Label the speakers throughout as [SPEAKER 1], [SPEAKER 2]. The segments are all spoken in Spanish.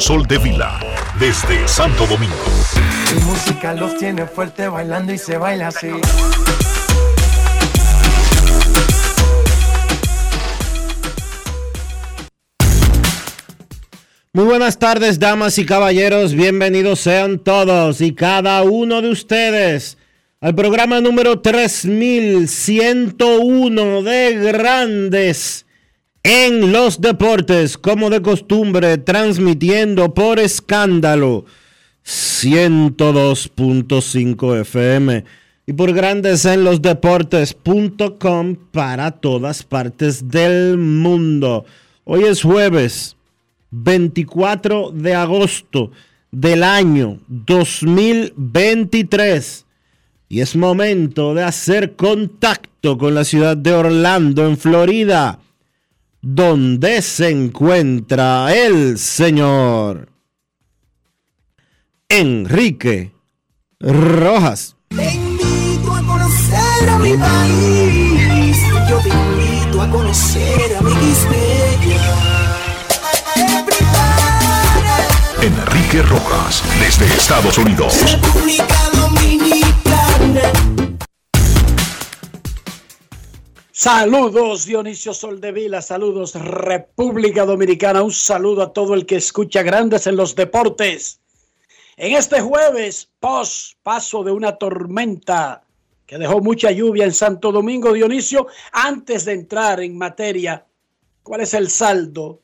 [SPEAKER 1] Sol de Vila, desde Santo Domingo.
[SPEAKER 2] Mi música los tiene fuerte bailando y se baila así.
[SPEAKER 3] Muy buenas tardes, damas y caballeros. Bienvenidos sean todos y cada uno de ustedes al programa número 3101 de Grandes en los deportes, como de costumbre, transmitiendo por escándalo 102.5 FM y por grandes en los deportes.com para todas partes del mundo. Hoy es jueves 24 de agosto del año 2023 y es momento de hacer contacto con la ciudad de Orlando, en Florida donde se encuentra el señor Enrique Rojas.
[SPEAKER 4] Te invito a conocer a mi país. Yo te invito a conocer a mi
[SPEAKER 1] Enrique Rojas, desde Estados Unidos.
[SPEAKER 4] República Dominicana.
[SPEAKER 5] Saludos Dionisio Soldevila, saludos República Dominicana, un saludo a todo el que escucha grandes en los deportes. En este jueves, post paso de una tormenta que dejó mucha lluvia en Santo Domingo, Dionisio, antes de entrar en materia, ¿cuál es el saldo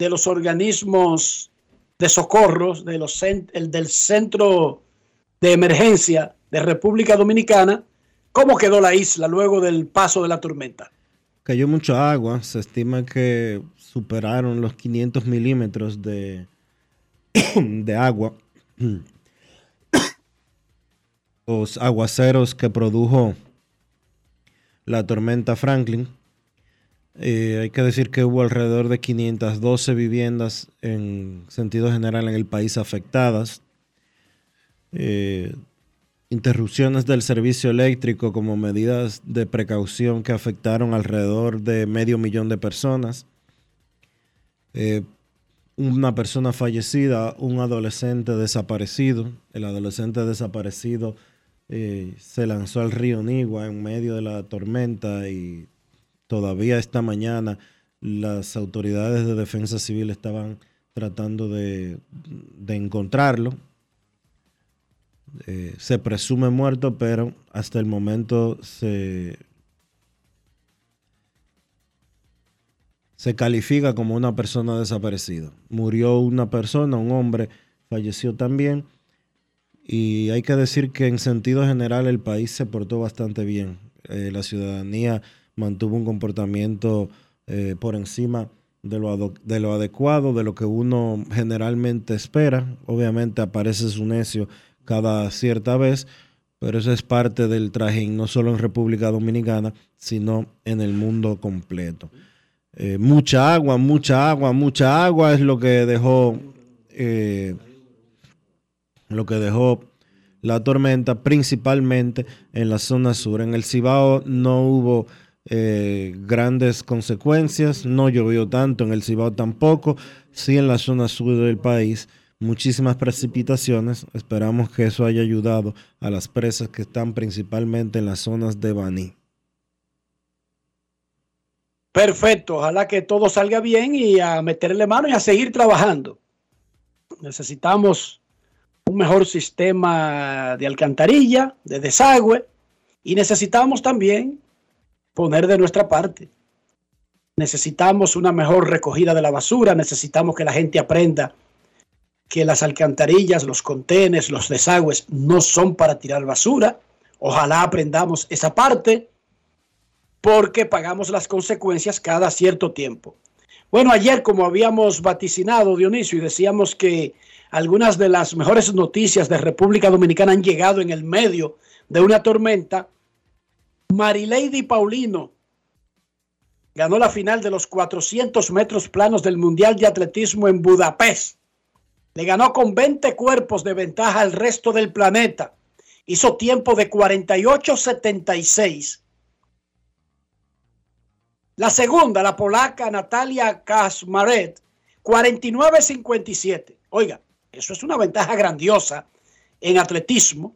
[SPEAKER 5] de los organismos de socorros el del Centro de Emergencia de República Dominicana? ¿Cómo quedó la isla luego del paso de la tormenta?
[SPEAKER 3] Cayó mucha agua, se estima que superaron los 500 milímetros de, de agua. Los aguaceros que produjo la tormenta Franklin. Eh, hay que decir que hubo alrededor de 512 viviendas en sentido general en el país afectadas. Eh, interrupciones del servicio eléctrico como medidas de precaución que afectaron alrededor de medio millón de personas. Eh, una persona fallecida, un adolescente desaparecido. El adolescente desaparecido eh, se lanzó al río Nigua en medio de la tormenta y todavía esta mañana las autoridades de defensa civil estaban tratando de encontrarlo. Eh, se presume muerto, pero hasta el momento se, se califica como una persona desaparecida. Murió una persona, un hombre, falleció también. Y hay que decir que en sentido general el país se portó bastante bien. Eh, la ciudadanía mantuvo un comportamiento eh, por encima de lo, de lo adecuado, de lo que uno generalmente espera. Obviamente aparece su necio cada cierta vez, pero eso es parte del trajín, no solo en República Dominicana, sino en el mundo completo. Eh, mucha agua, mucha agua, mucha agua es lo que dejó eh, lo que dejó la tormenta, principalmente en la zona sur. En el Cibao no hubo eh, grandes consecuencias, no llovió tanto, en el Cibao tampoco, sí en la zona sur del país muchísimas precipitaciones. Esperamos que eso haya ayudado a las presas que están principalmente en las zonas de Baní.
[SPEAKER 5] Perfecto, ojalá que todo salga bien y a meterle mano y a seguir trabajando. Necesitamos un mejor sistema de alcantarilla, de desagüe y necesitamos también poner de nuestra parte. Necesitamos una mejor recogida de la basura, necesitamos que la gente aprenda que las alcantarillas, los contenes, los desagües no son para tirar basura. Ojalá aprendamos esa parte porque pagamos las consecuencias cada cierto tiempo. Bueno, ayer como habíamos vaticinado, Dionisio, y decíamos que algunas de las mejores noticias de República Dominicana han llegado en el medio de una tormenta, Marilady Paulino ganó la final de los 400 metros planos del Mundial de Atletismo en Budapest. Le ganó con 20 cuerpos de ventaja al resto del planeta. Hizo tiempo de 48.76 la segunda, la polaca Natalia Kasmaret, 49.57. Oiga, eso es una ventaja grandiosa en atletismo.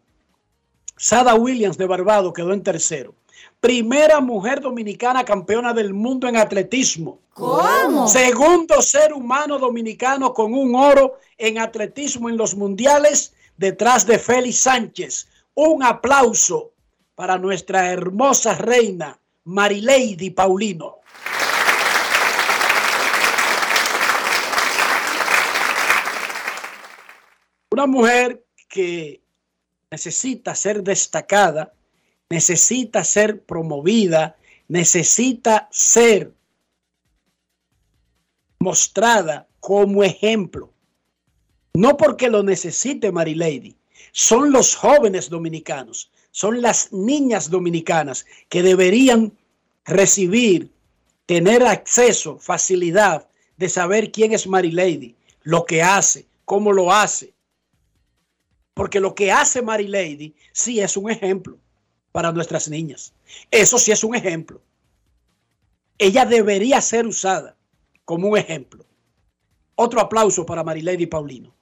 [SPEAKER 5] Sada Williams de Barbado quedó en tercero. Primera mujer dominicana campeona del mundo en atletismo.
[SPEAKER 6] ¿Cómo?
[SPEAKER 5] Segundo ser humano dominicano con un oro en atletismo en los mundiales detrás de Félix Sánchez. Un aplauso para nuestra hermosa reina Marilady Paulino. Una mujer que necesita ser destacada, necesita ser promovida, necesita ser mostrada como ejemplo. No porque lo necesite Marilady, son los jóvenes dominicanos, son las niñas dominicanas que deberían recibir, tener acceso, facilidad de saber quién es Marilady, lo que hace, cómo lo hace. Porque lo que hace Marilady sí es un ejemplo para nuestras niñas. Eso sí es un ejemplo. Ella debería ser usada como un ejemplo. Otro aplauso para Marilady Paulino.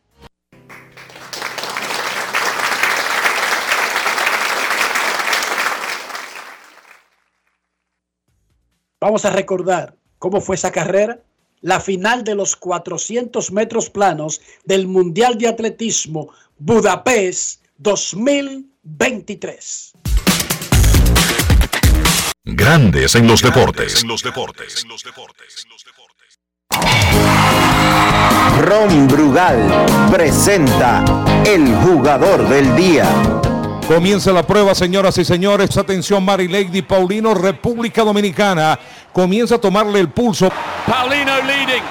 [SPEAKER 5] Vamos a recordar cómo fue esa carrera. La final de los 400 metros planos del Mundial de Atletismo Budapest 2023.
[SPEAKER 1] Grandes en los deportes. En los deportes.
[SPEAKER 7] Ron Brugal presenta el jugador del día.
[SPEAKER 8] Comienza la prueba, señoras y señores. Atención, Mary Lady Paulino, República Dominicana. Comienza a tomarle el pulso.
[SPEAKER 9] Paulino leading.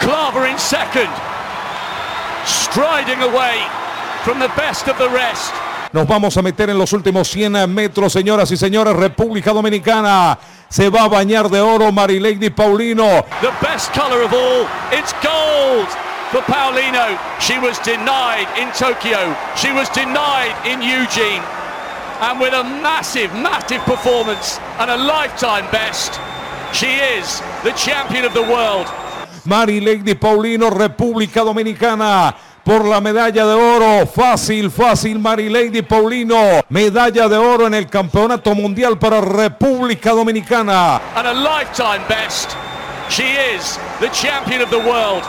[SPEAKER 9] Claver in second. Striding away from the best of the rest.
[SPEAKER 8] Nos vamos a meter en los últimos 100 metros, señoras y señores. República Dominicana se va a bañar de oro Marilady Paulino.
[SPEAKER 9] The best color of all. It's gold for Paulino. She was denied in Tokyo. She was denied in Eugene. And with a massive, massive performance and a lifetime best, she is the champion of the world.
[SPEAKER 8] Marilady Paulino, República Dominicana. Por la medalla de oro, fácil, fácil, Marilady Paulino, medalla de oro en el Campeonato Mundial para República Dominicana.
[SPEAKER 9] And a lifetime best, she is the champion of the world.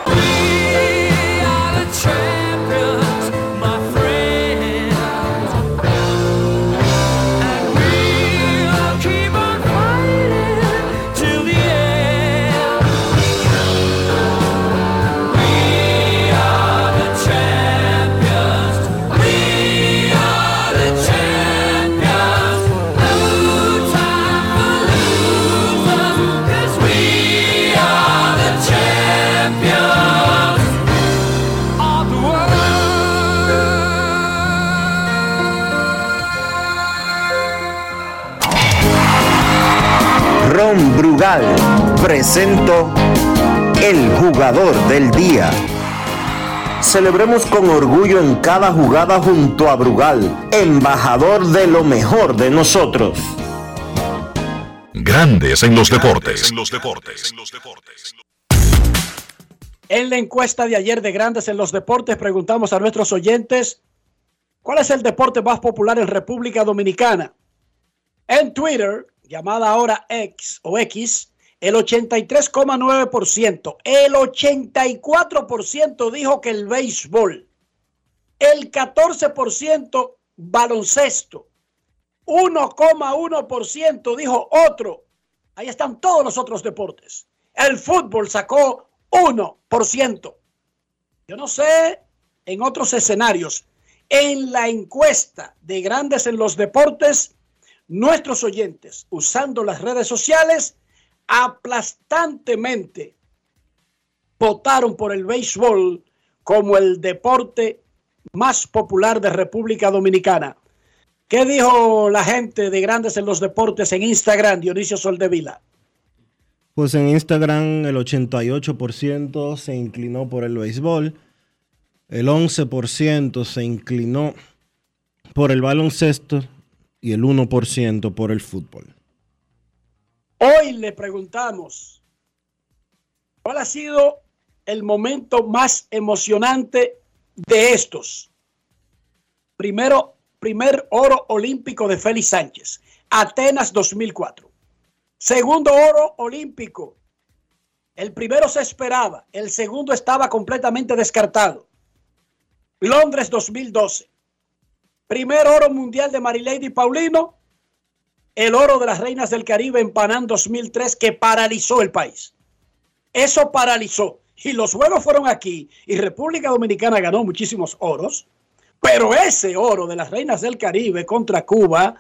[SPEAKER 7] Presento el jugador del día. Celebremos con orgullo en cada jugada junto a Brugal, embajador de lo mejor de nosotros.
[SPEAKER 1] Grandes en los deportes. En los deportes.
[SPEAKER 5] En la encuesta de ayer de Grandes en los Deportes preguntamos a nuestros oyentes cuál es el deporte más popular en República Dominicana. En Twitter, llamada ahora X o X, el 83,9%, el 84% dijo que el béisbol, el 14% baloncesto, 1,1% dijo otro. Ahí están todos los otros deportes. El fútbol sacó 1%. Yo no sé en otros escenarios. En la encuesta de grandes en los deportes, nuestros oyentes, usando las redes sociales, aplastantemente votaron por el béisbol como el deporte más popular de República Dominicana. ¿Qué dijo la gente de Grandes en los Deportes en Instagram, Dionisio Soldevila?
[SPEAKER 3] Pues en Instagram el 88% se inclinó por el béisbol, el 11% se inclinó por el baloncesto y el 1% por el fútbol.
[SPEAKER 5] Hoy le preguntamos, ¿cuál ha sido el momento más emocionante de estos? Primero, primer oro olímpico de Félix Sánchez, Atenas 2004. Segundo oro olímpico. El primero se esperaba, el segundo estaba completamente descartado. Londres 2012. Primer oro mundial de Marilady Paulino el oro de las reinas del Caribe en Panam 2003 que paralizó el país. Eso paralizó. Y los juegos fueron aquí y República Dominicana ganó muchísimos oros. Pero ese oro de las reinas del Caribe contra Cuba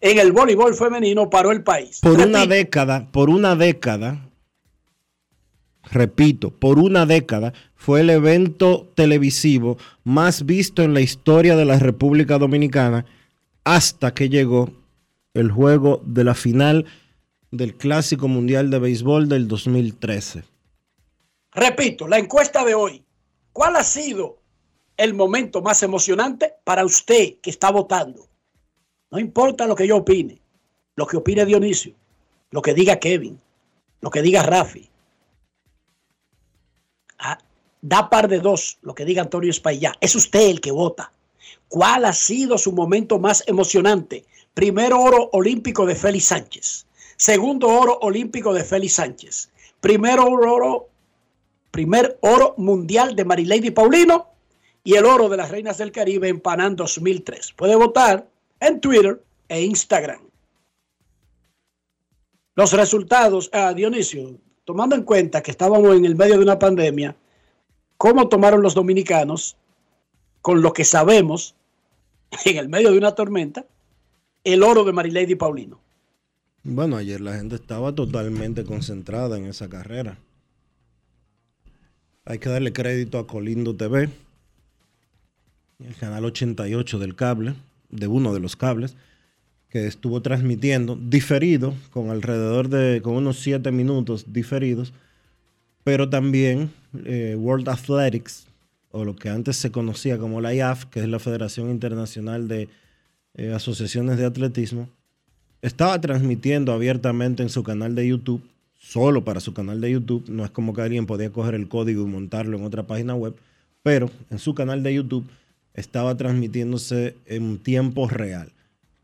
[SPEAKER 5] en el voleibol femenino paró el país.
[SPEAKER 3] Por una década, por una década, repito, por una década fue el evento televisivo más visto en la historia de la República Dominicana hasta que llegó el juego de la final del Clásico Mundial de Béisbol del 2013.
[SPEAKER 5] Repito, la encuesta de hoy. ¿Cuál ha sido el momento más emocionante para usted que está votando? No importa lo que yo opine, lo que opine Dionisio, lo que diga Kevin, lo que diga Rafi. Ah, da par de dos lo que diga Antonio Espaillá. Es usted el que vota. ¿Cuál ha sido su momento más emocionante? Primero oro olímpico de Félix Sánchez. Segundo oro olímpico de Félix Sánchez. Primero oro, primer oro mundial de Marilady Paulino y el oro de las Reinas del Caribe en Panam 2003. Puede votar en Twitter e Instagram. Los resultados, ah, Dionisio, tomando en cuenta que estábamos en el medio de una pandemia, ¿cómo tomaron los dominicanos con lo que sabemos en el medio de una tormenta? el oro de Marilady Paulino.
[SPEAKER 3] Bueno, ayer la gente estaba totalmente concentrada en esa carrera. Hay que darle crédito a Colindo TV, el canal 88 del cable, de uno de los cables, que estuvo transmitiendo diferido, con alrededor de, con unos 7 minutos diferidos, pero también eh, World Athletics, o lo que antes se conocía como la IAF, que es la Federación Internacional de eh, asociaciones de atletismo, estaba transmitiendo abiertamente en su canal de YouTube, solo para su canal de YouTube, no es como que alguien podía coger el código y montarlo en otra página web, pero en su canal de YouTube estaba transmitiéndose en tiempo real.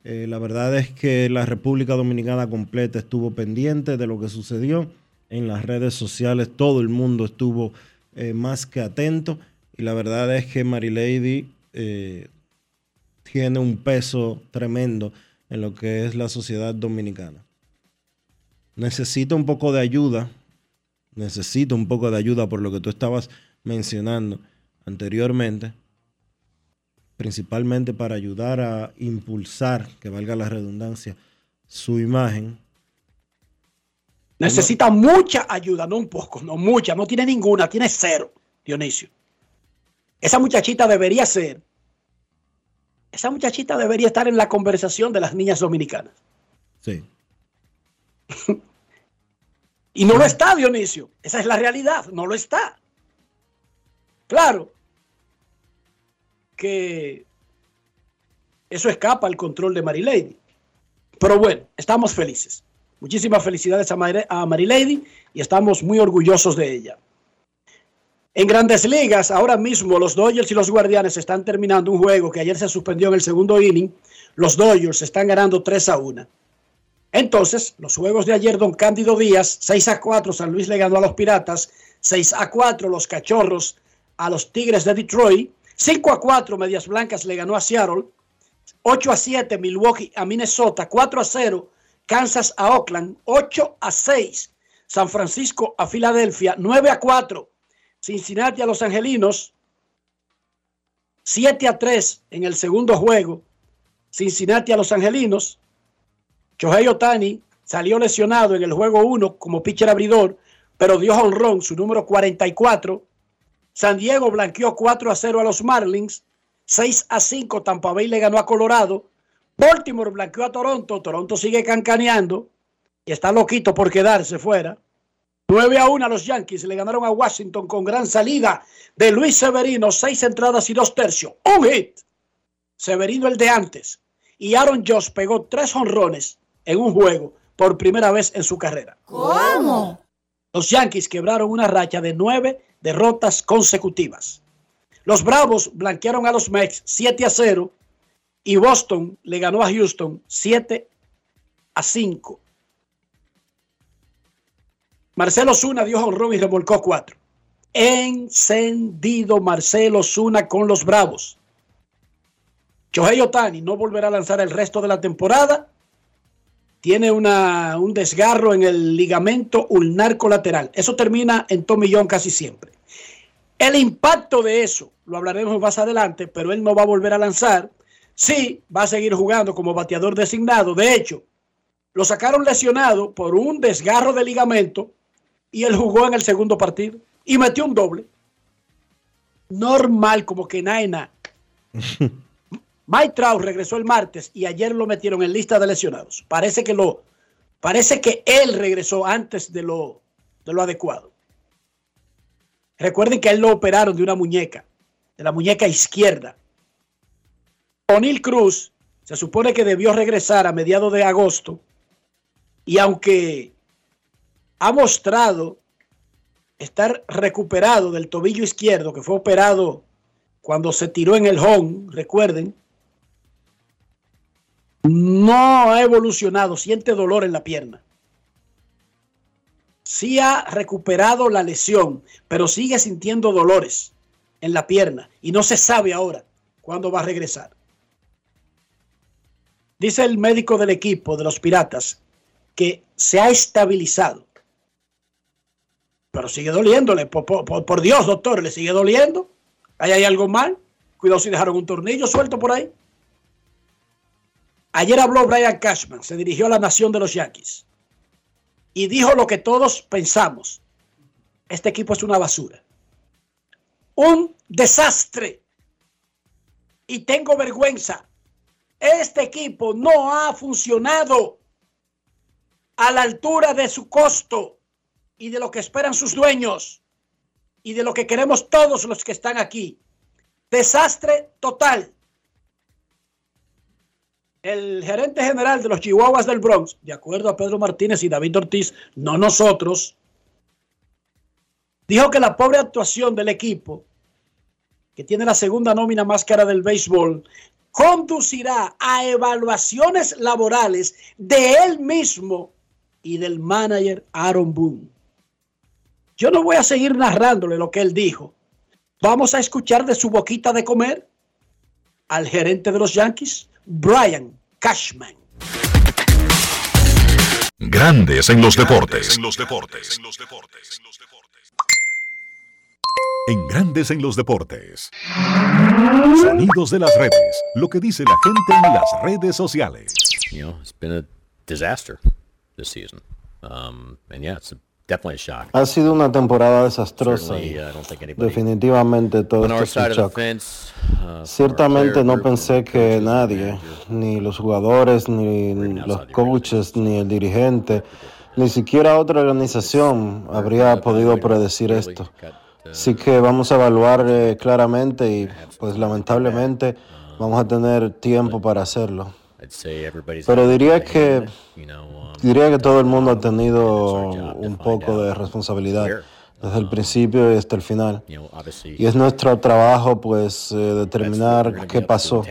[SPEAKER 3] Eh, la verdad es que la República Dominicana completa estuvo pendiente de lo que sucedió en las redes sociales, todo el mundo estuvo eh, más que atento. Y la verdad es que Marilady eh, tiene un peso tremendo en lo que es la sociedad dominicana. Necesita un poco de ayuda, necesita un poco de ayuda por lo que tú estabas mencionando anteriormente, principalmente para ayudar a impulsar, que valga la redundancia, su imagen.
[SPEAKER 5] Necesita mucha ayuda, no un poco, no mucha, no tiene ninguna, tiene cero, Dionisio. Esa muchachita debería ser esa muchachita debería estar en la conversación de las niñas dominicanas.
[SPEAKER 3] Sí.
[SPEAKER 5] y no lo está, Dionisio. Esa es la realidad, no lo está. Claro que eso escapa al control de Marilady. Pero bueno, estamos felices. Muchísimas felicidades a, Marilady y estamos muy orgullosos de ella. En grandes ligas, ahora mismo los Dodgers y los Guardianes están terminando un juego que ayer se suspendió en el segundo inning. Los Dodgers están ganando 3 a 1. Entonces, los juegos de ayer, don Cándido Díaz, 6 a 4, San Luis le ganó a los Piratas, 6 a 4, los Cachorros a los Tigres de Detroit, 5 a 4, Medias Blancas le ganó a Seattle, 8 a 7, Milwaukee a Minnesota, 4 a 0, Kansas a Oakland, 8 a 6, San Francisco a Filadelfia, 9 a 4, Cincinnati a Los Angelinos, 7 a 3 en el segundo juego, Cincinnati a Los Angelinos, Shohei Otani salió lesionado en el juego 1 como pitcher abridor, pero dio honrón, su número 44. San Diego blanqueó 4 a 0 a los Marlins. 6 a 5 Tampa Bay le ganó a Colorado. Baltimore blanqueó a Toronto. Toronto sigue cancaneando y está loquito por quedarse fuera. 9 a 1 a los Yankees le ganaron a Washington con gran salida de Luis Severino. 6 entradas y 2 tercios. Un hit. Severino el de antes. Y Aaron Josh pegó 3 honrones en un juego por primera vez en su carrera.
[SPEAKER 6] ¿Cómo?
[SPEAKER 5] Los Yankees quebraron una racha de nueve derrotas consecutivas. Los Bravos blanquearon a los Mets 7 a 0 y Boston le ganó a Houston 7 a 5. Marcelo Zuna dio honrón y remolcó 4. Encendido Marcelo Zuna con los Bravos. Shohei Otani no volverá a lanzar el resto de la temporada tiene un desgarro en el ligamento ulnar colateral. Eso termina en tomillón casi siempre. El impacto de eso lo hablaremos más adelante, pero él no va a volver a lanzar. Sí, va a seguir jugando como bateador designado. De hecho, lo sacaron lesionado por un desgarro de ligamento y él jugó en el segundo partido y metió un doble. Normal, como que naina. Mike Trout regresó el martes y ayer lo metieron en lista de lesionados. Parece que lo, parece que él regresó antes de lo, de lo adecuado. Recuerden que a él lo operaron de una muñeca, de la muñeca izquierda. O'Neill Cruz se supone que debió regresar a mediados de agosto y aunque ha mostrado estar recuperado del tobillo izquierdo que fue operado cuando se tiró en el home, recuerden, no ha evolucionado, siente dolor en la pierna. Sí ha recuperado la lesión, pero sigue sintiendo dolores en la pierna y no se sabe ahora cuándo va a regresar. Dice el médico del equipo de los Piratas que se ha estabilizado. Pero sigue doliéndole. Por, por, Dios, doctor, le sigue doliendo. ¿Ahí hay algo mal? Cuidado si dejaron un tornillo suelto por ahí. Ayer habló Brian Cashman, se dirigió a la nación de los Yankees y dijo lo que todos pensamos. Este equipo es una basura. Un desastre. Y tengo vergüenza. Este equipo no ha funcionado a la altura de su costo y de lo que esperan sus dueños y de lo que queremos todos los que están aquí. Desastre total el gerente general de los Chihuahuas del Bronx, de acuerdo a Pedro Martínez y David Ortiz, no nosotros, dijo que la pobre actuación del equipo, que tiene la segunda nómina más cara del béisbol, conducirá a evaluaciones laborales de él mismo y del manager Aaron Boone. Yo no voy a seguir narrándole lo que él dijo. Vamos a escuchar de su boquita de comer al gerente de los Yankees, Brian Cashman.
[SPEAKER 1] Grandes en los deportes. En los deportes. En Grandes en los deportes. Sonidos de las redes. Lo que dice la gente en las redes sociales.
[SPEAKER 10] You know, it's been a disaster this season. Um, and yeah, it's a
[SPEAKER 3] ha sido una temporada desastrosa. definitivamente todo esto es uh, Ciertamente no pensé que nadie, ni los jugadores, ni los coaches, ni el dirigente, ni siquiera otra organización habría podido predecir esto.
[SPEAKER 10] Uh,
[SPEAKER 3] Así que vamos a evaluar eh, claramente y pues lamentablemente vamos a tener tiempo para hacerlo. Pero diría que diría que todo el mundo ha tenido un poco de responsabilidad. desde el principio y hasta el final. Y es nuestro trabajo, pues, eh, determinar qué pasó.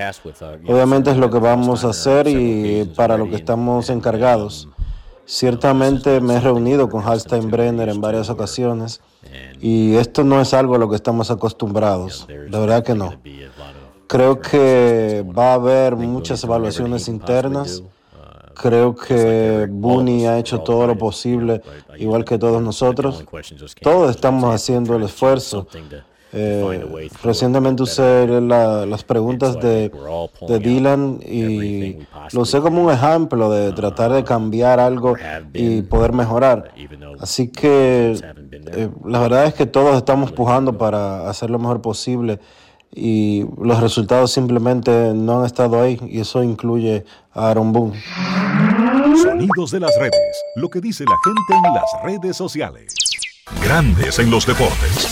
[SPEAKER 3] Obviamente es lo que vamos a hacer y para lo que estamos encargados. Ciertamente me he reunido con Hallstein Brenner en varias ocasiones y esto no es algo a lo que estamos acostumbrados. De verdad que no. Creo que va a haber muchas evaluaciones internas. Creo que Booney ha hecho todo lo posible, igual que todos nosotros. Todos estamos haciendo el esfuerzo. Eh, recientemente usé las preguntas de, de, Dylan y lo usé como un ejemplo de tratar de cambiar algo y poder mejorar. Así que eh, la verdad es que todos estamos pujando para hacer lo mejor posible y los resultados simplemente no han estado ahí y eso incluye a Aaron Boone.
[SPEAKER 1] Sonidos de las redes, lo que dice la gente en las redes sociales. Grandes en los deportes.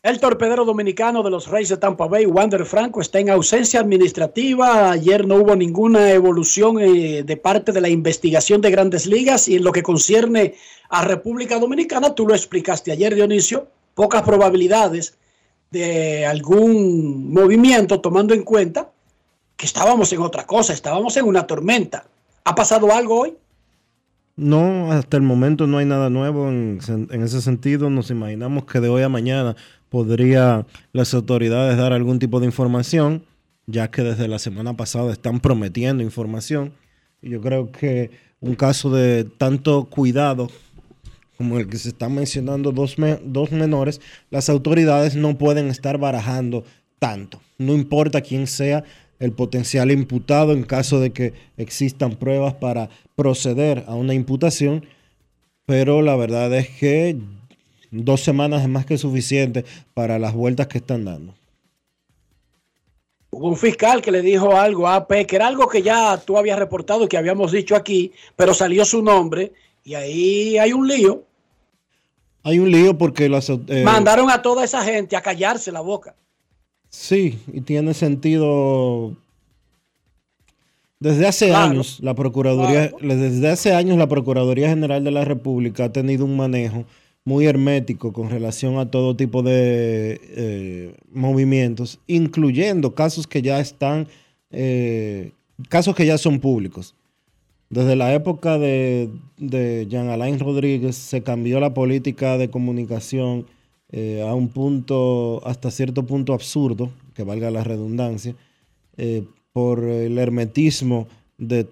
[SPEAKER 5] El torpedero dominicano de los Reyes de Tampa Bay, Wander Franco, está en ausencia administrativa. Ayer no hubo ninguna evolución eh, de parte de la investigación de grandes ligas y en lo que concierne a República Dominicana, tú lo explicaste ayer, Dionisio, pocas probabilidades de algún movimiento tomando en cuenta que estábamos en otra cosa, estábamos en una tormenta. ¿Ha pasado algo hoy?
[SPEAKER 3] No, hasta el momento no hay nada nuevo en, ese sentido. Nos imaginamos que de hoy a mañana podría las autoridades dar algún tipo de información, ya que desde la semana pasada están prometiendo información. Y yo creo que un caso de tanto cuidado como el que se está mencionando dos, dos menores, las autoridades no pueden estar barajando tanto. No importa quién sea el potencial imputado en caso de que existan pruebas para proceder a una imputación, pero la verdad es que dos semanas es más que suficiente para las vueltas que están dando.
[SPEAKER 5] Hubo un fiscal que le dijo algo a AP, que era algo que ya tú habías reportado y que habíamos dicho aquí, pero salió su nombre y ahí hay un lío.
[SPEAKER 3] Hay un lío porque las,
[SPEAKER 5] eh, mandaron a toda esa gente a callarse la boca.
[SPEAKER 3] Sí, y tiene sentido. Desde hace años la Procuraduría, desde hace años la Procuraduría General de la República ha tenido un manejo muy hermético con relación a todo tipo de eh, movimientos, incluyendo casos que ya están, eh, casos que ya son públicos. Desde la época de, de Jean Alain Rodríguez se cambió la política de comunicación eh, a un punto, hasta cierto punto absurdo, que valga la redundancia, eh, por el hermetismo de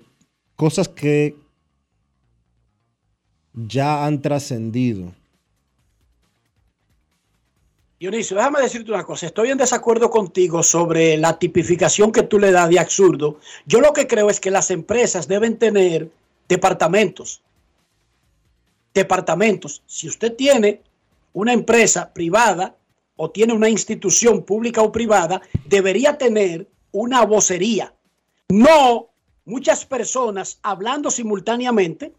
[SPEAKER 3] cosas que ya han trascendido.
[SPEAKER 5] Dionisio, déjame decirte una cosa. Estoy en desacuerdo contigo sobre la tipificación que tú le das de absurdo. Yo lo que creo es que las empresas deben tener departamentos. Departamentos. Si usted tiene una empresa privada o tiene una institución pública o privada, debería tener una vocería. No muchas personas hablando simultáneamente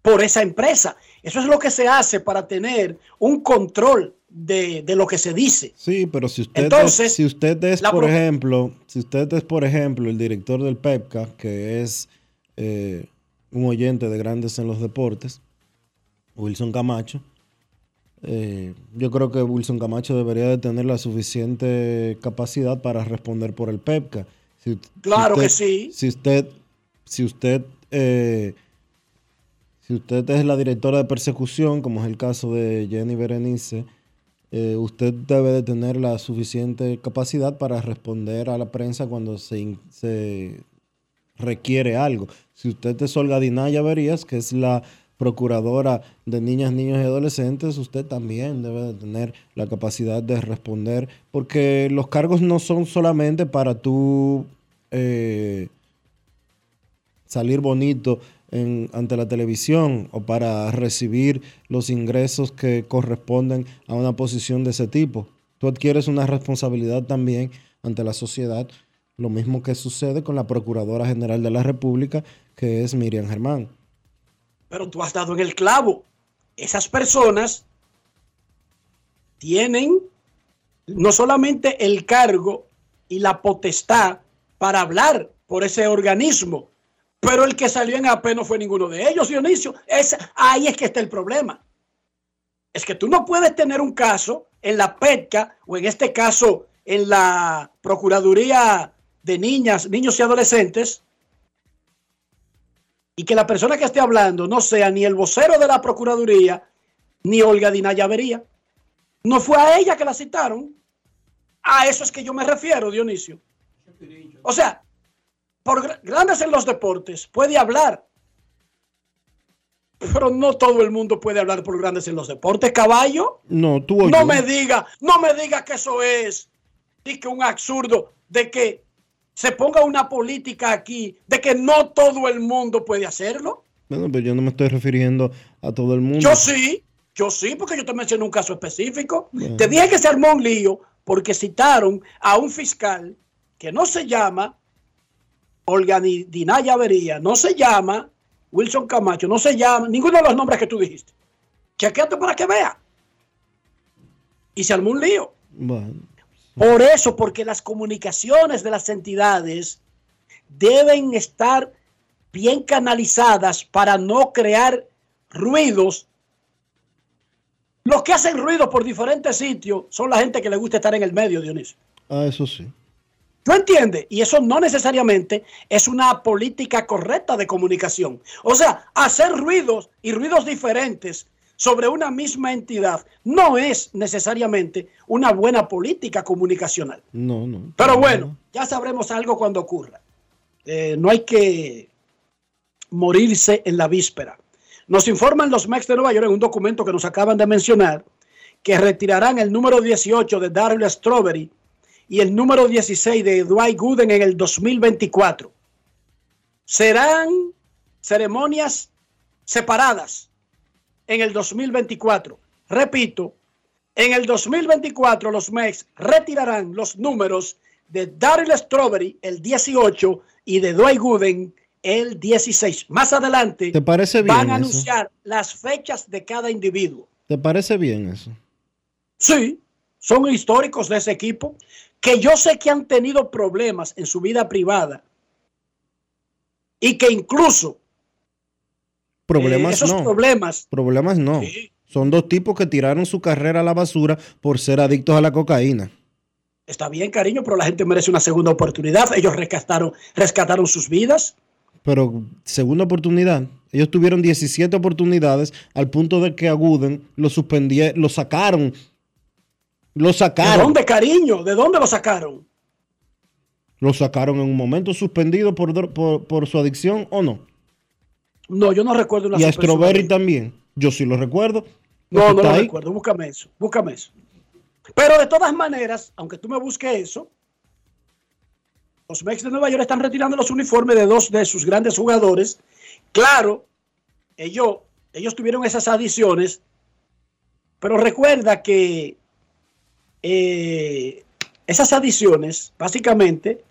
[SPEAKER 5] por esa empresa. Eso es lo que se hace para tener un control de, lo que se dice.
[SPEAKER 3] Sí, pero si usted es, si usted es por ejemplo, si usted es por ejemplo el director del PEPCA, que es eh, un oyente de Grandes en los Deportes, Wilson Camacho, eh, yo creo que Wilson Camacho debería de tener la suficiente capacidad para responder por el PEPCA.
[SPEAKER 5] claro que sí.
[SPEAKER 3] Si usted, si usted eh, si usted es la directora de persecución, como es el caso de Jenny Berenice, eh, usted debe de tener la suficiente capacidad para responder a la prensa cuando se, se requiere algo. Si usted es Olga Dinaya Verías, que es la procuradora de niñas, niños y adolescentes, usted también debe de tener la capacidad de responder, porque los cargos no son solamente para tú eh, salir bonito ante la televisión o para recibir los ingresos que corresponden a una posición de ese tipo. Tú adquieres una responsabilidad también ante la sociedad, lo mismo que sucede con la Procuradora General de la República, que es Miriam Germán.
[SPEAKER 5] Pero tú has dado en el clavo. Esas personas tienen no solamente el cargo y la potestad para hablar por ese organismo, Pero el que salió en AP no fue ninguno de ellos, Dionisio. Es, ahí es que está el problema. Es que tú no puedes tener un caso en la PETCA o en este caso en la Procuraduría de Niñas, Niños y Adolescentes y que la persona que esté hablando no sea ni el vocero de la Procuraduría ni Olga Dinaya Vería. No fue a ella que la citaron. A eso es que yo me refiero, Dionisio. O sea, por grandes en los deportes puede hablar, pero no todo el mundo puede hablar por grandes en los deportes, caballo.
[SPEAKER 3] No, tú o
[SPEAKER 5] No
[SPEAKER 3] yo.
[SPEAKER 5] me diga, no me diga que eso es y que un absurdo de que se ponga una política aquí de que no todo el mundo puede hacerlo.
[SPEAKER 3] Bueno, pero yo no me estoy refiriendo a todo el mundo.
[SPEAKER 5] Yo sí, yo sí, porque yo te mencioné un caso específico. Te dije que se armó un lío porque citaron a un fiscal que no se llama Olga Di- Dinaya Avería, no se llama Wilson Camacho, no se llama ninguno de los nombres que tú dijiste. Chequeate para que vea. Y se armó un lío.
[SPEAKER 3] Bueno,
[SPEAKER 5] Por eso, porque las comunicaciones de las entidades deben estar bien canalizadas para no crear ruidos. Los que hacen ruido por diferentes sitios son la gente que le gusta estar en el medio, Dionisio.
[SPEAKER 3] ah, eso sí.
[SPEAKER 5] ¿Tú entiendes? Y eso no necesariamente es una política correcta de comunicación. O sea, hacer ruidos y ruidos diferentes sobre una misma entidad no es necesariamente una buena política comunicacional.
[SPEAKER 3] No, no.
[SPEAKER 5] Pero bueno, ya sabremos algo cuando ocurra. Eh, no hay que morirse en la víspera. Nos informan los Mex de Nueva York en un documento que nos acaban de mencionar que retirarán el número 18 de Daryl Strawberry y el número 16 de Dwight Gooden en el 2024. Serán ceremonias separadas en el 2024. Repito, en el 2024 los Mex retirarán los números de Daryl Strawberry, el 18, y de Dwight Gooden, el 16. Más adelante
[SPEAKER 3] ¿Te parece bien
[SPEAKER 5] van a
[SPEAKER 3] eso?
[SPEAKER 5] anunciar las fechas de cada individuo.
[SPEAKER 3] ¿Te parece bien eso?
[SPEAKER 5] Sí, son históricos de ese equipo, que yo sé que han tenido problemas en su vida privada y que incluso
[SPEAKER 3] Problemas
[SPEAKER 5] eh, esos
[SPEAKER 3] no.
[SPEAKER 5] problemas
[SPEAKER 3] Problemas no.
[SPEAKER 5] Sí.
[SPEAKER 3] Son dos tipos que tiraron su carrera a la basura por ser adictos a la cocaína.
[SPEAKER 5] Está bien, cariño, pero la gente merece una segunda oportunidad. Ellos rescataron, rescataron sus vidas.
[SPEAKER 3] Pero segunda oportunidad. Ellos tuvieron 17 oportunidades al punto de que a Gooden lo suspendieron, lo sacaron. Lo
[SPEAKER 5] ¿De
[SPEAKER 3] sacaron.
[SPEAKER 5] dónde, cariño? ¿De dónde lo sacaron?
[SPEAKER 3] Lo sacaron en un momento suspendido por, por, por su adicción o no.
[SPEAKER 5] No, yo no recuerdo una
[SPEAKER 3] Y a Strawberry
[SPEAKER 5] de-
[SPEAKER 3] también. Yo sí lo recuerdo.
[SPEAKER 5] No, no lo
[SPEAKER 3] ahí.
[SPEAKER 5] recuerdo. Búscame eso. Búscame eso. Pero de todas maneras, aunque tú me busques eso, los Mex de Nueva York están retirando los uniformes de dos de sus grandes jugadores. Claro, ellos, ellos tuvieron esas adiciones, pero recuerda que eh, esas adiciones básicamente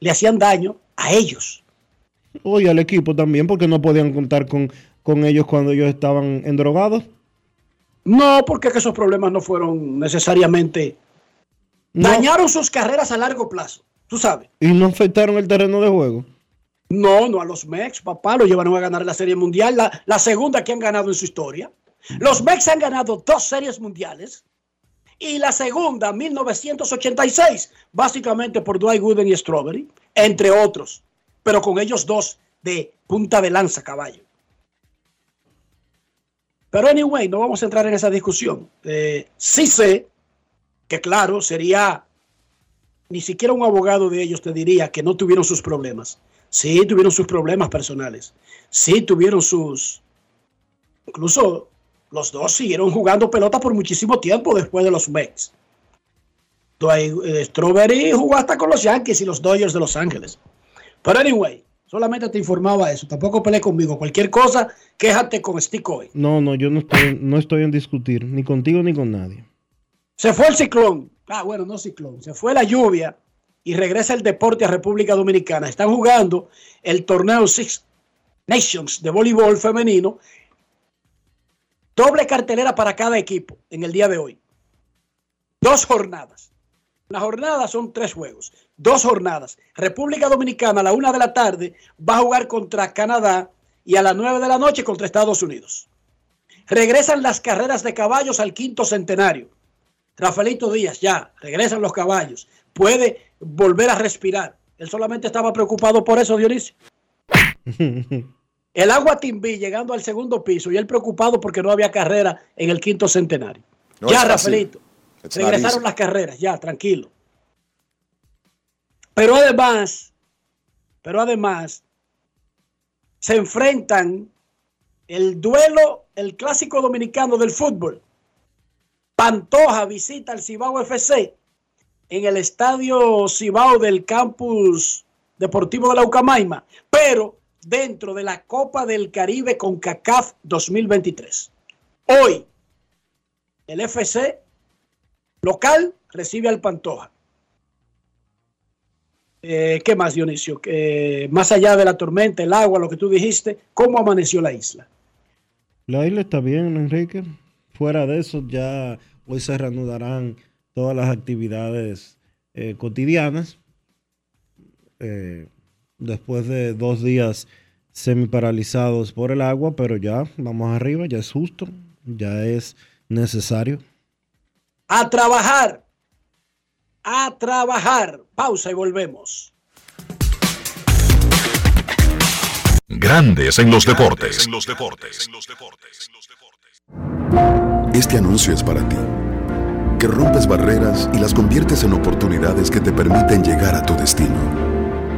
[SPEAKER 5] le hacían daño a ellos.
[SPEAKER 3] Oye, al equipo también, porque no podían contar con, con ellos cuando ellos estaban endrogados.
[SPEAKER 5] No, porque que esos problemas no fueron necesariamente...
[SPEAKER 3] No,
[SPEAKER 5] Dañaron sus carreras a largo plazo, tú sabes.
[SPEAKER 3] y no afectaron el terreno de juego.
[SPEAKER 5] No, no a los Mex, papá, lo llevaron a ganar la Serie Mundial, la, la segunda que han ganado en su historia. Los Mex han ganado dos series mundiales y la segunda, 1986, básicamente por Dwight Gooden y Strawberry, entre otros, pero con ellos dos de punta de lanza, caballo. Pero anyway, no vamos a entrar en esa discusión. Eh, sí sé que claro, sería, ni siquiera un abogado de ellos te diría que no tuvieron sus problemas. Sí, tuvieron sus problemas personales. Sí, tuvieron sus... Incluso los dos siguieron jugando pelota por muchísimo tiempo después de los Mets. Eh, Strawberry jugó hasta con los Yankees y los Dodgers de Los Ángeles. Pero anyway, solamente te informaba eso. Tampoco peleé conmigo. Cualquier cosa, quéjate con Stick hoy.
[SPEAKER 3] No, no, yo no estoy, no estoy en discutir, ni contigo ni con nadie.
[SPEAKER 5] Se fue el ciclón. Ah, bueno, no ciclón. Se fue la lluvia y regresa el deporte a República Dominicana. Están jugando el torneo Six Nations de voleibol femenino. Doble cartelera para cada equipo en el día de hoy. Dos jornadas. La jornada son tres juegos, dos jornadas. República Dominicana a la una de la tarde va a jugar contra Canadá y a las nueve de la noche contra Estados Unidos. Regresan las carreras de caballos al quinto centenario. Rafaelito Díaz, ya, regresan los caballos. Puede volver a respirar. Él solamente estaba preocupado por eso, Dionisio. El agua Timbí llegando al segundo piso y él preocupado porque no había carrera en el quinto centenario.
[SPEAKER 11] No
[SPEAKER 5] ya. Rafaelito. Regresaron las carreras, ya, tranquilo. Pero además, pero además, se enfrentan el duelo, el clásico dominicano del fútbol. Pantoja visita al Cibao FC en el estadio Cibao del campus deportivo de la Ucamaima, pero dentro de la Copa del Caribe con CACAF 2023. Hoy, el FC local recibe al Pantoja. Eh, ¿Qué más, Dionisio? Eh, más allá de la tormenta, el agua, lo que tú dijiste, ¿cómo amaneció la isla?
[SPEAKER 12] La isla está bien, Enrique. Fuera de eso, ya hoy se reanudarán todas las actividades eh, cotidianas. Después de dos días semi paralizados por el agua, pero ya vamos arriba, ya es justo, ya es necesario.
[SPEAKER 5] A trabajar. A trabajar. Pausa y volvemos.
[SPEAKER 1] Grandes en los deportes.
[SPEAKER 13] Este anuncio es para ti, que rompes barreras y las conviertes en oportunidades que te permiten llegar a tu destino.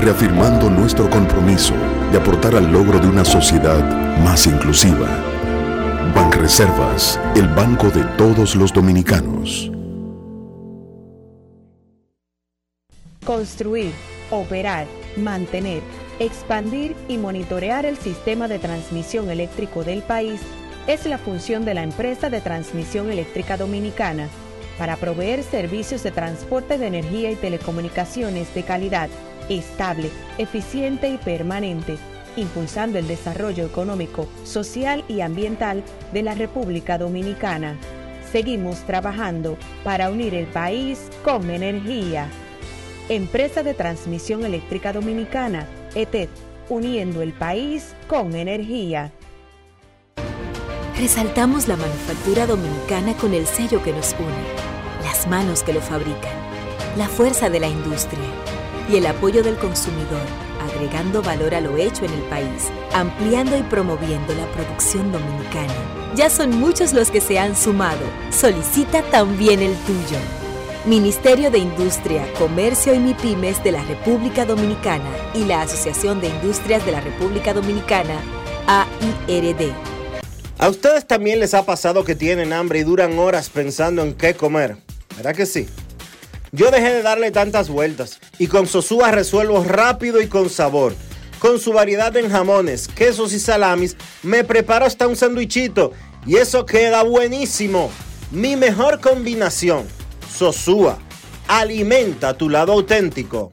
[SPEAKER 13] reafirmando nuestro compromiso de aportar al logro de una sociedad más inclusiva. Banreservas, el banco de todos los dominicanos.
[SPEAKER 14] Construir, operar, mantener, expandir y monitorear el sistema de transmisión eléctrico del país es la función de la empresa de transmisión eléctrica dominicana para proveer servicios de transporte de energía y telecomunicaciones de calidad, estable, eficiente y permanente, impulsando el desarrollo económico, social y ambiental de la República Dominicana. Seguimos trabajando para unir el país con energía. Empresa de Transmisión Eléctrica Dominicana, ETED, uniendo el país con energía.
[SPEAKER 15] Resaltamos la manufactura dominicana con el sello que nos une, las manos que lo fabrican, la fuerza de la industria y el apoyo del consumidor, agregando valor a lo hecho en el país, ampliando y promoviendo la producción dominicana. Ya son muchos los que se han sumado. Solicita también el tuyo. Ministerio de Industria, Comercio y MIPIMES de la República Dominicana y la Asociación de Industrias de la República Dominicana, AIRD.
[SPEAKER 3] ¿A ustedes también les ha pasado que tienen hambre y duran horas pensando en qué comer? ¿Verdad que sí? Yo dejé de darle tantas vueltas y con Sosúa resuelvo rápido y con sabor. Con su variedad en jamones, quesos y salamis, me preparo hasta un sandwichito y eso queda buenísimo. Mi mejor combinación. Sosúa. Alimenta tu lado auténtico.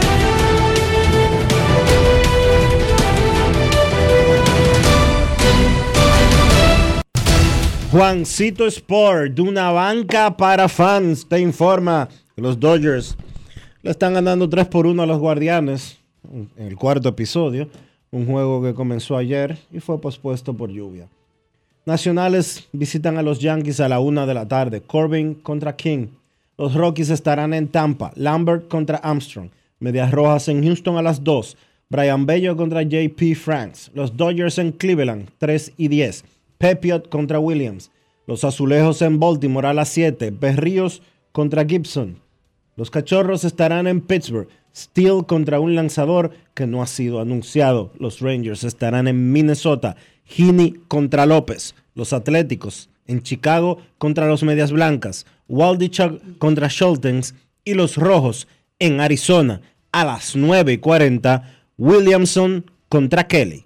[SPEAKER 3] Juancito Sport, de una banca para fans, te informa que los Dodgers le están ganando 3 por 1 a los Guardianes en el cuarto episodio, un juego que comenzó ayer y fue pospuesto por lluvia. Nacionales visitan a los Yankees a la 1 de la tarde, Corbin contra King. Los Rockies estarán en Tampa, Lambert contra Armstrong, Medias Rojas en Houston a las 2, Brian Bello contra JP Franks, los Dodgers en Cleveland 3 y 10. Pepiot contra Williams. Los Azulejos en Baltimore a las 7. Berríos contra Gibson. Los Cachorros estarán en Pittsburgh. Steel contra un lanzador que no ha sido anunciado. Los Rangers estarán en Minnesota. Heaney contra López. Los Atléticos en Chicago contra los Medias Blancas. Waldichuk contra Schultens. Y los Rojos en Arizona a las 9 y 40. Williamson contra Kelly.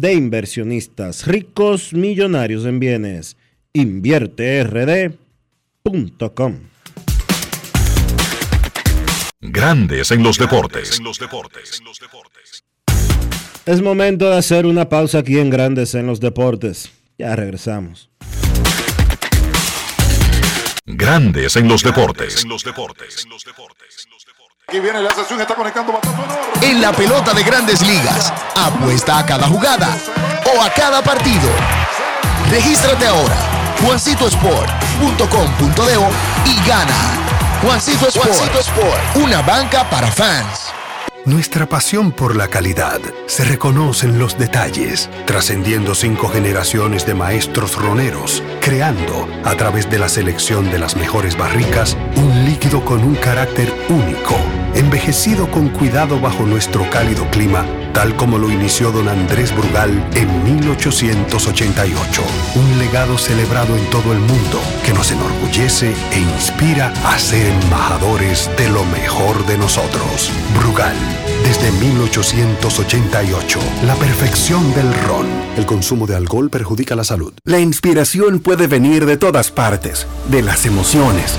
[SPEAKER 3] de inversionistas ricos millonarios en bienes. InvierteRD.com.
[SPEAKER 1] Grandes en los deportes.
[SPEAKER 3] Es momento de hacer una pausa aquí en Grandes en los deportes. Ya regresamos.
[SPEAKER 1] Grandes en los deportes.
[SPEAKER 16] Aquí viene la sesión, está conectando
[SPEAKER 17] En la pelota de grandes ligas, apuesta a cada jugada o a cada partido. Regístrate ahora, juancitosport.com.de y gana. Juancito Sport, Juancito Sport, una banca para fans.
[SPEAKER 18] Nuestra pasión por la calidad se reconoce en los detalles, trascendiendo cinco generaciones de maestros roneros, creando, a través de la selección de las mejores barricas, un líquido líquido con un carácter único, envejecido con cuidado bajo nuestro cálido clima, tal como lo inició don Andrés Brugal en 1888. Un legado celebrado en todo el mundo que nos enorgullece e inspira a ser embajadores de lo mejor de nosotros. Brugal, desde 1888, la perfección del ron.
[SPEAKER 19] El consumo de alcohol perjudica la salud. La inspiración puede venir de todas partes, de las emociones,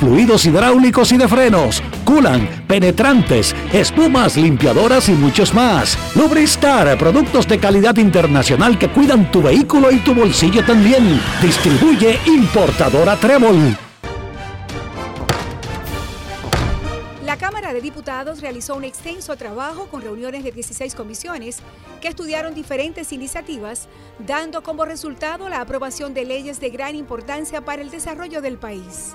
[SPEAKER 20] fluidos hidráulicos y de frenos, culan, penetrantes, espumas, limpiadoras y muchos más. Lubristar, productos de calidad internacional que cuidan tu vehículo y tu bolsillo también. Distribuye importadora Trébol.
[SPEAKER 21] La Cámara de Diputados realizó un extenso trabajo con reuniones de 16 comisiones que estudiaron diferentes iniciativas, dando como resultado la aprobación de leyes de gran importancia para el desarrollo del país.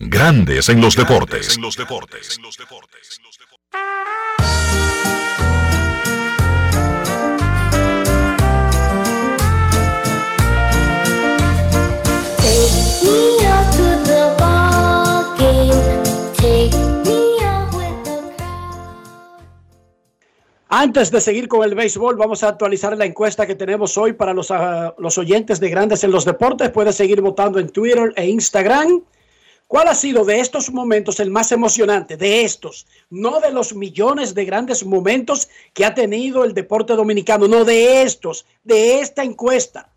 [SPEAKER 1] Grandes en los deportes. En los deportes.
[SPEAKER 5] Antes de seguir con el béisbol, vamos a actualizar la encuesta que tenemos hoy para los, uh, los oyentes de Grandes en los Deportes. Puedes seguir votando en Twitter e Instagram. ¿Cuál ha sido de estos momentos el más emocionante? De estos, no de los millones de grandes momentos que ha tenido el deporte dominicano, no de estos, de esta encuesta.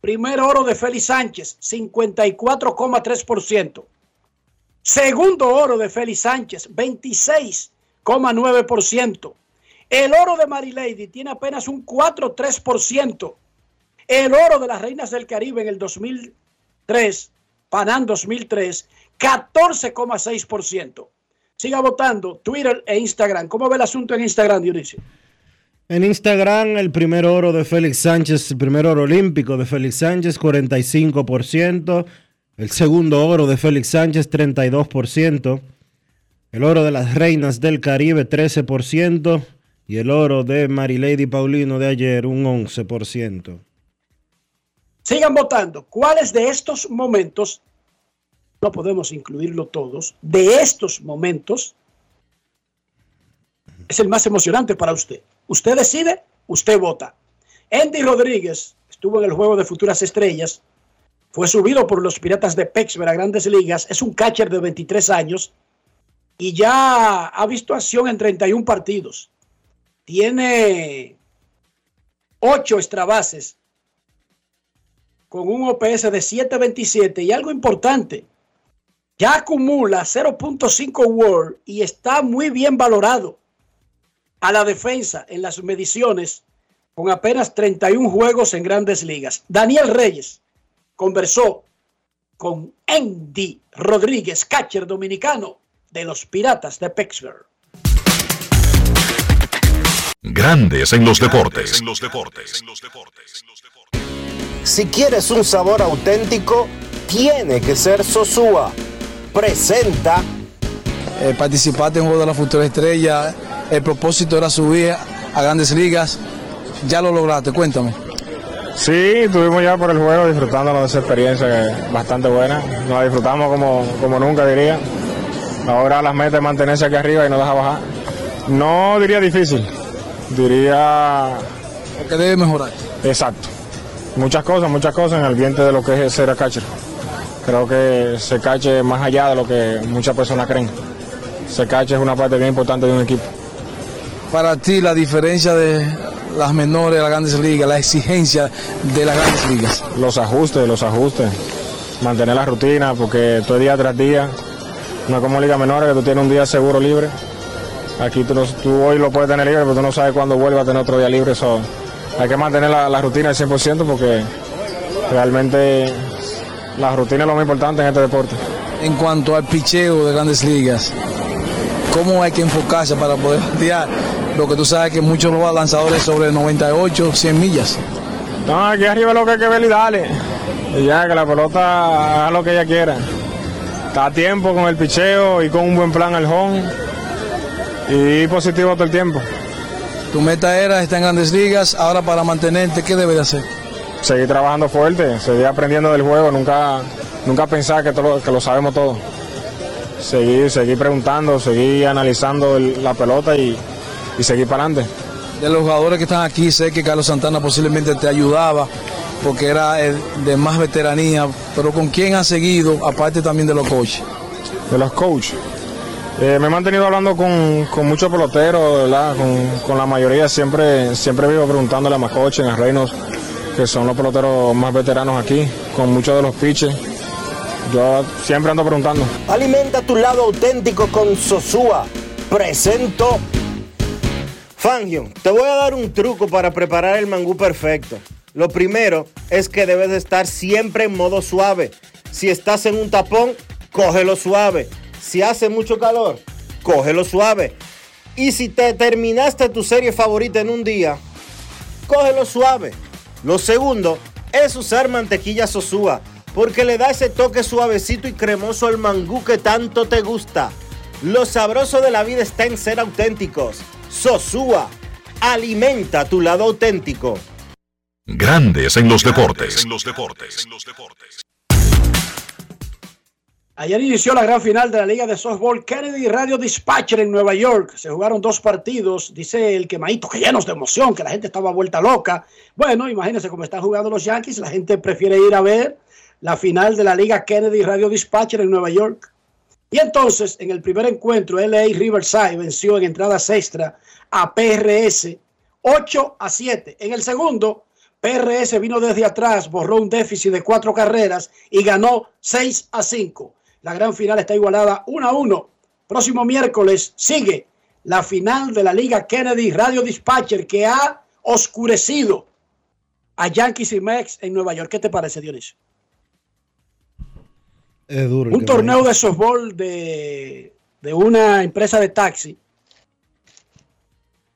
[SPEAKER 5] Primer oro de Félix Sánchez, 54,3%. Segundo oro de Félix Sánchez, 26,9%. El oro de Marilady tiene apenas un 4,3%. El oro de las Reinas del Caribe en el 2003, Panam 2003, 14,6%. Siga votando Twitter e Instagram. ¿Cómo ve el asunto en Instagram, Dionisio?
[SPEAKER 3] En Instagram, el primer oro de Félix Sánchez, el primer oro olímpico de Félix Sánchez, 45%. El segundo oro de Félix Sánchez, 32%. El oro de las Reinas del Caribe, 13%. Y el oro de Marilady Paulino de ayer, un 11%.
[SPEAKER 5] Sigan votando. ¿Cuáles de estos momentos, no podemos incluirlo todos, de estos momentos es el más emocionante para usted? Usted decide, usted vota. Andy Rodríguez estuvo en el juego de futuras estrellas, fue subido por los Piratas de Pittsburgh a grandes ligas, es un catcher de 23 años y ya ha visto acción en 31 partidos. Tiene 8 extrabases con un OPS de 7.27 y algo importante, ya acumula 0.5 WAR y está muy bien valorado a la defensa en las mediciones con apenas 31 juegos en grandes ligas. Daniel Reyes conversó con Andy Rodríguez, catcher dominicano de los Piratas de Pittsburgh.
[SPEAKER 1] Grandes en los deportes.
[SPEAKER 7] Si quieres un sabor auténtico, tiene que ser Sosúa. Presenta.
[SPEAKER 22] Eh, participaste en Juego de la Futura Estrella. El propósito era subir a grandes ligas. Ya lo lograste, cuéntame.
[SPEAKER 23] Sí, estuvimos ya por el juego disfrutándonos de esa experiencia que es bastante buena. Nos disfrutamos como, como nunca, diría. Ahora las metas es mantenerse aquí arriba y no deja bajar. No diría difícil, diría...
[SPEAKER 22] que debe mejorar.
[SPEAKER 23] Exacto. Muchas cosas, muchas cosas en el ambiente de lo que es ser catcher. Creo que se cache más allá de lo que muchas personas creen. Se cache es una parte bien importante de un equipo.
[SPEAKER 22] Para ti la diferencia de las menores a las grandes ligas, la exigencia de las grandes ligas.
[SPEAKER 23] Los ajustes, los ajustes. Mantener la rutina, porque todo día tras día, no es como liga menores que tú tienes un día seguro libre. Aquí tú, tú hoy lo puedes tener libre, pero tú no sabes cuándo vuelvas a tener otro día libre. So, hay que mantener la, la rutina al 100% porque realmente la rutina es lo más importante en este deporte.
[SPEAKER 22] En cuanto al picheo de grandes ligas, ¿cómo hay que enfocarse para poder batear? Lo que tú sabes que muchos los lanzadores sobre 98, 100 millas.
[SPEAKER 23] No, aquí arriba lo que hay que ver y dale. Y ya, que la pelota haga lo que ella quiera. Está a tiempo con el picheo y con un buen plan al home. Y positivo todo el tiempo.
[SPEAKER 22] Tu meta era estar en grandes ligas, ahora para mantenerte, ¿qué debes de hacer?
[SPEAKER 23] Seguir trabajando fuerte, seguir aprendiendo del juego, nunca, nunca pensar que, todo, que lo sabemos todo. Seguir, seguir preguntando, seguir analizando el- la pelota y, y seguir para adelante.
[SPEAKER 22] De los jugadores que están aquí, sé que Carlos Santana posiblemente te ayudaba porque era el de más veteranía, pero ¿con quién has seguido, aparte también de los coaches?
[SPEAKER 23] De los coaches. Eh, me he mantenido hablando con, con muchos peloteros, ¿verdad? Con, con la mayoría siempre, siempre vivo preguntándole a Macoche, a Reinos, que son los peloteros más veteranos aquí, con muchos de los pitches. Yo siempre ando preguntando.
[SPEAKER 7] Alimenta tu lado auténtico con Sosúa. Presento. Fangio, te voy a dar un truco para preparar el mangú perfecto. Lo primero es que debes de estar siempre en modo suave. Si estás en un tapón, cógelo suave. Si hace mucho calor, cógelo suave. Y si te terminaste tu serie favorita en un día, cógelo suave. Lo segundo es usar mantequilla Sosúa, porque le da ese toque suavecito y cremoso al mangú que tanto te gusta. Lo sabroso de la vida está en ser auténticos. Sosúa, alimenta tu lado auténtico.
[SPEAKER 1] Grandes en los deportes.
[SPEAKER 5] Ayer inició la gran final de la Liga de Softball Kennedy Radio Dispatcher en Nueva York. Se jugaron dos partidos. Dice el quemadito que llenos de emoción, que la gente estaba vuelta loca. Bueno, imagínense cómo están jugando los Yankees. La gente prefiere ir a ver la final de la Liga Kennedy Radio Dispatcher en Nueva York. Y entonces, en el primer encuentro, LA Riverside venció en entradas extra a PRS 8 a 7. En el segundo, PRS vino desde atrás, borró un déficit de cuatro carreras y ganó 6 a 5. La gran final está igualada 1 a 1. Próximo miércoles sigue la final de la Liga Kennedy Radio Dispatcher que ha oscurecido a Yankees y Mex en Nueva York. ¿Qué te parece, Dionisio?
[SPEAKER 3] Es duro.
[SPEAKER 5] Un
[SPEAKER 3] que
[SPEAKER 5] torneo de softball de, de una empresa de taxi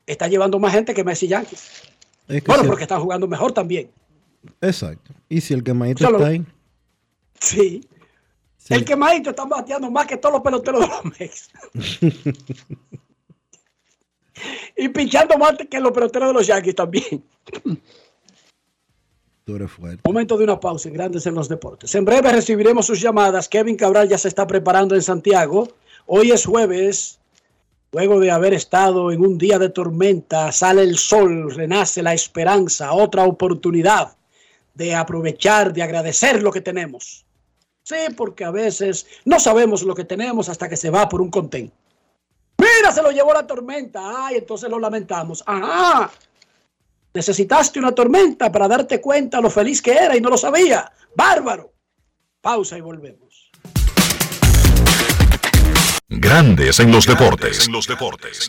[SPEAKER 5] está llevando más gente que Messi y Yankees.
[SPEAKER 3] Es que
[SPEAKER 5] Bueno,
[SPEAKER 3] si-
[SPEAKER 5] porque están jugando mejor también.
[SPEAKER 3] Exacto. Y si el quemadito
[SPEAKER 5] Solo-
[SPEAKER 3] está ahí.
[SPEAKER 5] Sí. El quemadito está bateando más que todos los peloteros de los Mex. y pinchando más que los peloteros de los Yankees también.
[SPEAKER 3] Tú eres fuerte.
[SPEAKER 5] Momento de una pausa en Grandes en los Deportes. En breve recibiremos sus llamadas. Kevin Cabral ya se está preparando en Santiago. Hoy es jueves. Luego de haber estado en un día de tormenta, sale el sol, renace la esperanza, otra oportunidad de aprovechar, de agradecer lo que tenemos. Sí, porque a veces no sabemos lo que tenemos hasta que se va por un contén. Mira, se lo llevó la tormenta. Ay, entonces lo lamentamos. Ajá. Necesitaste una tormenta para darte cuenta lo feliz que era y no lo sabía. Bárbaro. Pausa y volvemos.
[SPEAKER 1] Grandes en los deportes. En los
[SPEAKER 24] deportes.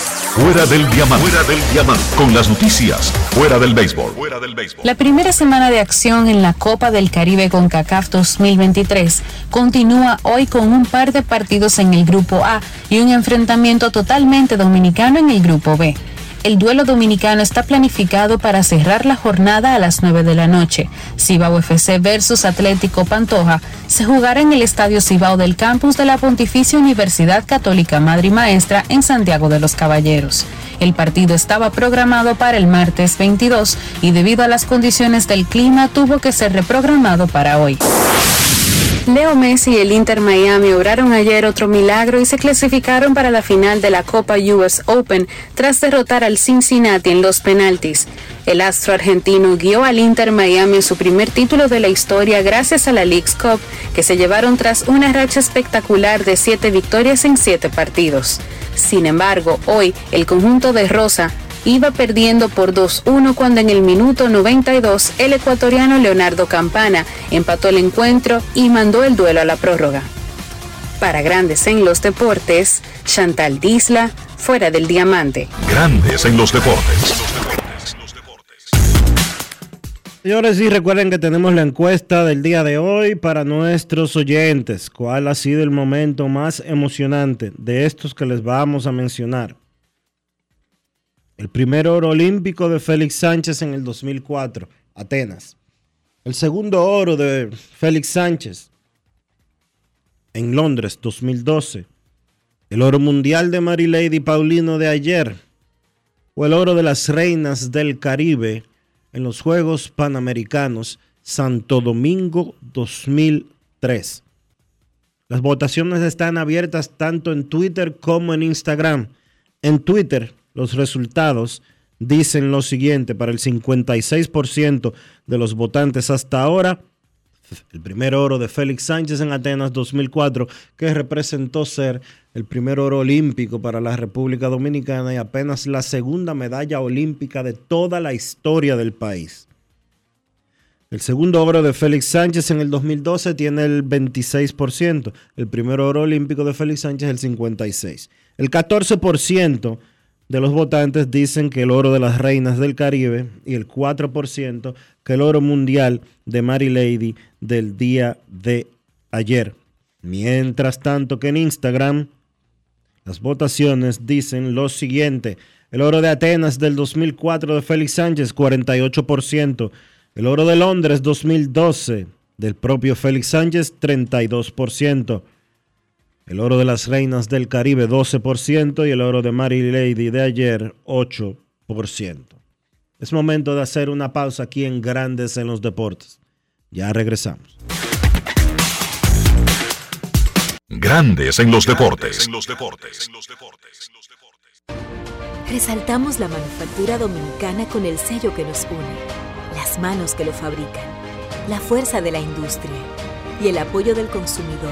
[SPEAKER 1] Fuera del diamante. Fuera del diamante. Con las noticias. Fuera del béisbol. Fuera del béisbol.
[SPEAKER 25] La primera semana de acción en la Copa del Caribe con CACAF 2023 continúa hoy con un par de partidos en el Grupo A y un enfrentamiento totalmente dominicano en el Grupo B. El duelo dominicano está planificado para cerrar la jornada a las 9 de la noche. Cibao FC versus Atlético Pantoja se jugará en el Estadio Cibao del campus de la Pontificia Universidad Católica Madre y Maestra en Santiago de los Caballeros. El partido estaba programado para el martes 22 y debido a las condiciones del clima tuvo que ser reprogramado para hoy. Leo Messi y el Inter Miami obraron ayer otro milagro y se clasificaron para la final de la Copa US Open tras derrotar al Cincinnati en los penaltis. El astro argentino guió al Inter Miami en su primer título de la historia gracias a la League's Cup, que se llevaron tras una racha espectacular de siete victorias en siete partidos. Sin embargo, hoy el conjunto de Rosa iba perdiendo por 2-1 cuando en el minuto 92 el ecuatoriano Leonardo Campana empató el encuentro y mandó el duelo a la prórroga. Para Grandes en los Deportes, Chantal Disla, fuera del diamante.
[SPEAKER 1] Grandes en los Deportes.
[SPEAKER 3] Señores, sí, recuerden que tenemos la encuesta del día de hoy para nuestros oyentes. ¿Cuál ha sido el momento más emocionante de estos que les vamos a mencionar? El primer oro olímpico de Félix Sánchez en el 2004, Atenas. El segundo oro de Félix Sánchez en Londres, 2012. El oro mundial de Marilady Paulino de ayer. O el oro de las reinas del Caribe en los Juegos Panamericanos Santo Domingo 2003. Las votaciones están abiertas tanto en Twitter como en Instagram. En Twitter Los resultados dicen lo siguiente, para el 56% de los votantes hasta ahora, el primer oro de Félix Sánchez en Atenas 2004, que representó ser el primer oro olímpico para la República Dominicana y apenas la segunda medalla olímpica de toda la historia del país. El segundo oro de Félix Sánchez en el 2012 tiene el 26%, el primer oro olímpico de Félix Sánchez el 56%. El 14% de los votantes dicen que el oro de las reinas del Caribe y el 4% que el oro mundial de Mary Lady del día de ayer. Mientras tanto que en Instagram las votaciones dicen lo siguiente. El oro de Atenas del 2004 de Félix Sánchez, 48%. El oro de Londres 2012 del propio Félix Sánchez, 32%. El oro de las reinas del Caribe, 12%. Y el oro de Mary Lady de ayer, 8%. Es momento de hacer una pausa aquí en Grandes en los Deportes. Ya regresamos.
[SPEAKER 1] Grandes en los deportes.
[SPEAKER 15] Resaltamos la manufactura dominicana con el sello que nos une, las manos que lo fabrican, la fuerza de la industria y el apoyo del consumidor,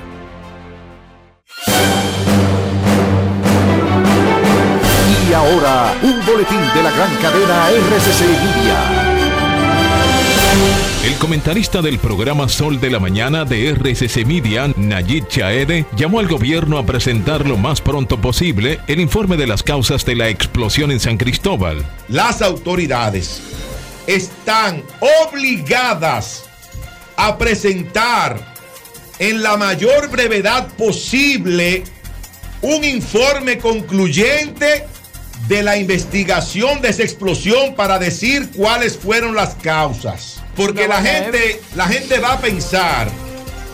[SPEAKER 26] Y ahora, un boletín de la gran cadena RCC Media.
[SPEAKER 27] El comentarista del programa Sol de la Mañana de RCC Media, Nayib Chaede, llamó al gobierno a presentar lo más pronto posible el informe de las causas de la explosión en San Cristóbal.
[SPEAKER 28] Las autoridades están obligadas a presentar en la mayor brevedad posible un informe concluyente de la investigación de esa explosión para decir cuáles fueron las causas. Porque la gente, la gente va a pensar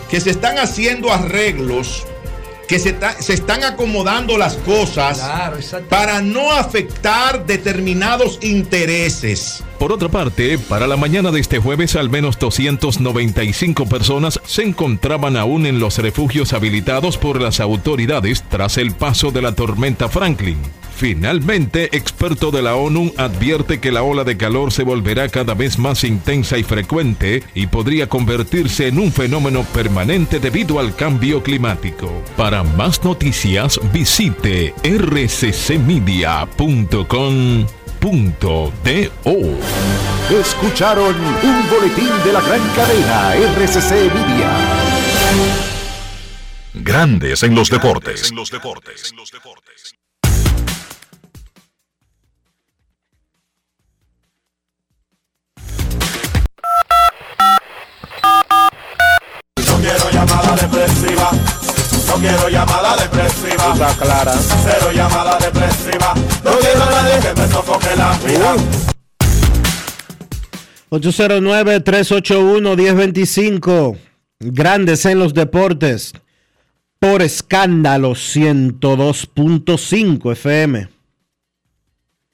[SPEAKER 28] que se están haciendo arreglos, que se, se están acomodando las cosas para no afectar determinados intereses.
[SPEAKER 27] Por otra parte, para la mañana de este jueves, al menos 295 personas se encontraban aún en los refugios habilitados por las autoridades tras el paso de la tormenta Franklin. Finalmente, experto de la ONU advierte que la ola de calor se volverá cada vez más intensa y frecuente y podría convertirse en un fenómeno permanente debido al cambio climático. Para más noticias, visite rccmedia.com
[SPEAKER 26] Escucharon un boletín de la gran cadena RCC Media.
[SPEAKER 1] Grandes en los deportes.
[SPEAKER 29] Quiero llamada depresiva.
[SPEAKER 30] Está clara.
[SPEAKER 29] Cero llamada depresiva. No quiero a nadie que me sofoque la vida.
[SPEAKER 3] 809-381-1025. Grandes en los deportes. Por escándalo 102.5 FM.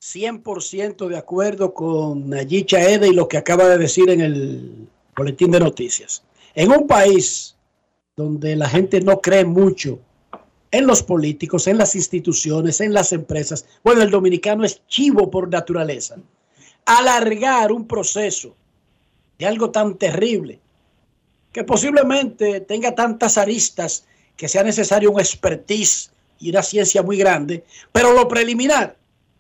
[SPEAKER 5] 100% de acuerdo con Nayib Chaede y lo que acaba de decir en el boletín de noticias. En un país donde la gente no cree mucho en los políticos, en las instituciones, en las empresas, bueno, el dominicano es chivo por naturaleza. Alargar un proceso de algo tan terrible que posiblemente tenga tantas aristas que sea necesario un expertise y una ciencia muy grande, pero lo preliminar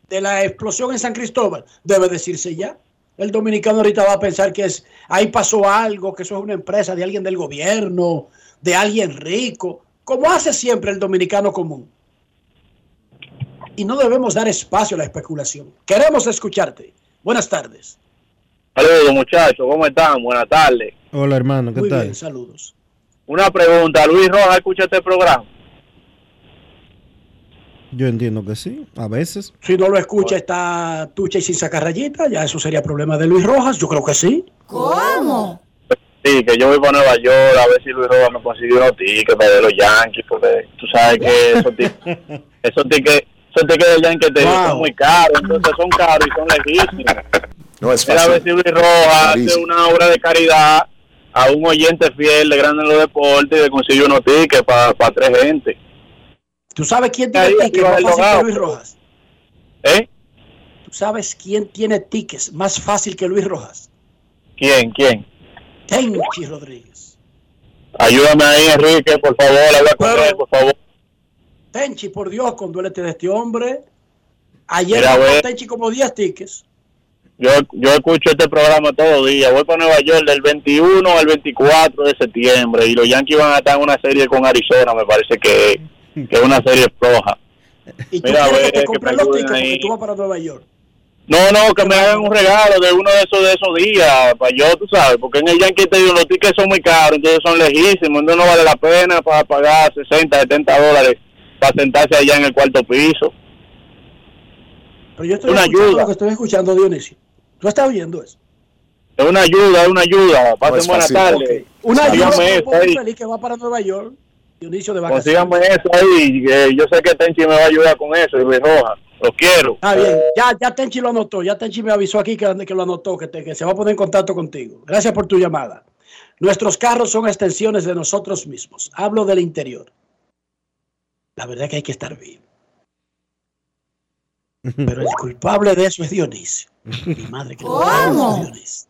[SPEAKER 5] de la explosión en San Cristóbal debe decirse ya. El dominicano ahorita va a pensar que es ahí pasó algo, que eso es una empresa de alguien del gobierno, de alguien rico, como hace siempre el dominicano común. y no debemos dar espacio a la especulación. Queremos escucharte. Buenas tardes.
[SPEAKER 31] Saludos muchachos, ¿cómo están? Buenas tardes.
[SPEAKER 3] Hola hermano, ¿qué
[SPEAKER 5] Muy
[SPEAKER 3] tal?
[SPEAKER 5] bien, saludos.
[SPEAKER 31] Una pregunta, Luis Rojas, ¿escucha este programa?
[SPEAKER 3] Yo entiendo que sí, a veces.
[SPEAKER 5] Si no lo escucha, está tucha y sin sacar rayita, ya eso sería problema de Luis Rojas. Yo creo que sí.
[SPEAKER 32] ¿Cómo?
[SPEAKER 31] Sí, que yo voy para Nueva York a ver si Luis Rojas me consigue unos tickets para ver los Yankees, porque tú sabes que esos tickets, esos tickets, esos tickets de Yankees te son muy caros, entonces son caros y son lejísimos.
[SPEAKER 33] No es
[SPEAKER 31] a ver si Luis Rojas hace una obra de caridad a un oyente fiel de Grande en los Deportes y le consigue unos tickets para tres gente.
[SPEAKER 5] ¿Tú sabes quién tiene
[SPEAKER 31] Ahí
[SPEAKER 5] tickets más fácil que. Luis Rojas?
[SPEAKER 31] ¿Eh?
[SPEAKER 5] ¿Tú sabes quién tiene tickets más fácil que Luis Rojas?
[SPEAKER 31] ¿Quién? ¿Quién?
[SPEAKER 5] Tenchi Rodríguez.
[SPEAKER 31] Ayúdame ahí, Enrique, por favor, habla con él, por favor.
[SPEAKER 5] Tenchi, por Dios, conduélete de este hombre. Ayer
[SPEAKER 31] Mira.
[SPEAKER 5] Tenchi como 10 tickets.
[SPEAKER 31] Yo, yo escucho este programa todos los días. Voy para Nueva York del 21 al 24 de septiembre y los Yankees van a estar en una serie con Arizona, me parece que, que es una serie floja.
[SPEAKER 5] Y tú
[SPEAKER 31] Mira,
[SPEAKER 5] que los tickets porque tú vas para Nueva York.
[SPEAKER 31] No, no, que me hagan un regalo de uno de esos de esos días, para yo, tú sabes, porque en el Yankee te digo, los tickets son muy caros, entonces son lejísimos, entonces no vale la pena para pagar 60, 70 dólares para sentarse allá en el cuarto piso.
[SPEAKER 5] Pero yo estoy
[SPEAKER 31] Una ayuda.
[SPEAKER 5] lo que estoy escuchando, Dionisio. ¿Tú estás oyendo eso?
[SPEAKER 31] Es una ayuda, es una ayuda. Pasen
[SPEAKER 33] es
[SPEAKER 31] buenas tardes.
[SPEAKER 5] Una ayuda
[SPEAKER 31] eso
[SPEAKER 5] feliz que va para Nueva York. Dionisio de vacaciones.
[SPEAKER 31] Consíganme eso ahí, que yo sé que Tenchi me va a ayudar con eso, y Luis Los quiero.
[SPEAKER 5] Está bien, ya, ya Tenchi lo anotó, ya Tenchi me avisó aquí que, que lo anotó, que, te- que se va a poner en contacto contigo. Gracias por tu llamada. Nuestros carros son extensiones de nosotros mismos. Hablo del interior. La verdad que hay que estar vivo. Pero el culpable de eso es Dionisio. Mi madre que lo
[SPEAKER 32] ¿Cómo?
[SPEAKER 5] Dionisio.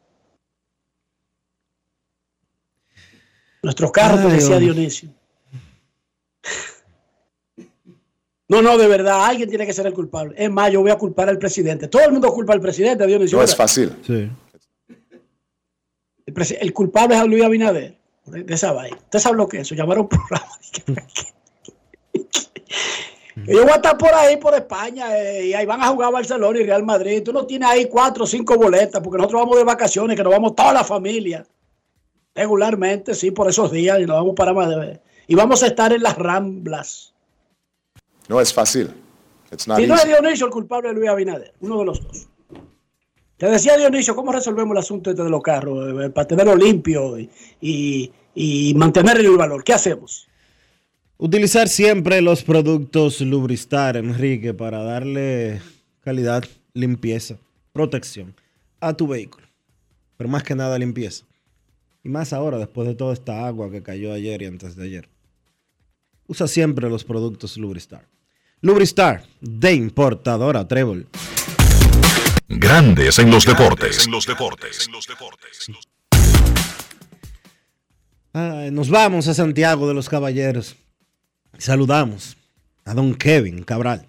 [SPEAKER 5] Nuestros carros, te decía. Dionisio. No, no, de verdad, alguien tiene que ser el culpable. Es más, yo voy a culpar al presidente. Todo el mundo culpa al presidente, Dionisio.
[SPEAKER 33] No es fácil.
[SPEAKER 3] Sí.
[SPEAKER 5] El, culpable es a Luis Abinader de esa vaina. Usted sabe lo que es eso, llamar a un programa. Yo voy a estar por ahí, por España, eh, y ahí van a jugar Barcelona y Real Madrid. Tú no tienes ahí cuatro o cinco boletas, porque nosotros vamos de vacaciones, que nos vamos toda la familia. Regularmente, sí, por esos días, y nos vamos para Madrid. Y vamos a estar en las Ramblas.
[SPEAKER 33] No es fácil. It's not
[SPEAKER 5] Si no es. Dionisio el culpable de Luis Abinader, uno de los dos. Te decía Dionisio, ¿cómo resolvemos el asunto este de los carros? eh, Para tenerlo limpio y, y, y mantener el valor. ¿Qué hacemos?
[SPEAKER 3] Utilizar siempre los productos Lubristar, Enrique, para darle calidad, limpieza, protección a tu vehículo. Pero más que nada limpieza. Y más ahora, después de toda esta agua que cayó ayer y antes de ayer. Usa siempre los productos Lubristar. Lubristar, de importadora Trébol.
[SPEAKER 1] Grandes en los deportes. En los deportes.
[SPEAKER 3] Ay, nos vamos a Santiago de los Caballeros. Saludamos a don Kevin Cabral.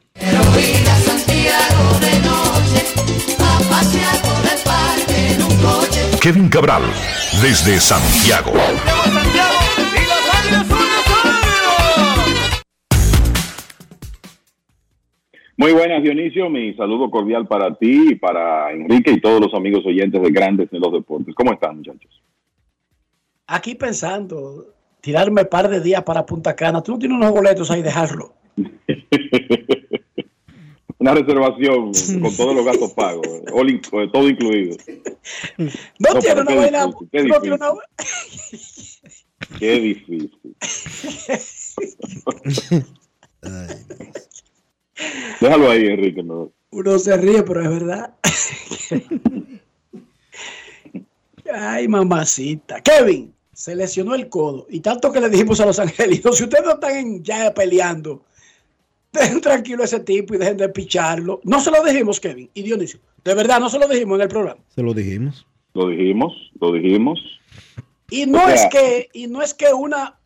[SPEAKER 1] Kevin Cabral, desde Santiago.
[SPEAKER 34] Muy buenas, Dionisio. Mi saludo cordial para ti y para Enrique y todos los amigos oyentes de Grandes en los Deportes. ¿Cómo están, muchachos?
[SPEAKER 5] Aquí pensando, tirarme un par de días para Punta Cana. Tú no tienes unos boletos ahí, dejarlo.
[SPEAKER 34] Una reservación con todos los gastos pagos, all in- eh, todo incluido.
[SPEAKER 5] No,
[SPEAKER 34] No,
[SPEAKER 5] tiene una
[SPEAKER 34] qué
[SPEAKER 5] vaina.
[SPEAKER 34] difícil, qué
[SPEAKER 5] tú no tienes una-
[SPEAKER 34] Qué difícil. Déjalo ahí, Enrique. No.
[SPEAKER 5] Uno se ríe, pero es verdad. Ay, mamacita. Kevin, se lesionó el codo. Y tanto que le dijimos a los angelinos, si ustedes no están en- ya peleando, dejen tranquilo a ese tipo y dejen de picharlo. No se lo dijimos, Kevin y Dionisio. De verdad, no se lo dijimos en el programa.
[SPEAKER 3] Se lo dijimos.
[SPEAKER 34] Lo dijimos, lo dijimos.
[SPEAKER 5] Y no
[SPEAKER 34] O sea-
[SPEAKER 5] es que, y no es que una,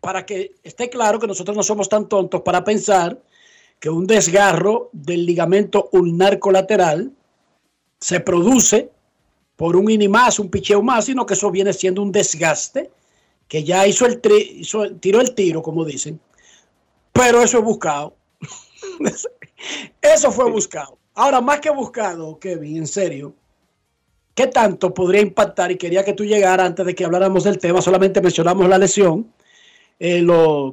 [SPEAKER 5] para que esté claro que nosotros no somos tan tontos para pensar que un desgarro del ligamento ulnar colateral se produce por un ini más, un picheo más, sino que eso viene siendo un desgaste que ya hizo el tri- hizo- tiró el tiro, como dicen. Pero eso es buscado. Eso fue buscado. Ahora, más que buscado, Kevin, en serio, ¿qué tanto podría impactar? Y quería que tú llegaras antes de que habláramos del tema, solamente mencionamos la lesión. Eh,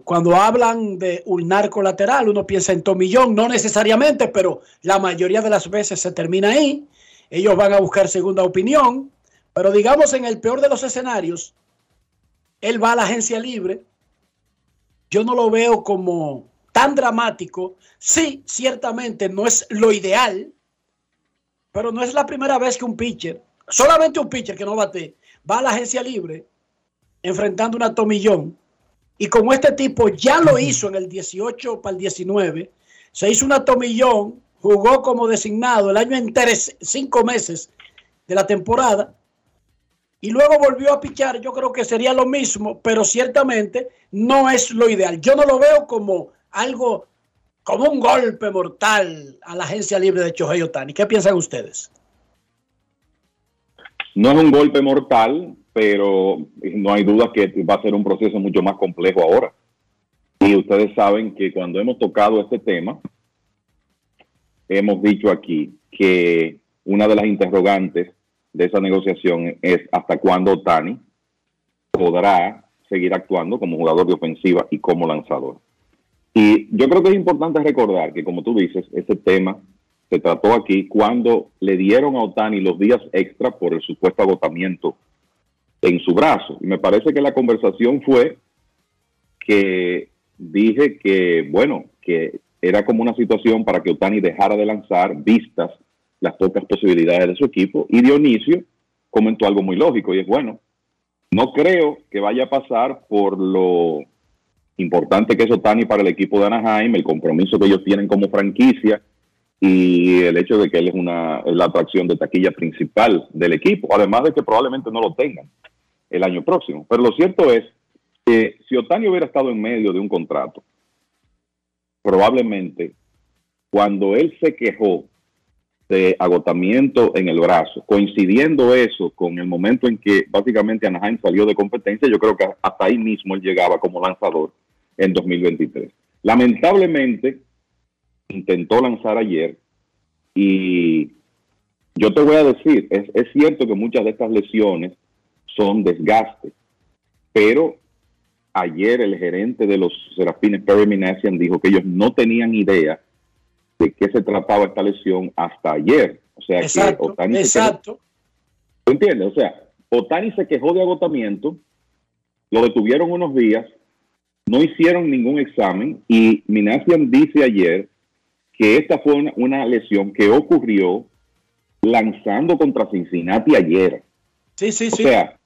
[SPEAKER 5] cuando hablan de ulnar colateral, uno piensa en tomillón, no necesariamente, pero la mayoría de las veces se termina ahí. Ellos van a buscar segunda opinión, pero digamos en el peor de los escenarios, él va a la agencia libre. Yo no lo veo como tan dramático. Sí, ciertamente no es lo ideal, pero no es la primera vez que un pitcher, solamente un pitcher que no bate, va a la agencia libre enfrentando una tomillón. Y como este tipo ya lo hizo en el 18 para el 19, se hizo una tomillón, jugó como designado el año entero, cinco meses de la temporada, y luego volvió a pichar, yo creo que sería lo mismo, pero ciertamente no es lo ideal. Yo no lo veo como algo, como un golpe mortal a la agencia libre de Chohei Otani. ¿Qué piensan ustedes?
[SPEAKER 34] No es un golpe mortal, pero no hay duda que va a ser un proceso mucho más complejo ahora. Y ustedes saben que cuando hemos tocado este tema, hemos dicho aquí que una de las interrogantes de esa negociación es hasta cuándo Tani podrá seguir actuando como jugador de ofensiva y como lanzador. Y yo creo que es importante recordar que, como tú dices, ese tema se trató aquí cuando le dieron a Otani los días extra por el supuesto agotamiento en su brazo. Y me parece que la conversación fue que dije que, bueno, que era como una situación para que Otani dejara de lanzar vistas las pocas posibilidades de su equipo. Y Dionisio comentó algo muy lógico y es bueno, no creo que vaya a pasar por lo importante que es Otani para el equipo de Anaheim, el compromiso que ellos tienen como franquicia y el hecho de que él es, una, la atracción de taquilla principal del equipo, además de que probablemente no lo tengan el año próximo. Pero lo cierto es que si Otani hubiera estado en medio de un contrato, probablemente cuando él se quejó de agotamiento en el brazo, coincidiendo eso con el momento en que básicamente Anaheim salió de competencia, yo creo que hasta ahí mismo él llegaba como lanzador en 2023. Lamentablemente, intentó lanzar ayer y yo te voy a decir, es, es cierto que muchas de estas lesiones son desgaste, pero ayer el gerente de los Serafines, Perry Minasian, dijo que ellos no tenían idea de qué se trataba esta lesión hasta ayer. O sea que Otani exacto. ¿Tú entiendes? O sea, Otani se quejó de agotamiento, lo detuvieron unos días, no hicieron ningún examen y Minasian dice ayer que esta fue una, lesión que ocurrió lanzando contra Cincinnati ayer.
[SPEAKER 5] Sí, sí, sí.
[SPEAKER 34] O sea,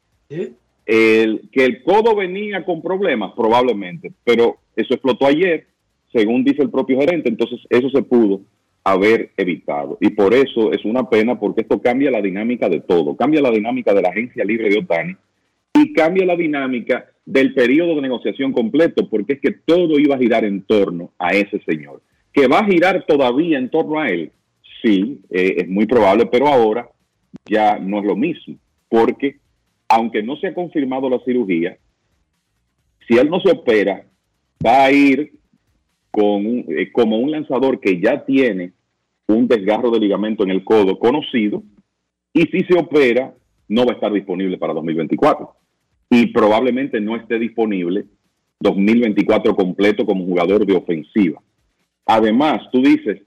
[SPEAKER 34] el, que el codo venía con problemas, probablemente, pero eso explotó ayer según dice el propio gerente, entonces eso se pudo haber evitado. Y por eso es una pena porque esto cambia la dinámica de todo, cambia la dinámica de la agencia libre de Otani y cambia la dinámica del periodo de negociación completo, porque es que todo iba a girar en torno a ese señor. Que va a girar todavía en torno a él, sí, eh, es muy probable, pero ahora ya no es lo mismo, porque aunque no se ha confirmado la cirugía, si él no se opera, va a ir con eh, como un lanzador que ya tiene un desgarro de ligamento en el codo conocido y si se opera no va a estar disponible para 2024 y probablemente no esté disponible 2024 completo como jugador de ofensiva. Además, tú dices,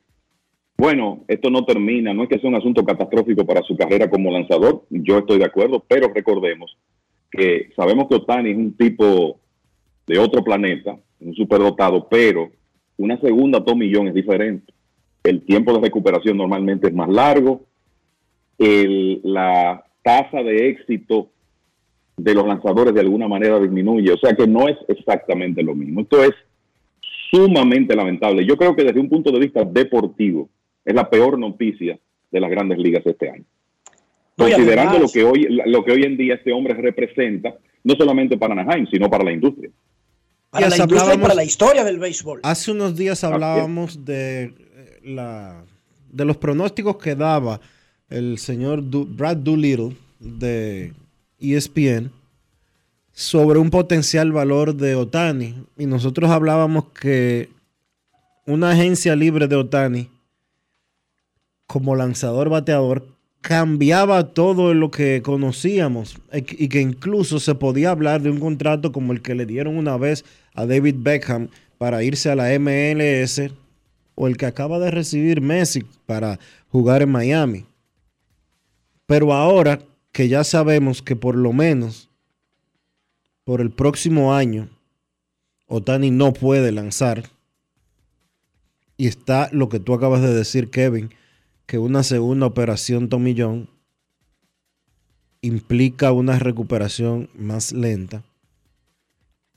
[SPEAKER 34] bueno, esto no termina, no es que sea un asunto catastrófico para su carrera como lanzador, yo estoy de acuerdo, pero recordemos que sabemos que Otani es un tipo de otro planeta, un superdotado, pero una segunda tomillón es diferente. El tiempo de recuperación normalmente es más largo. la tasa de éxito de los lanzadores de alguna manera disminuye. O sea que no es exactamente lo mismo. Esto es sumamente lamentable. Yo creo que desde un punto de vista deportivo es la peor noticia de las grandes ligas este año. Considerando lo que hoy lo que hoy en día este hombre representa, no solamente para Anaheim, sino para la industria
[SPEAKER 5] para la industria y para la historia del béisbol.
[SPEAKER 3] Hace unos días hablábamos de eh, la de los pronósticos que daba el señor Brad Doolittle de ESPN sobre un potencial valor de Otani y nosotros hablábamos que una agencia libre de Otani como lanzador bateador cambiaba todo lo que conocíamos e- y que incluso se podía hablar de un contrato como el que le dieron una vez a David Beckham para irse a la MLS o el que acaba de recibir Messi para jugar en Miami. Pero ahora que ya sabemos que por lo menos por el próximo año Otani no puede lanzar y está lo que tú acabas de decir, Kevin, que una segunda operación tomillón implica una recuperación más lenta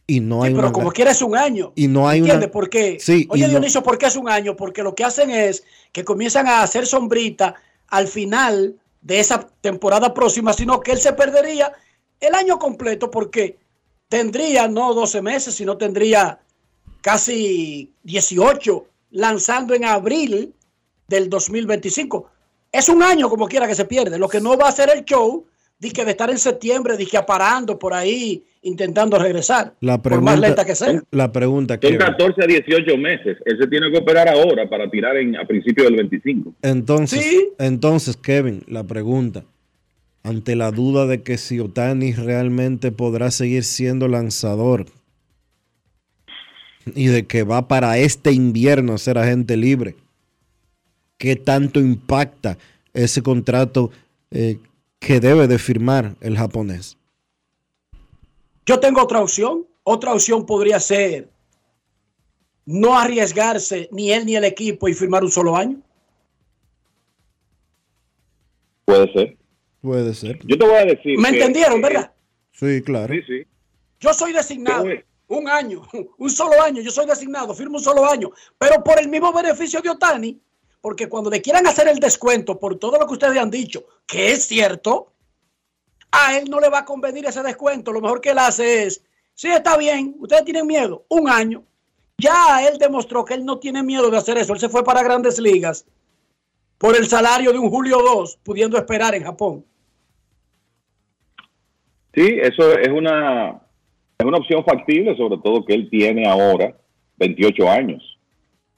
[SPEAKER 3] y no hay
[SPEAKER 5] pero
[SPEAKER 3] una
[SPEAKER 5] como quiera es un año.
[SPEAKER 3] y no hay
[SPEAKER 5] ¿Entiendes
[SPEAKER 3] una
[SPEAKER 5] por qué?
[SPEAKER 3] Sí,
[SPEAKER 5] Oye,
[SPEAKER 3] no-
[SPEAKER 5] Dionisio, ¿por qué es un año? Porque lo que hacen es que comienzan a hacer sombrita al final de esa temporada próxima, sino que él se perdería el año completo porque tendría no 12 meses, sino tendría casi 18 lanzando en abril del 2025. Es un año como quiera que se pierde. Lo que no va a hacer el show, de que de estar en septiembre, que aparando por ahí, intentando regresar.
[SPEAKER 3] la
[SPEAKER 5] por
[SPEAKER 3] pregunta
[SPEAKER 5] más lenta que sea.
[SPEAKER 3] la pregunta
[SPEAKER 34] Son
[SPEAKER 3] Kevin.
[SPEAKER 34] 14 a 18 meses. Él se tiene que operar ahora para tirar en, a principios del 25.
[SPEAKER 3] Entonces, entonces, Kevin, la pregunta, ante la duda de que si Otani realmente podrá seguir siendo lanzador y de que va para este invierno a ser agente libre, ¿qué tanto impacta ese contrato eh, que debe de firmar el japonés?
[SPEAKER 5] Yo tengo otra opción. Otra opción podría ser no arriesgarse ni él ni el equipo y firmar un solo año.
[SPEAKER 34] Puede ser.
[SPEAKER 3] Puede ser.
[SPEAKER 34] Yo te voy a decir.
[SPEAKER 5] ¿Me
[SPEAKER 34] que-
[SPEAKER 5] entendieron, verdad?
[SPEAKER 3] Sí, claro.
[SPEAKER 34] Sí, sí.
[SPEAKER 5] Yo soy designado un año, un solo año, yo soy designado, firmo un solo año, pero por el mismo beneficio de Otani, porque cuando le quieran hacer el descuento por todo lo que ustedes han dicho, que es cierto, a él no le va a convenir ese descuento. Lo mejor que él hace es, sí, está bien, ustedes tienen miedo, un año. Ya él demostró que él no tiene miedo de hacer eso. Él se fue para grandes ligas por el salario de un Julio 2, pudiendo esperar en Japón.
[SPEAKER 34] Sí, eso es una, es una opción factible, sobre todo que él tiene ahora 28 años.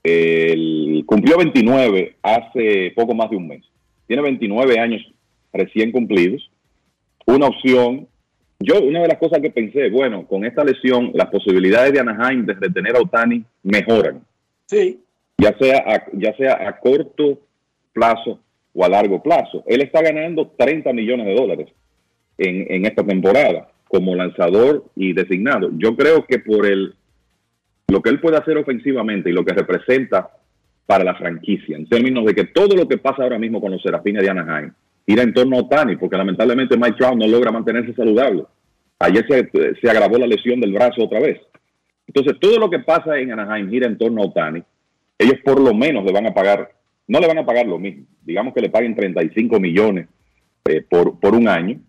[SPEAKER 34] Él cumplió 29 hace poco más de un mes. Tiene 29 años recién cumplidos. Una opción. Yo, una de las cosas que pensé, bueno, con esta lesión, las posibilidades de Anaheim de retener a Otani mejoran.
[SPEAKER 5] Sí.
[SPEAKER 34] ya sea a, ya sea a corto plazo o a largo plazo. Él está ganando 30 millones de dólares en, esta temporada como lanzador y designado. Yo creo que por el lo que él puede hacer ofensivamente y lo que representa para la franquicia, en términos de que todo lo que pasa ahora mismo con los Serafines de Anaheim gira en torno a Otani, porque lamentablemente Mike Trout no logra mantenerse saludable. Ayer se, se agravó la lesión del brazo otra vez. Entonces, todo lo que pasa en Anaheim gira en torno a Otani. Ellos por lo menos le van a pagar, no le van a pagar lo mismo. Digamos que le paguen 35 millones eh, por, por un año,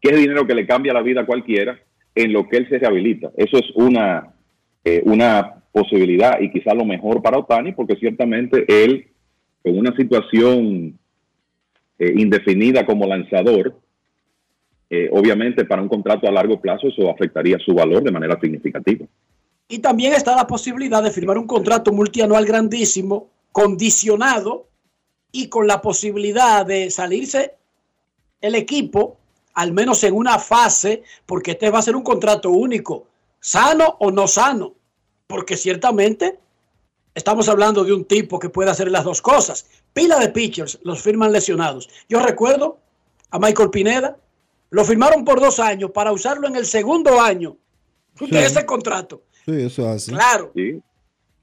[SPEAKER 34] que es dinero que le cambia la vida a cualquiera en lo que él se rehabilita. Eso es una, eh, una posibilidad y quizá lo mejor para Otani, porque ciertamente él, con una situación eh, indefinida como lanzador, eh, obviamente para un contrato a largo plazo eso afectaría su valor de manera significativa.
[SPEAKER 5] Y también está la posibilidad de firmar un contrato multianual grandísimo, condicionado y con la posibilidad de salirse el equipo, al menos en una fase, porque este va a ser un contrato único, sano o no sano, porque ciertamente estamos hablando de un tipo que puede hacer las dos cosas. Pila de pitchers los firman lesionados. Yo recuerdo a Michael Pineda, lo firmaron por dos años para usarlo en el segundo año de ese contrato.
[SPEAKER 3] Sí, eso es así.
[SPEAKER 5] Claro.
[SPEAKER 34] Sí.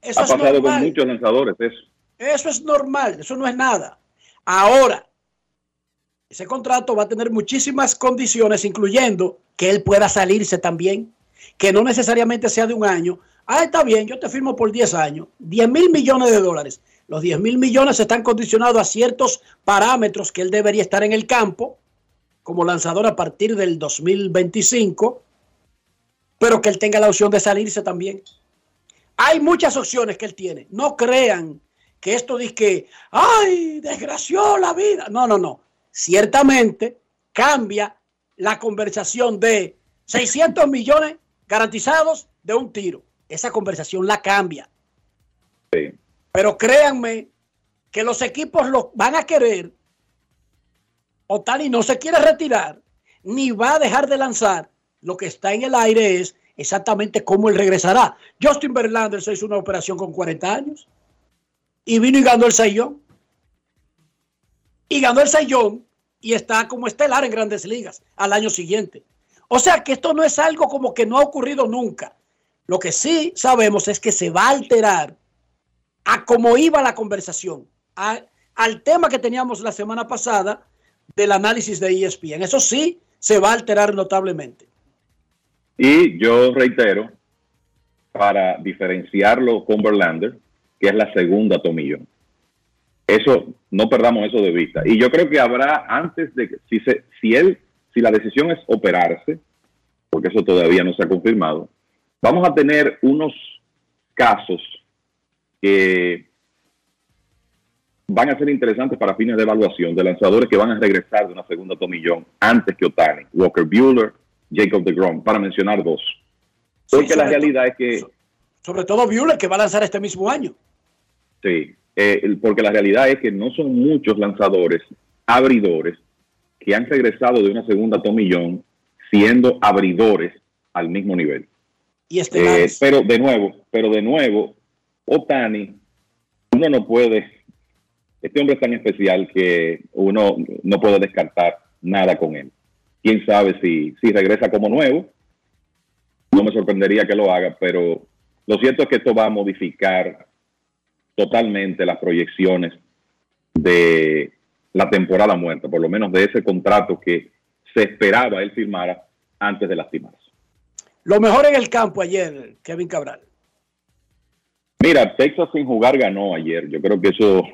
[SPEAKER 5] Eso
[SPEAKER 34] ha
[SPEAKER 5] es
[SPEAKER 34] pasado
[SPEAKER 5] normal.
[SPEAKER 34] con muchos lanzadores eso.
[SPEAKER 5] Eso es normal, eso no es nada. Ahora, ese contrato va a tener muchísimas condiciones, incluyendo que él pueda salirse también, que no necesariamente sea de un año. Ah, está bien, yo te firmo por 10 años, 10 mil millones de dólares. Los 10 mil millones están condicionados a ciertos parámetros que él debería estar en el campo como lanzador a partir del 2025, pero que él tenga la opción de salirse también. Hay muchas opciones que él tiene. No crean que esto dice que, ay, desgració la vida. No, no, no. Ciertamente cambia la conversación de 600 millones garantizados de un tiro. Esa conversación la cambia. Pero créanme que los equipos lo van a querer. Otani no se quiere retirar, ni va a dejar de lanzar. Lo que está en el aire es exactamente cómo él regresará. Justin Verlander se hizo una operación con 40 años y vino y ganó el Sayón. Y ganó el Sayón y está como estelar en grandes ligas al año siguiente. O sea que esto no es algo como que no ha ocurrido nunca. Lo que sí sabemos es que se va a alterar a cómo iba la conversación, al tema que teníamos la semana pasada del análisis de ESPN. Eso sí se va a alterar notablemente.
[SPEAKER 34] Y yo reitero, para diferenciarlo con Verlander, que es la segunda tomillón. Eso, no perdamos eso de vista. Y yo creo que habrá, antes de que, si, se, si él, si la decisión es operarse, porque eso todavía no se ha confirmado, vamos a tener unos casos que van a ser interesantes para fines de evaluación de lanzadores que van a regresar de una segunda tomillón antes que Otani, Walker Bueller, Jacob DeGrom, para mencionar dos. Porque la realidad es que...
[SPEAKER 5] Sobre todo Bueller, que va a lanzar este mismo año.
[SPEAKER 34] Sí, eh, porque la realidad es que no son muchos lanzadores, abridores, que han regresado de una segunda tomillón siendo abridores al mismo nivel.
[SPEAKER 5] Y este
[SPEAKER 34] eh, pero de nuevo, pero de nuevo, Otani, uno no puede, este hombre es tan especial que uno no puede descartar nada con él. Quién sabe si, si regresa como nuevo, no me sorprendería que lo haga, pero lo cierto es que esto va a modificar totalmente las proyecciones de la temporada muerta, por lo menos de ese contrato que se esperaba él firmara antes de lastimarse.
[SPEAKER 5] Lo mejor en el campo ayer, Kevin Cabral.
[SPEAKER 34] Mira, Texas sin jugar ganó ayer. Yo creo que eso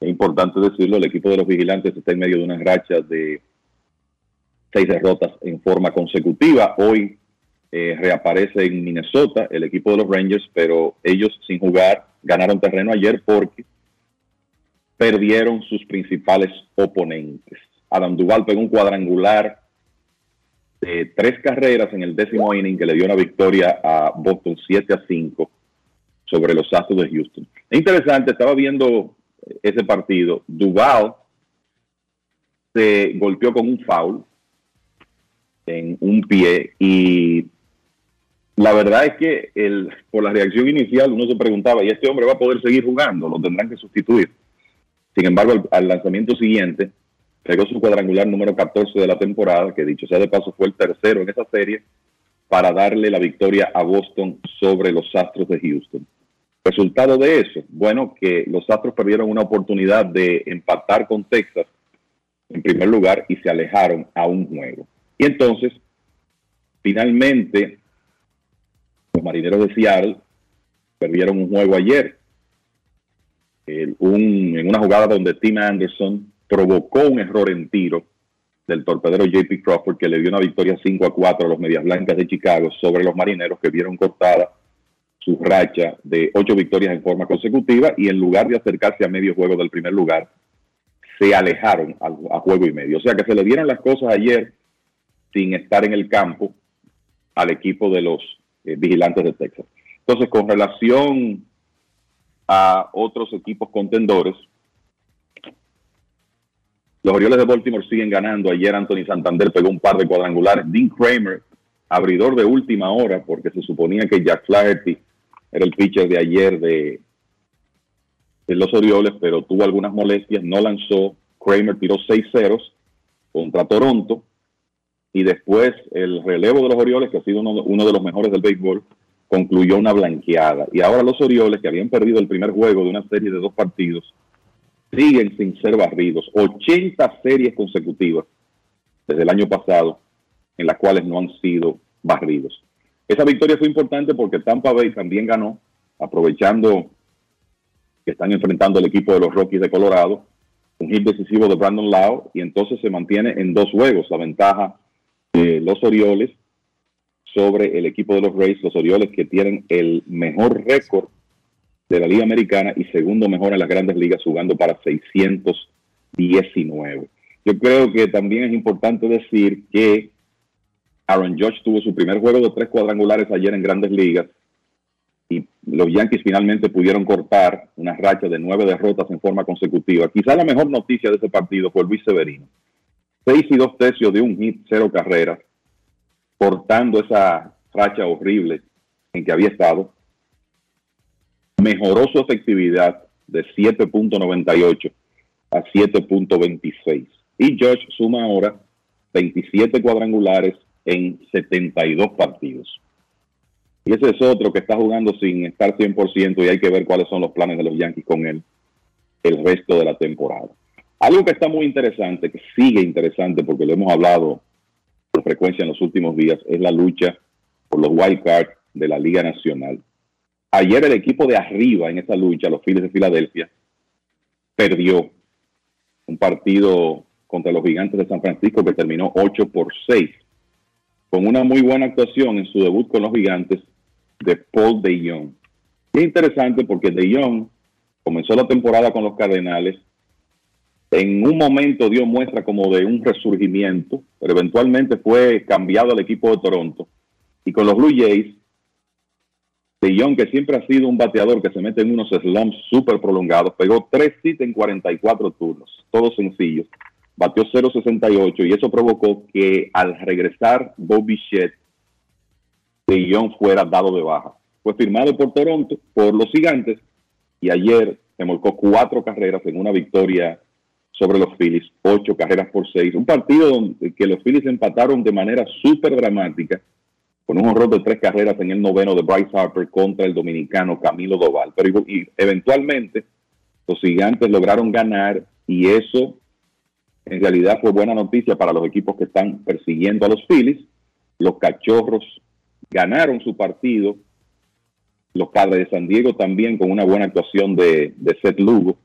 [SPEAKER 34] es importante decirlo. El equipo de los vigilantes está en medio de unas rachas de seis derrotas en forma consecutiva. Hoy eh, reaparece en Minnesota el equipo de los Rangers, pero ellos sin jugar ganaron terreno ayer porque perdieron sus principales oponentes. Adam Duval pegó un cuadrangular de tres carreras en el décimo inning que le dio una victoria a Boston 7 a 5 sobre los Astros de Houston. Es interesante, estaba viendo ese partido. Duval se golpeó con un foul en un pie y la verdad es que el, por la reacción inicial uno se preguntaba, ¿y este hombre va a poder seguir jugando? ¿Lo tendrán que sustituir? Sin embargo, al, lanzamiento siguiente, pegó su cuadrangular número 14 de la temporada, que dicho sea de paso fue el tercero en esa serie, para darle la victoria a Boston sobre los Astros de Houston. Resultado de eso, bueno, que los Astros perdieron una oportunidad de empatar con Texas en primer lugar y se alejaron a un juego. Y entonces, finalmente, los marineros de Seattle perdieron un juego ayer. en una jugada donde Tim Anderson provocó un error en tiro del torpedero JP Crawford que le dio una victoria 5 a 4 a los Medias Blancas de Chicago sobre los marineros que vieron cortada su racha de ocho victorias en forma consecutiva y en lugar de acercarse a medio juego del primer lugar, se alejaron a, juego y medio. O sea que se le dieron las cosas ayer sin estar en el campo al equipo de los eh, vigilantes de Texas. Entonces, con relación a otros equipos contendores, los Orioles de Baltimore siguen ganando. Ayer Anthony Santander pegó un par de cuadrangulares. Dean Kramer, abridor de última hora, porque se suponía que Jack Flaherty era el pitcher de ayer de, de los Orioles, pero tuvo algunas molestias, no lanzó. Kramer tiró seis ceros contra Toronto y después el relevo de los Orioles, que ha sido uno, de los mejores del béisbol, concluyó una blanqueada. Y ahora los Orioles, que habían perdido el primer juego de una serie de dos partidos, siguen sin ser barridos. 80 series consecutivas desde el año pasado en las cuales no han sido barridos. Esa victoria fue importante porque Tampa Bay también ganó, aprovechando que están enfrentando el equipo de los Rockies de Colorado, un hit decisivo de Brandon Lau, y entonces se mantiene en dos juegos la ventaja los Orioles sobre el equipo de los Rays, los Orioles que tienen el mejor récord de la Liga Americana y segundo mejor en las grandes ligas jugando para 619. Yo creo que también es importante decir que Aaron Judge tuvo su primer juego de tres cuadrangulares ayer en grandes ligas y los Yankees finalmente pudieron cortar una racha de nueve derrotas en forma consecutiva. Quizá la mejor noticia de ese partido fue Luis Severino. Seis y dos tercios de un hit, cero carreras, cortando esa racha horrible en que había estado. Mejoró su efectividad de 7.98 a 7.26. Y Josh suma ahora 27 cuadrangulares en 72 partidos. Y ese es otro que está jugando sin estar 100% y hay que ver cuáles son los planes de los Yankees con él el resto de la temporada. Algo que está muy interesante, que sigue interesante porque lo hemos hablado con frecuencia en los últimos días, es la lucha por los wild cards de la Liga Nacional. Ayer el equipo de arriba en esa lucha, los Phillies de Filadelfia, perdió un partido contra los Gigantes de San Francisco que terminó 8 por 6, con una muy buena actuación en su debut con los Gigantes de Paul de Jong. es interesante porque de Jong comenzó la temporada con los Cardenales, en un momento dio muestra como de un resurgimiento, pero eventualmente fue cambiado al equipo de Toronto. Y con los Blue Jays, de Jong, que siempre ha sido un bateador que se mete en unos slumps súper prolongados, pegó tres hits en 44 turnos, todos sencillos, batió 0.68 y eso provocó que al regresar Bobby Shedd, de Jong fuera dado de baja. Fue firmado por Toronto, por los gigantes, y ayer se molcó cuatro carreras en una victoria sobre los Phillies, ocho carreras por seis. Un partido donde que los Phillies empataron de manera súper dramática, con un horror de tres carreras en el noveno de Bryce Harper contra el dominicano Camilo Doval. Pero y eventualmente los gigantes lograron ganar y eso en realidad fue buena noticia para los equipos que están persiguiendo a los Phillies. Los cachorros ganaron su partido. Los padres de San Diego también con una buena actuación de, de Seth Lugo.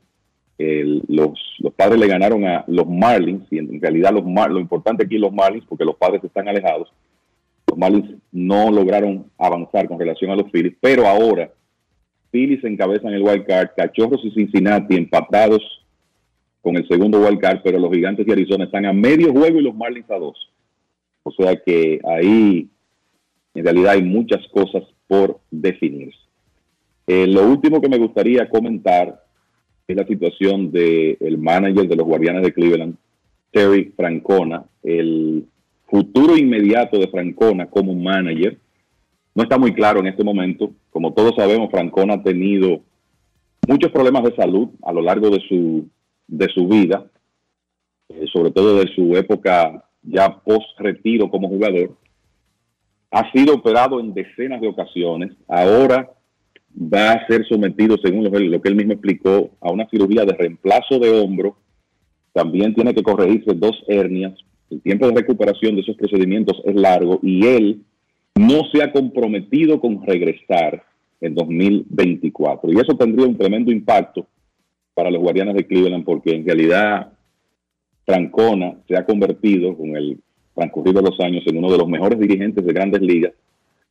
[SPEAKER 34] Los, los, padres le ganaron a los Marlins y en, realidad los lo importante aquí los Marlins porque los padres están alejados. Los Marlins no lograron avanzar con relación a los Phillies, pero ahora Phillies encabezan el wild card, Cachorros y Cincinnati empatados con el segundo wild card, pero los Gigantes de Arizona están a medio juego y los Marlins a dos. O sea que ahí en realidad hay muchas cosas por definirse. Eh, lo último que me gustaría comentar es la situación del manager de los Guardianes de Cleveland, Terry Francona. El futuro inmediato de Francona como manager no está muy claro en este momento. Como todos sabemos, Francona ha tenido muchos problemas de salud a lo largo de su, de su vida, eh, sobre todo de su época ya post-retiro como jugador ha sido operado en decenas de ocasiones. Ahora va a ser sometido, según lo, que él mismo explicó, a una cirugía de reemplazo de hombro. También tiene que corregirse dos hernias. El tiempo de recuperación de esos procedimientos es largo y él no se ha comprometido con regresar en 2024. Y eso tendría un tremendo impacto para los guardianes de Cleveland porque en realidad Francona se ha convertido con el transcurrido los años en uno de los mejores dirigentes de grandes ligas.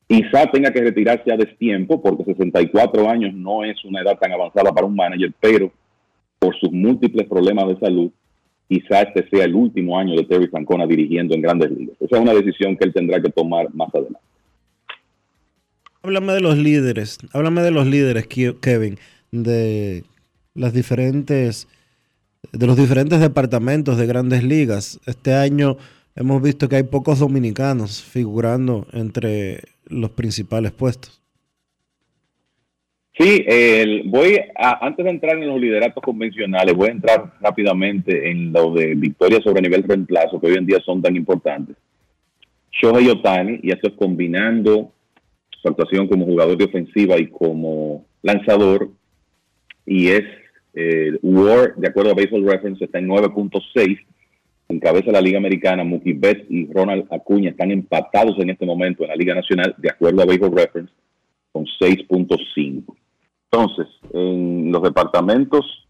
[SPEAKER 34] Quizá tenga que retirarse a destiempo porque 64 años no es una edad tan avanzada para un manager, pero por sus múltiples problemas de salud, quizá este sea el último año de Terry Francona dirigiendo en grandes ligas. Esa es una decisión que él tendrá que tomar más adelante.
[SPEAKER 3] Háblame de los líderes, háblame de los líderes, Kevin, de las diferentes, de los diferentes departamentos de grandes ligas. Este año hemos visto que hay pocos dominicanos figurando entre los principales puestos.
[SPEAKER 34] Sí, voy a, antes de entrar en los lideratos convencionales, voy a entrar rápidamente en lo de victorias sobre nivel reemplazo, que hoy en día son tan importantes. Shohei Otani, y esto es combinando su actuación como jugador de ofensiva y como lanzador, y es eh, War, de acuerdo a Baseball Reference, está en 9.6 encabeza la Liga Americana, Mookie Betts y Ronald Acuña están empatados en este momento en la Liga Nacional, de acuerdo a Baseball Reference, con 6.5. Entonces, en los departamentos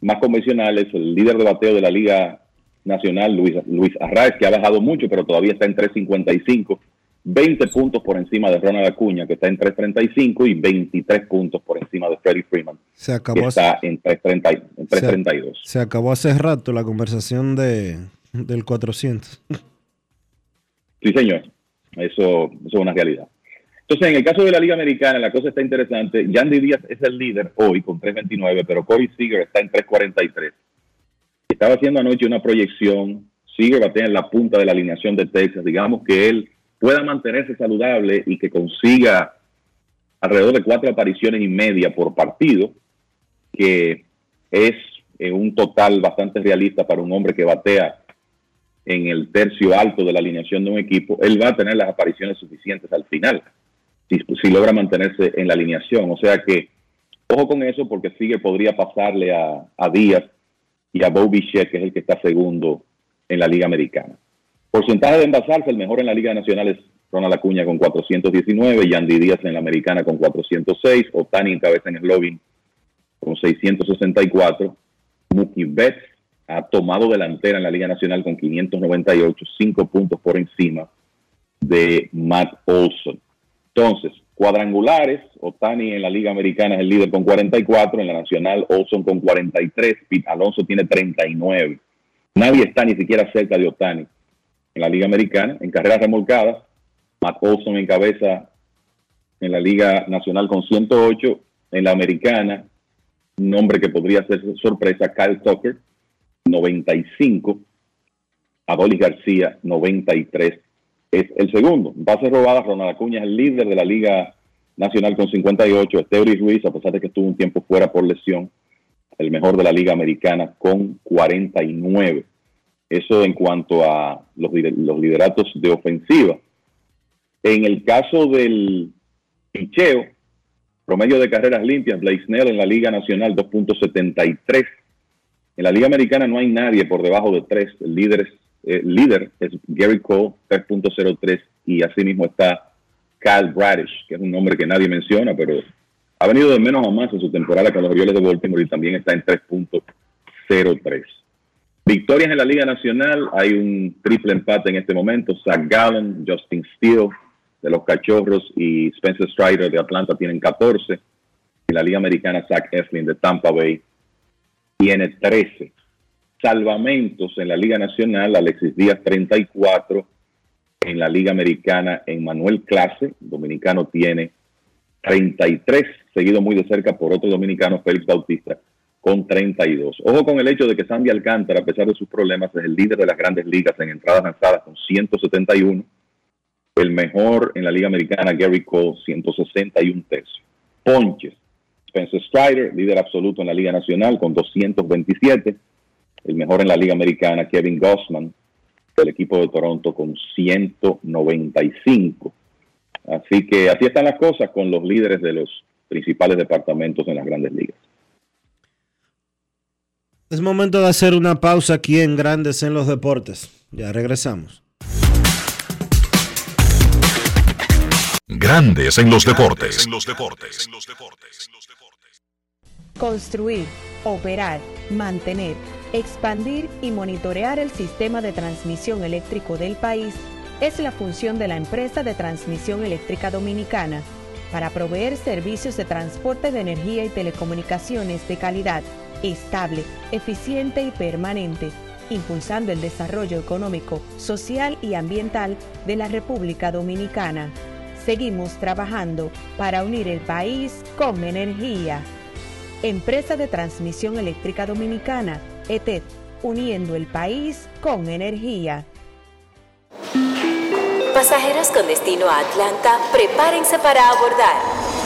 [SPEAKER 34] más convencionales, el líder de bateo de la Liga Nacional, Luis, Luis Arraez, que ha bajado mucho, pero todavía está en 3.55 20 puntos por encima de Ronald Acuña, que está en 3.35, y 23 puntos por encima de Freddie Freeman,
[SPEAKER 3] se acabó
[SPEAKER 34] que está en 3.32.
[SPEAKER 3] Se, acabó hace rato la conversación de, del 400.
[SPEAKER 34] Sí, señor. Eso, eso es una realidad. Entonces, en el caso de la Liga Americana, la cosa está interesante. Yandy Díaz es el líder hoy con 3.29, pero Corey Seager está en 3.43. Estaba haciendo anoche una proyección. Seager batea en la punta de la alineación de Texas. Digamos que él pueda mantenerse saludable y que consiga alrededor de cuatro apariciones y media por partido, que es eh, un total bastante realista para un hombre que batea en el tercio alto de la alineación de un equipo, él va a tener las apariciones suficientes al final si, logra mantenerse en la alineación. O sea que, ojo con eso, porque sigue podría pasarle a, Díaz y a Bobby Bichette, que es el que está segundo en la Liga Americana. Porcentaje de envasarse, el mejor en la Liga Nacional es Ronald Acuña con 419, Yandy Díaz en la Americana con 406, Otani encabeza en el lobby con 664, Mookie Betts ha tomado delantera en la Liga Nacional con 598, 5 puntos por encima de Matt Olson. Entonces, cuadrangulares, Otani en la Liga Americana es el líder con 44, en la Nacional Olson con 43, Pete Alonso tiene 39. Nadie está ni siquiera cerca de Otani en la Liga Americana. En carreras remolcadas, Matt Olson encabeza en la Liga Nacional con 108, en la Americana, un nombre que podría ser sorpresa, Kyle Tucker, 95, Adolis García, 93 es el segundo. Base robada, Ronald Acuña es el líder de la Liga Nacional con 58. Esteuri Ruiz, a pesar de que estuvo un tiempo fuera por lesión, el mejor de la Liga Americana con 49. Eso en cuanto a los, los lideratos de ofensiva. En el caso del picheo, promedio de carreras limpias, Blake Snell en la Liga Nacional 2.73. En la Liga Americana no hay nadie por debajo de 3. El líder es eh, líder es Gary Cole, 3.03, y asimismo está Cal Bradish, que es un nombre que nadie menciona, pero ha venido de menos a más en su temporada con los Orioles de Baltimore y también está en 3.03. Victorias en la Liga Nacional, hay un triple empate en este momento. Zach Gallen, Justin Steele de los Cachorros y Spencer Strider de Atlanta tienen 14. En la Liga Americana, Zach Eflin de Tampa Bay tiene 13 salvamentos en la Liga Nacional, Alexis Díaz 34, en la Liga Americana, en Manuel Clase, dominicano tiene 33, seguido muy de cerca por otro dominicano, Félix Bautista, con 32. Ojo con el hecho de que Sandy Alcántara, a pesar de sus problemas, es el líder de las grandes ligas en entradas lanzadas con 171. El mejor en la Liga Americana, Gary Cole, 161 tercios. Ponches. Spencer Strider, líder absoluto en la Liga Nacional con 227 el mejor en la Liga Americana, Kevin Gossman, del equipo de Toronto, con 195. Así que así están las cosas con los líderes de los principales departamentos en las grandes ligas.
[SPEAKER 3] Es momento de hacer una pausa aquí en Grandes en los Deportes. Ya regresamos.
[SPEAKER 1] Grandes en los deportes. En los deportes.
[SPEAKER 14] Construir, operar, mantener Expandir y monitorear el sistema de transmisión eléctrico del país es la función de la empresa de transmisión eléctrica dominicana para proveer servicios de transporte de energía y telecomunicaciones de calidad, estable, eficiente y permanente, impulsando el desarrollo económico, social y ambiental de la República Dominicana. Seguimos trabajando para unir el país con energía. Empresa de Transmisión Eléctrica Dominicana ETED, uniendo el país con energía.
[SPEAKER 15] Pasajeros con destino a Atlanta, prepárense para abordar.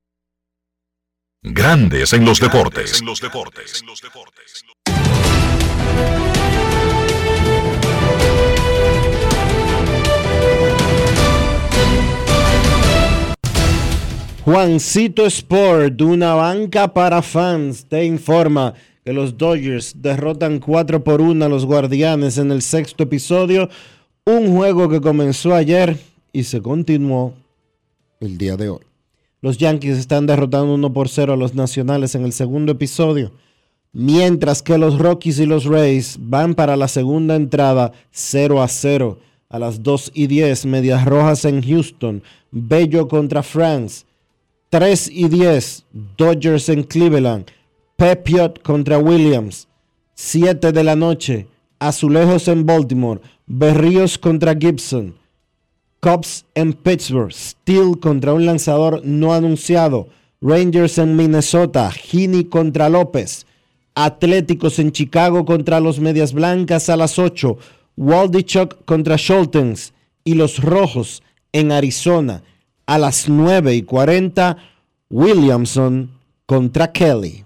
[SPEAKER 1] Grandes en los deportes.
[SPEAKER 3] Juancito Sport, una banca para fans, te informa que los Dodgers derrotan 4 por 1 a los Guardianes en el sexto episodio, un juego que comenzó ayer y se continuó el día de hoy. Los Yankees están derrotando 1 por 0 a los Nacionales en el segundo episodio. Mientras que los Rockies y los Rays van para la segunda entrada 0 a 0 a las 2 y 10. Medias Rojas en Houston. Bello contra France. 3 y 10. Dodgers en Cleveland. Pepiot contra Williams. 7 de la noche. Azulejos en Baltimore. Berríos contra Gibson. Cubs en Pittsburgh. Steel contra un lanzador no anunciado. Rangers en Minnesota. Heaney contra López. Atléticos en Chicago contra los Medias Blancas a las 8. Waldichuk contra Schultens. Y los Rojos en Arizona a las 9 y 40. Williamson contra Kelly.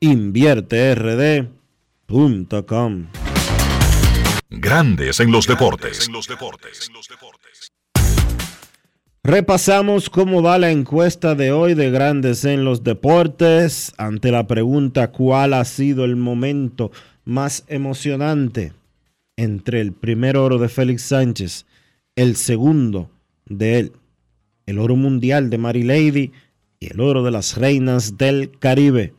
[SPEAKER 3] InvierteRD.com
[SPEAKER 1] Grandes en los deportes.
[SPEAKER 3] Repasamos cómo va la encuesta de hoy de Grandes en los Deportes ante la pregunta ¿cuál ha sido el momento más emocionante entre el primer oro de Félix Sánchez, el segundo de él, el oro mundial de Mary Lady y el oro de las reinas del Caribe?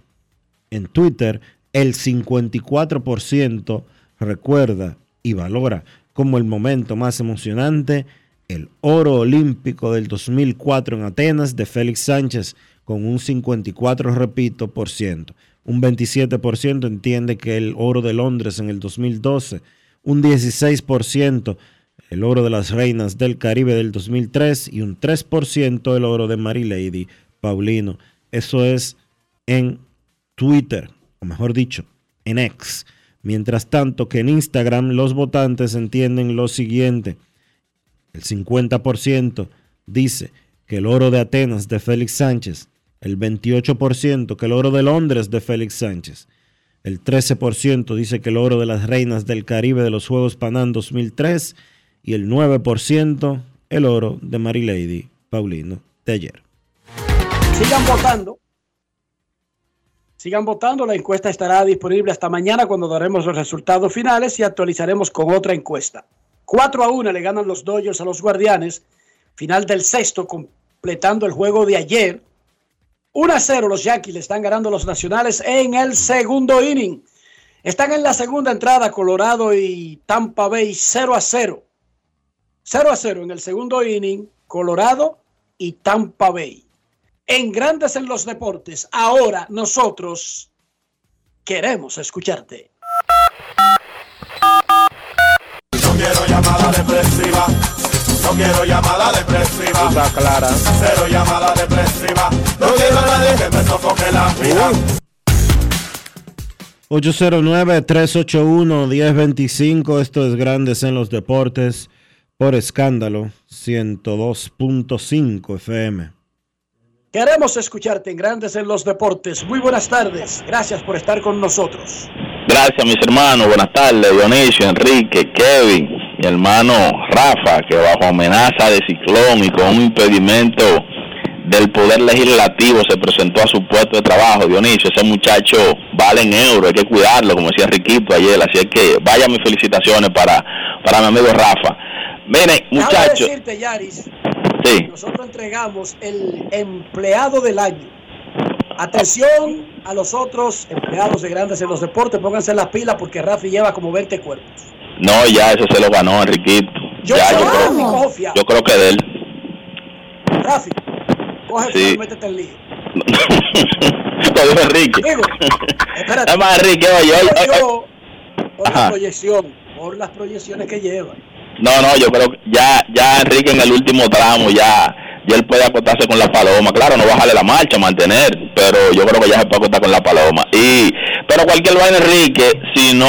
[SPEAKER 3] En Twitter, el 54% recuerda y valora como el momento más emocionante el oro olímpico del 2004 en Atenas de Félix Sánchez con un 54, repito, por ciento. Un 27% entiende que el oro de Londres en el 2012, un 16% el oro de las reinas del Caribe del 2003 y un 3% el oro de Mary Lady Paulino. Eso es en Twitter, o mejor dicho, en X. Mientras tanto que en Instagram los votantes entienden lo siguiente. El 50% dice que el oro de Atenas de Félix Sánchez, el 28% que el oro de Londres de Félix Sánchez, el 13% dice que el oro de las reinas del Caribe de los Juegos Panam 2003 y el 9% el oro de Mary Lady Paulino de ayer.
[SPEAKER 5] Sigan votando. Sigan votando, la encuesta estará disponible hasta mañana cuando daremos los resultados finales y actualizaremos con otra encuesta. 4 a 1 le ganan los Dodgers a los Guardianes, final del sexto, completando el juego de ayer. 1 a 0 los Yankees le están ganando los Nacionales en el segundo inning. Están en la segunda entrada Colorado y Tampa Bay 0 a 0. 0 a 0 en el segundo inning, Colorado y Tampa Bay. En Grandes en los Deportes, ahora nosotros queremos escucharte.
[SPEAKER 35] No quiero llamada depresiva. No quiero llamada depresiva.
[SPEAKER 23] Está clara.
[SPEAKER 35] Cero llamada depresiva. No quiero a nadie que me sofoque la vida.
[SPEAKER 3] 809-381-1025, esto es Grandes en los Deportes, por escándalo 102.5 FM.
[SPEAKER 5] Queremos escucharte en Grandes en los Deportes. Muy buenas tardes. Gracias por estar con nosotros.
[SPEAKER 36] Gracias, mis hermanos. Buenas tardes, Dionisio, Enrique, Kevin, mi hermano Rafa, que bajo amenaza de ciclón y con un impedimento del Poder Legislativo se presentó a su puesto de trabajo. Dionisio, ese muchacho vale en euros, hay que cuidarlo, como decía Riquito ayer. Así es que vaya mis felicitaciones para, para mi amigo Rafa. Miren, muchachos.
[SPEAKER 5] decirte, Yaris, nosotros entregamos el empleado del año. Atención a los otros empleados de grandes en los deportes, pónganse las pilas porque Rafi lleva como 20 cuerpos.
[SPEAKER 36] No, ya eso se lo ganó Enriquito.
[SPEAKER 5] Yo
[SPEAKER 36] ya, creo, yo que de él.
[SPEAKER 5] Rafi, coge
[SPEAKER 36] Sí.
[SPEAKER 5] y métete en lío.
[SPEAKER 36] Lo dijo Enrique.
[SPEAKER 5] Digo, espérate.
[SPEAKER 36] Además, Enrique, oye, oye, oye,
[SPEAKER 5] yo, por la proyección, por las proyecciones que lleva.
[SPEAKER 36] No, no, yo creo que ya, ya Enrique en el último tramo ya, ya él puede acostarse con la paloma. Claro, no bajarle la marcha, mantener, pero yo creo que ya se puede acostar con la paloma. Y, pero cualquier vaina Enrique, si no,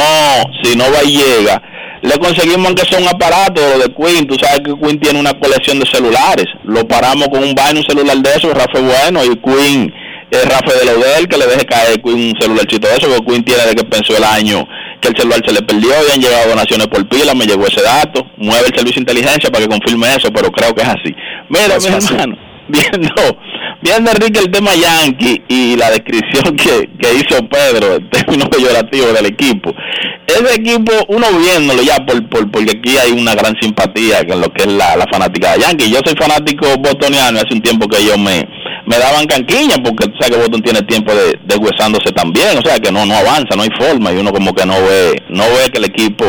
[SPEAKER 36] si no va y llega, le conseguimos aunque sea un aparato de Queen. Tú sabes que Queen tiene una colección de celulares. Lo paramos con un vaina, un celular de eso, Rafa bueno y Queen es Rafa de lo de él, que le deje caer un celularcito de eso, porque Queen tiene de que pensó el año que el celular se le perdió y han llegado donaciones por pila, me llegó ese dato, mueve el servicio de inteligencia para que confirme eso, pero creo que es así. Mira,
[SPEAKER 34] Es
[SPEAKER 36] mi
[SPEAKER 34] fácil.
[SPEAKER 36] hermano, viendo, viendo Enrique el tema Yankee y la descripción que, que hizo Pedro, el término peyorativo del equipo, ese equipo, uno viéndolo ya, por, por, porque aquí hay una gran simpatía con lo que es la, la fanática de Yankee. Yo soy fanático bostoniano hace un tiempo que ellos me, me daban canquiña, porque tú sabes que Boston tiene tiempo de, de huesándose también, o sea que no, no avanza, no hay forma, y uno como que no ve, no ve que el equipo,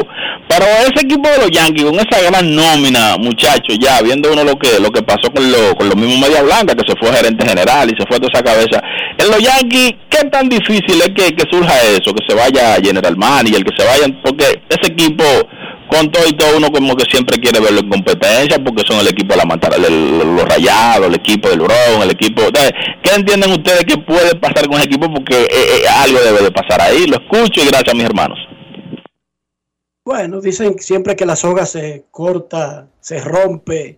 [SPEAKER 36] pero ese equipo de los Yankees, con esa gran nómina, muchachos, ya viendo uno lo que, lo que pasó con, lo, con los mismos Media Blanca, que se fue gerente general y se fue toda esa cabeza, en los Yankees, ¿qué tan difícil es que, que surja eso, que se vaya General Manager, que se vayan, porque ese equipo con todo y todo uno como que siempre quiere verlo en competencia porque son el equipo de la el- los rayados, el equipo del Bron, el equipo... ¿Qué entienden ustedes que puede pasar con ese equipo? Porque eh, eh, algo debe de pasar ahí. Lo escucho y gracias a mis hermanos.
[SPEAKER 5] Bueno, dicen siempre que la soga se corta, se rompe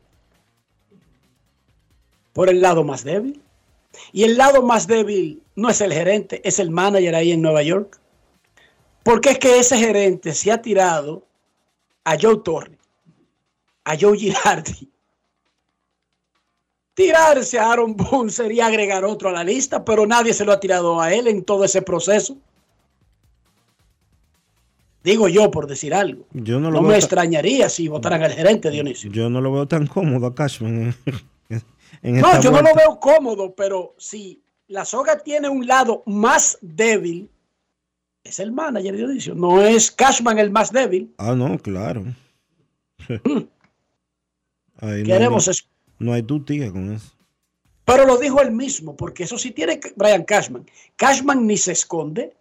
[SPEAKER 5] por el lado más débil. Y el lado más débil no es el gerente, es el manager ahí en Nueva York. Porque es que ese gerente se ha tirado a Joe Torre, a Joe Girardi. Tirarse a Aaron Boone sería agregar otro a la lista, pero nadie se lo ha tirado a él en todo ese proceso. Digo yo por decir algo.
[SPEAKER 3] Yo no lo
[SPEAKER 5] No me extrañaría si votaran al gerente, Dionisio.
[SPEAKER 3] Yo no lo veo tan cómodo a Cashman. en- en
[SPEAKER 5] No, yo no lo veo cómodo, pero si la soga tiene un lado más débil, es el manager, Dionisio. No es Cashman el más débil.
[SPEAKER 3] Ah, no, claro. Ahí no,
[SPEAKER 5] Queremos
[SPEAKER 3] no,
[SPEAKER 5] es-
[SPEAKER 3] no hay tutía con eso.
[SPEAKER 5] Pero lo dijo él mismo, porque eso sí tiene Brian Cashman. Cashman ni se esconde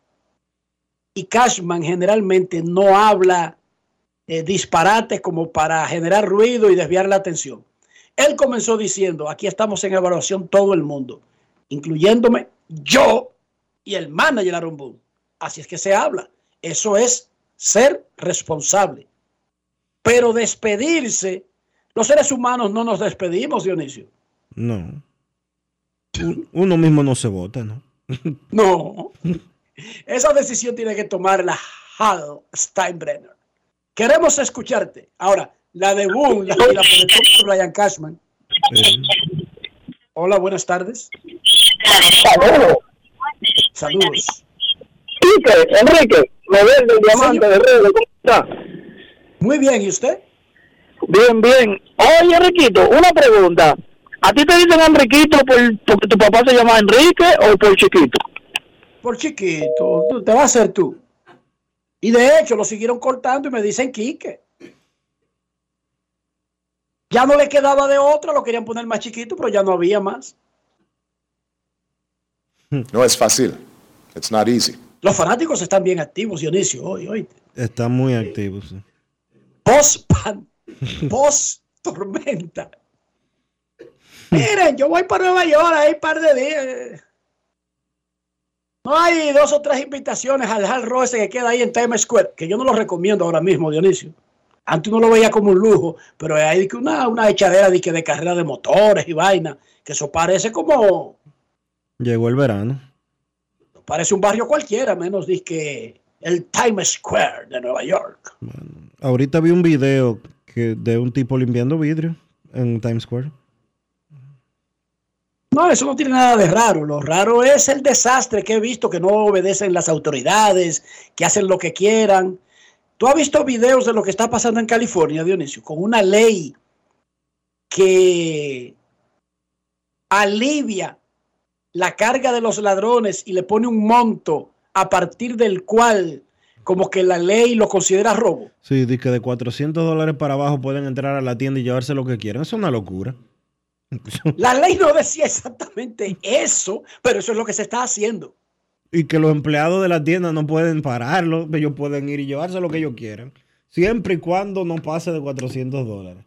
[SPEAKER 5] y Cashman generalmente no habla eh, disparates como para generar ruido y desviar la atención. Él comenzó diciendo, aquí estamos en evaluación todo el mundo, incluyéndome yo y el manager Aaron Boone. Así es que se habla. Eso es ser responsable. Pero despedirse, los seres humanos no nos despedimos, Dionisio.
[SPEAKER 3] No. Un- Uno mismo no se vota, ¿no?
[SPEAKER 5] No. Esa decisión tiene que tomar la Hal Steinbrenner. Queremos escucharte. Ahora, la de Boone la, y la presentó por Brian Cashman. Hola, buenas tardes.
[SPEAKER 37] Saludos.
[SPEAKER 5] Saludos.
[SPEAKER 37] Quique, Enrique, me ven del diamante de Red, ¿cómo está?
[SPEAKER 5] Muy bien, ¿y usted?
[SPEAKER 37] Bien, bien. Oye, Enriquito, una pregunta. ¿A ti te dicen Enriquito por, porque tu papá se llama Enrique o por chiquito?
[SPEAKER 5] Por chiquito, tú- te va a hacer tú. Y de hecho, lo siguieron cortando y me dicen Quique. Ya no le quedaba de otra, lo querían poner más chiquito, pero ya no había más.
[SPEAKER 13] No es fácil. It's not easy.
[SPEAKER 5] Los fanáticos están bien activos, Dionisio, hoy, hoy.
[SPEAKER 3] Está muy activo, sí.
[SPEAKER 5] Post pan, post tormenta. Miren, yo voy para Nueva York, hay un par de días. No hay dos o tres invitaciones al Rock ese que queda ahí en Times Square, que yo no lo recomiendo ahora mismo, Dionisio. Antes uno lo veía como un lujo, pero hay que una, una echadera de, de carrera de motores y vaina, que eso parece como,
[SPEAKER 3] Llegó el verano.
[SPEAKER 5] Parece un barrio cualquiera, menos de que el Times Square de Nueva York.
[SPEAKER 3] Ahorita vi un video que, de un tipo limpiando vidrio en Times Square.
[SPEAKER 5] No, eso no tiene nada de raro. Lo raro es el desastre que he visto, que no obedecen las autoridades, que hacen lo que quieran. ¿Tú has visto videos de lo que está pasando en California, Dionisio? Con una ley que alivia la carga de los ladrones y le pone un monto a partir del cual como que la ley lo considera robo.
[SPEAKER 3] Sí, dice que de 400 dólares para abajo pueden entrar a la tienda y llevarse lo que quieran. Es una locura.
[SPEAKER 5] La ley no decía exactamente eso, pero eso es lo que se está haciendo.
[SPEAKER 3] Y que los empleados de la tienda no pueden pararlo, ellos pueden ir y llevarse lo que ellos quieran. Siempre y cuando no pase de 400 dólares.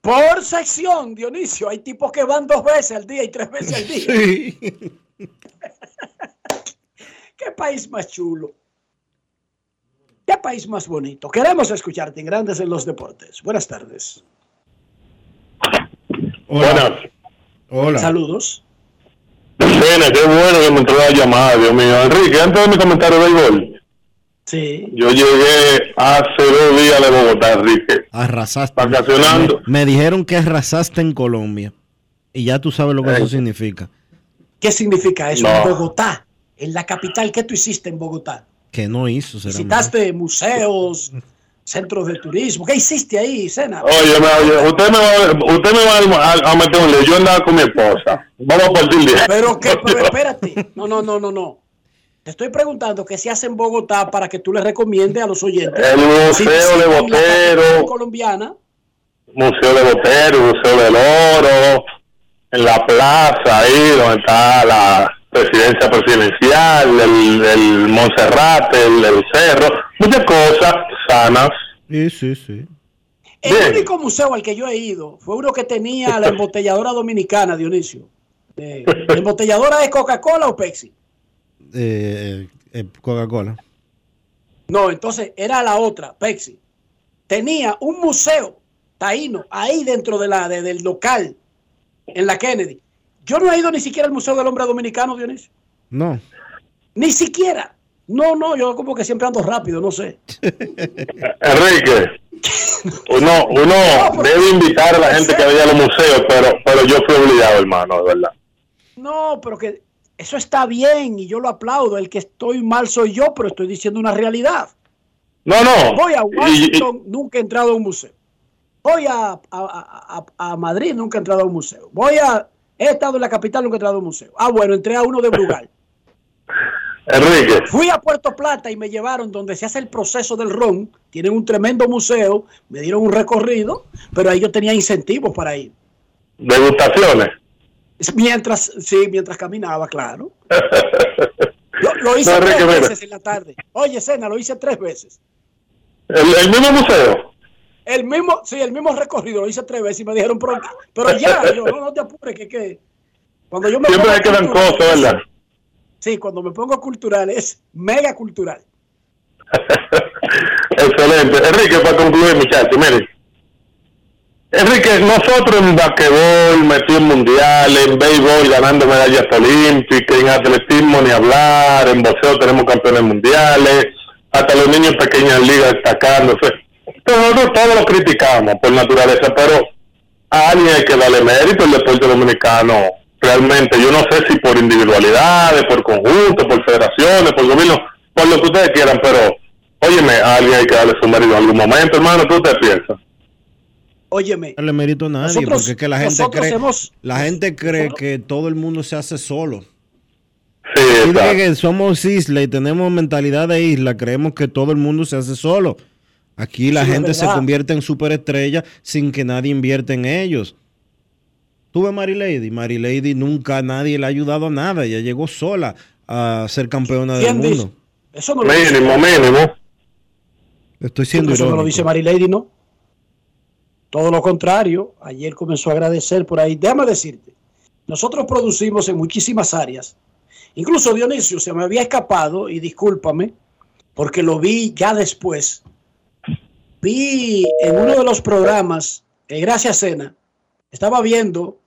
[SPEAKER 5] Por sección, Dionisio, hay tipos que van dos veces al día y tres veces al día.
[SPEAKER 3] Sí.
[SPEAKER 5] ¿Qué país más chulo? ¿Qué país más bonito? Queremos escucharte en Grandes en los Deportes. Buenas tardes.
[SPEAKER 38] Buenas.
[SPEAKER 3] Hola.
[SPEAKER 5] Saludos.
[SPEAKER 38] Cena, qué bueno que me entró la llamada, Dios mío. Enrique, antes de mi comentario del gol,
[SPEAKER 5] Sí.
[SPEAKER 38] yo llegué hace dos días de Bogotá, Enrique.
[SPEAKER 3] Arrasaste.
[SPEAKER 38] Vacacionando.
[SPEAKER 3] Me, me dijeron que arrasaste en Colombia. Y ya tú sabes lo que eso significa.
[SPEAKER 5] ¿Qué significa eso?
[SPEAKER 3] No.
[SPEAKER 5] En Bogotá, en la capital, ¿qué tú hiciste en Bogotá?
[SPEAKER 3] Que no hizo, será
[SPEAKER 5] Visitaste museos, centros de turismo. ¿Qué hiciste ahí, Sena?
[SPEAKER 38] Oye, me- oye, usted me va, usted me va a, a meter un lío. Yo andaba con mi esposa. Vamos a partir de ahí.
[SPEAKER 5] Pero que, pero espérate. No, no, no, no, no. Te estoy preguntando qué se hace en Bogotá para que tú le recomiendes a los oyentes.
[SPEAKER 38] El Museo
[SPEAKER 5] Si
[SPEAKER 38] de Botero.
[SPEAKER 5] colombiana.
[SPEAKER 38] Museo de Botero, Museo del Oro, en la plaza ahí donde está la residencia presidencial, el, el Monserrate, el, el cerro, muchas cosas sanas.
[SPEAKER 3] Sí, sí, sí.
[SPEAKER 5] El único museo al que yo he ido fue uno que tenía la embotelladora dominicana, Dionisio. Eh, ¿La embotelladora es Coca-Cola o Pepsi?
[SPEAKER 3] Eh, eh, Coca-Cola.
[SPEAKER 5] No, entonces era la otra, Pepsi. Tenía un museo taíno ahí dentro de la, de- del local, en la Kennedy. Yo no he ido ni siquiera al Museo del Hombre Dominicano, Dionisio.
[SPEAKER 3] No.
[SPEAKER 5] Ni siquiera. No, no, yo como que siempre ando rápido, no sé.
[SPEAKER 38] Enrique, uno, uno debe invitar a la gente que vaya a los museos, pero, pero yo fui obligado, hermano, de verdad.
[SPEAKER 5] No, pero que eso está bien y yo lo aplaudo. El que estoy mal soy yo, pero estoy diciendo una realidad.
[SPEAKER 38] No, no.
[SPEAKER 5] Voy a
[SPEAKER 38] Y- y-
[SPEAKER 5] Washington, nunca he entrado a un museo. Voy a, a- a- a- a Madrid, nunca he entrado a un museo. Voy a. He estado en la capital, nunca he entrado a un museo. Ah, bueno, entré a uno de Brugal.
[SPEAKER 38] Enrique,
[SPEAKER 5] Fui a Puerto Plata y me llevaron donde se hace el proceso del ron. Tienen un tremendo museo, me dieron un recorrido, pero ahí yo tenía incentivos para ir.
[SPEAKER 38] degustaciones.
[SPEAKER 5] Mientras, sí, mientras caminaba, claro. Lo hice
[SPEAKER 38] No,
[SPEAKER 5] tres veces en la tarde. Oye, Cena, lo hice tres veces.
[SPEAKER 38] El, el mismo museo.
[SPEAKER 5] El mismo, sí, el mismo recorrido lo hice tres veces y me dijeron, pero, pero ya, yo, no, no te apures, que, que cuando yo me
[SPEAKER 38] Siempre quedan
[SPEAKER 5] cultural,
[SPEAKER 38] cosas, ¿verdad?
[SPEAKER 5] Sí, cuando me pongo cultural es mega cultural.
[SPEAKER 38] Excelente. Enrique, para concluir, muchachos, miren. Enrique, nosotros en basquetbol, metido en mundiales, en béisbol, ganando medallas olímpicas, en atletismo ni hablar, en boxeo tenemos campeones mundiales, hasta los niños pequeños en liga destacándose. Entonces, nosotros todos lo criticamos por naturaleza, pero a alguien hay que darle mérito el deporte dominicano. Realmente, yo no sé si por individualidades, por conjunto, por federaciones, por gobierno, por lo que ustedes quieran, pero óyeme, a alguien hay que darle su mérito en algún momento, hermano, ¿tú te piensas?
[SPEAKER 5] Óyeme.
[SPEAKER 3] darle mérito a nadie,
[SPEAKER 5] Nosotros-
[SPEAKER 3] porque es que la gente cree,
[SPEAKER 5] hemos-
[SPEAKER 3] la gente cree que todo el mundo se hace solo.
[SPEAKER 38] Sí,
[SPEAKER 3] que somos isla y tenemos mentalidad de isla, creemos que todo el mundo se hace solo. Aquí la
[SPEAKER 5] Sí,
[SPEAKER 3] gente se convierte en superestrella sin que nadie invierte en ellos. Tuve Mary Lady, Mary Lady nunca nadie le ha ayudado a nada, ella llegó sola a ser campeona del mundo.
[SPEAKER 5] Eso no lo dice.
[SPEAKER 38] Mínimo, mínimo.
[SPEAKER 3] Estoy siendo
[SPEAKER 5] Eso no lo dice Mary Lady, ¿no? Todo lo contrario. Ayer comenzó a agradecer por ahí. Déjame decirte, nosotros producimos en muchísimas áreas. Incluso Dionisio se me había escapado, y discúlpame, porque lo vi ya después. Vi en uno de los programas, eh, gracias Cena, estaba viendo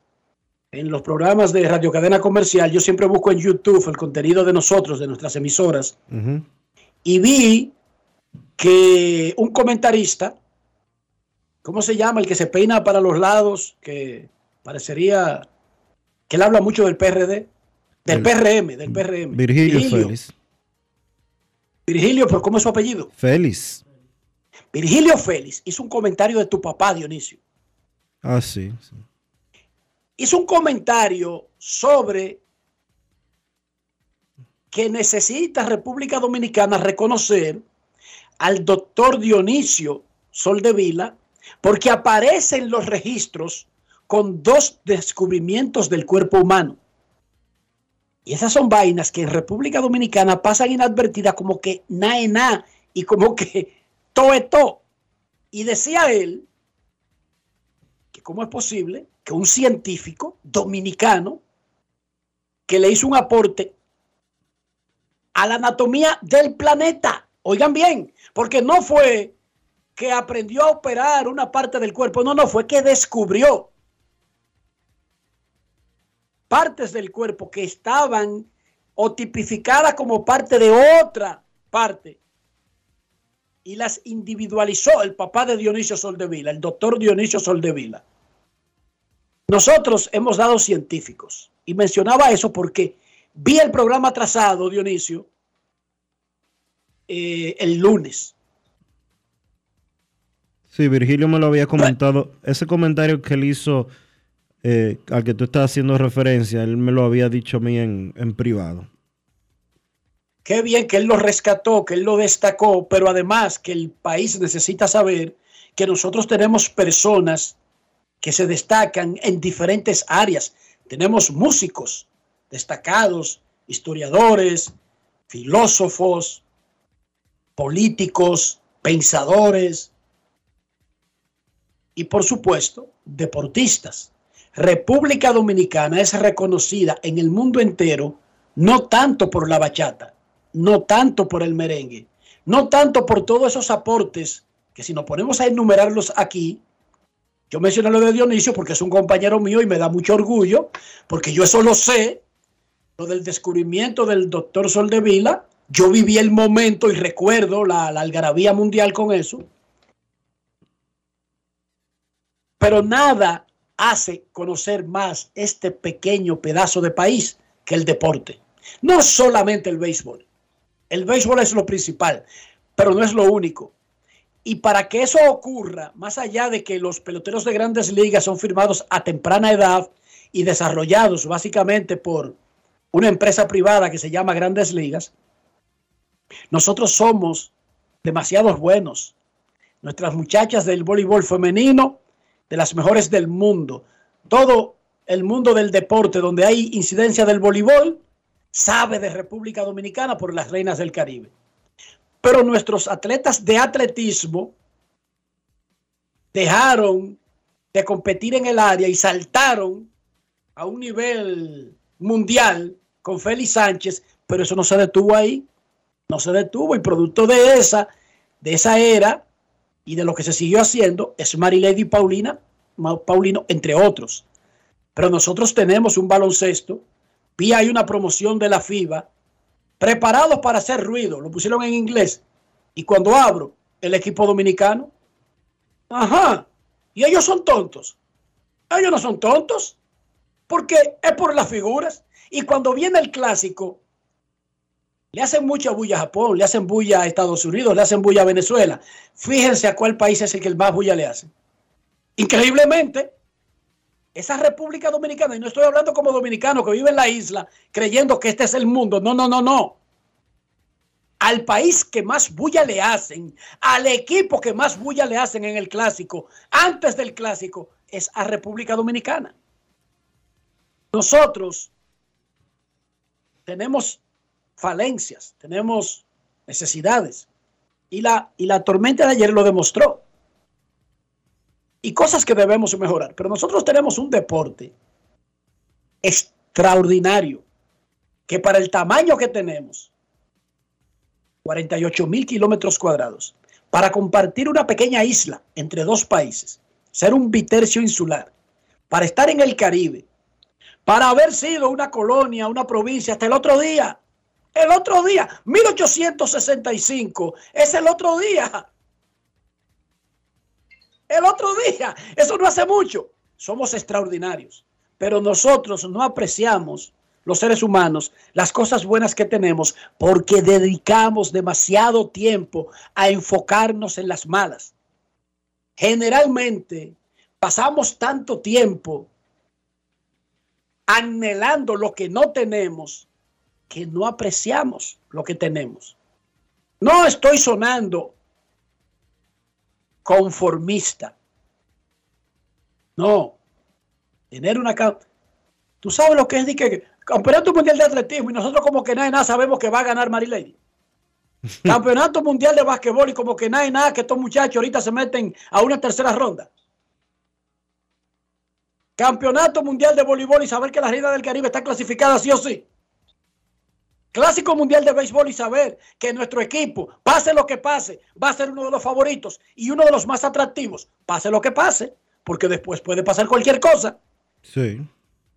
[SPEAKER 5] en los programas de Radio Cadena Comercial, yo siempre busco en YouTube el contenido de nosotros, de nuestras emisoras, y vi que un comentarista, ¿cómo se llama? El que se peina para los lados, que parecería que él habla mucho del PRD, del
[SPEAKER 3] El-
[SPEAKER 5] PRM, del PRM.
[SPEAKER 3] Virgilio Félix.
[SPEAKER 5] Virgilio, pero ¿cómo es su apellido?
[SPEAKER 3] Félix.
[SPEAKER 5] Virgilio Félix hizo un comentario de tu papá, Dionisio.
[SPEAKER 3] Ah, sí. sí.
[SPEAKER 5] hizo un comentario sobre que necesita República Dominicana reconocer al doctor Dionisio Soldevila porque aparece en los registros con dos descubrimientos del cuerpo humano. Y esas son vainas que en República Dominicana pasan inadvertidas como que na es na y como que to es to. Y decía él que cómo es posible que un científico dominicano que le hizo un aporte a la anatomía del planeta, oigan bien, porque no fue que aprendió a operar una parte del cuerpo, no, no, fue que descubrió partes del cuerpo que estaban o tipificadas como parte de otra parte y las individualizó el papá de Dionisio Soldevila, el doctor Dionisio Soldevila. Nosotros hemos dado científicos y mencionaba eso porque vi el programa atrasado, Dionisio, eh, el lunes.
[SPEAKER 3] Sí, Virgilio me lo había comentado. Ese comentario que él hizo, eh, al que tú estás haciendo referencia, él me lo había dicho a mí en, en privado.
[SPEAKER 5] Qué bien que él lo rescató, que él lo destacó, pero además que el país necesita saber que nosotros tenemos personas que se destacan en diferentes áreas. Tenemos músicos destacados, historiadores, filósofos, políticos, pensadores y por supuesto deportistas. República Dominicana es reconocida en el mundo entero no tanto por la bachata, no tanto por el merengue, no tanto por todos esos aportes que si nos ponemos a enumerarlos aquí, yo mencioné lo de Dionisio porque es un compañero mío y me da mucho orgullo, porque yo eso lo sé, lo del descubrimiento del doctor Soldevila, yo viví el momento y recuerdo la, la algarabía mundial con eso, pero nada hace conocer más este pequeño pedazo de país que el deporte. No solamente el béisbol. El béisbol es lo principal, pero no es lo único. Y para que eso ocurra, más allá de que los peloteros de grandes ligas son firmados a temprana edad y desarrollados básicamente por una empresa privada que se llama Grandes Ligas, nosotros somos demasiados buenos. Nuestras muchachas del voleibol femenino, de las mejores del mundo. Todo el mundo del deporte donde hay incidencia del voleibol sabe de República Dominicana por las reinas del Caribe. Pero nuestros atletas de atletismo dejaron de competir en el área y saltaron a un nivel mundial con Félix Sánchez, pero eso no se detuvo ahí, no se detuvo y producto de esa, de esa era y de lo que se siguió haciendo es Marilady Paulina, Paulino, entre otros. Pero nosotros tenemos un baloncesto, vi hay una promoción de la FIBA, preparados para hacer ruido, lo pusieron en inglés, y cuando abro el equipo dominicano, ajá, y ellos son tontos. Ellos no son tontos, porque es por las figuras. Y cuando viene el clásico, le hacen mucha bulla a Japón, le hacen bulla a Estados Unidos, le hacen bulla a Venezuela. Fíjense a cuál país es el que más bulla le hace. Increíblemente, esa República Dominicana, y no estoy hablando como dominicano que vive en la isla creyendo que este es el mundo, no, no, no, no. Al país que más bulla le hacen, al equipo que más bulla le hacen en el clásico, antes del clásico, es a República Dominicana. Nosotros tenemos falencias, tenemos necesidades. Y la, y la tormenta de ayer lo demostró. Y cosas que debemos mejorar. Pero nosotros tenemos un deporte extraordinario que para el tamaño que tenemos, 48 mil kilómetros cuadrados, para compartir una pequeña isla entre dos países, ser un bitercio insular, para estar en el Caribe, para haber sido una colonia, una provincia hasta el otro día, el otro día, 1865, es el otro día. El otro día, eso no hace mucho. Somos extraordinarios, pero nosotros no apreciamos los seres humanos, las cosas buenas que tenemos, porque dedicamos demasiado tiempo a enfocarnos en las malas. Generalmente pasamos tanto tiempo anhelando lo que no tenemos, que no apreciamos lo que tenemos. No estoy sonando conformista. No. Tener una... Tú sabes lo que es de que Campeonato Mundial de Atletismo y nosotros como que nada y nada sabemos que va a ganar Marilady. Campeonato Mundial de Básquetbol y como que nada y nada que estos muchachos ahorita se meten a una tercera ronda. Campeonato Mundial de Voleibol y saber que la Reina del Caribe está clasificada sí o sí. Clásico Mundial de Béisbol y saber que nuestro equipo, pase lo que pase, va a ser uno de los favoritos y uno de los más atractivos, pase lo que pase, porque después puede pasar cualquier cosa.
[SPEAKER 3] Sí.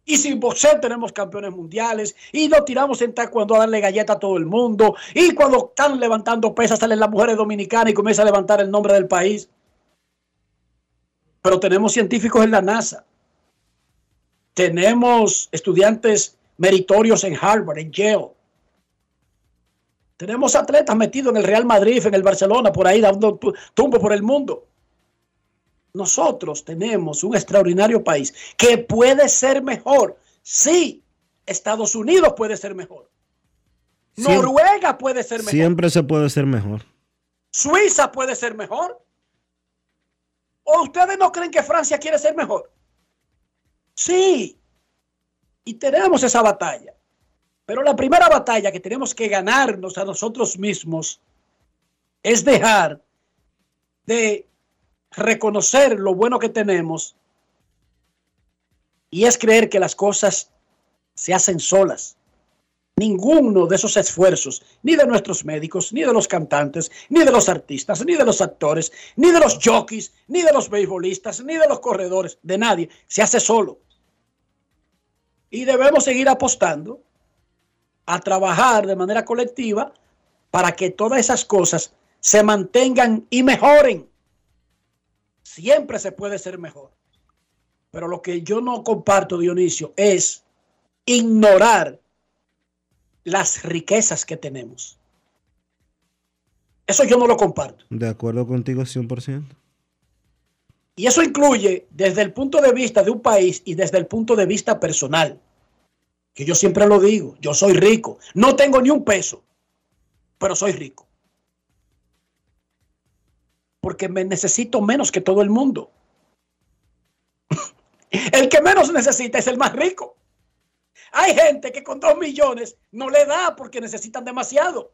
[SPEAKER 5] Y sin boxeo tenemos campeones mundiales y nos tiramos en taekwondo a darle galleta a todo el mundo. Y cuando están levantando pesas salen las mujeres dominicanas y comienza a levantar el nombre del país. Pero tenemos científicos en la NASA. Tenemos estudiantes meritorios en Harvard, en Yale. Tenemos atletas metidos en el Real Madrid, en el Barcelona, por ahí dando tu- tumbo por el mundo. Nosotros tenemos un extraordinario país que puede ser mejor. Sí, Estados Unidos puede ser mejor. Noruega puede ser mejor.
[SPEAKER 3] Siempre se puede ser mejor.
[SPEAKER 5] Suiza puede ser mejor. ¿O ustedes no creen que Francia quiere ser mejor? Sí. Y tenemos esa batalla. Pero la primera batalla que tenemos que ganarnos a nosotros mismos es dejar de reconocer lo bueno que tenemos y es creer que las cosas se hacen solas. Ninguno de esos esfuerzos, ni de nuestros médicos, ni de los cantantes, ni de los artistas, ni de los actores, ni de los jockeys, ni de los beisbolistas, ni de los corredores, de nadie, se hace solo. Y debemos seguir apostando a trabajar de manera colectiva para que todas esas cosas se mantengan y mejoren. Siempre se puede ser mejor. Pero lo que yo no comparto, Dionisio, es ignorar las riquezas que tenemos. Eso yo no lo comparto.
[SPEAKER 3] De acuerdo contigo 100%.
[SPEAKER 5] Y eso incluye desde el punto de vista de un país y desde el punto de vista personal. Que yo siempre lo digo, yo soy rico. No tengo ni un peso, pero soy rico. Porque me necesito menos que todo el mundo. El que menos necesita es el más rico. Hay gente que con dos millones no le da porque necesitan demasiado.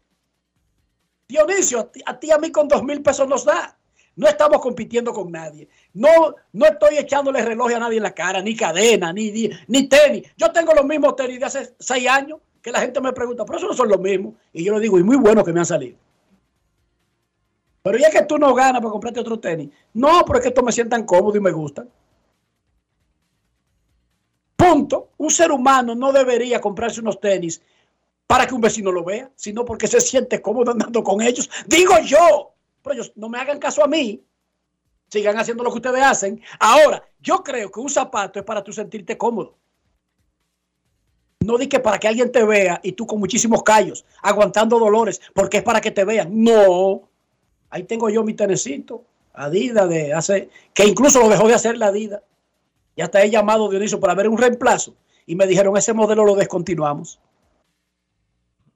[SPEAKER 5] Dionisio, a ti a, mí con dos mil pesos nos da. No estamos compitiendo con nadie. No, no estoy echándole reloj a nadie en la cara, ni cadena, ni, ni, ni tenis. Yo tengo los mismos tenis de hace seis años que la gente me pregunta, pero eso no son los mismos. Y yo le digo, y muy buenos que me han salido. Pero ya que tú no ganas para comprarte otro tenis. No, pero es estos me sientan cómodo y me gustan. Punto. Un ser humano no debería comprarse unos tenis para que un vecino lo vea, sino porque se siente cómodo andando con ellos. Digo yo, pero ellos no me hagan caso a mí. Sigan haciendo lo que ustedes hacen. Ahora, yo creo que un zapato es para tú sentirte cómodo. No di que para que alguien te vea y tú con muchísimos callos, aguantando dolores, porque es para que te vean. No. Ahí tengo yo mi tenecito, Adidas de hace, que incluso lo dejó de hacer la Adidas. Y hasta he llamado Dionisio para ver un reemplazo. Y me dijeron, ese modelo lo descontinuamos.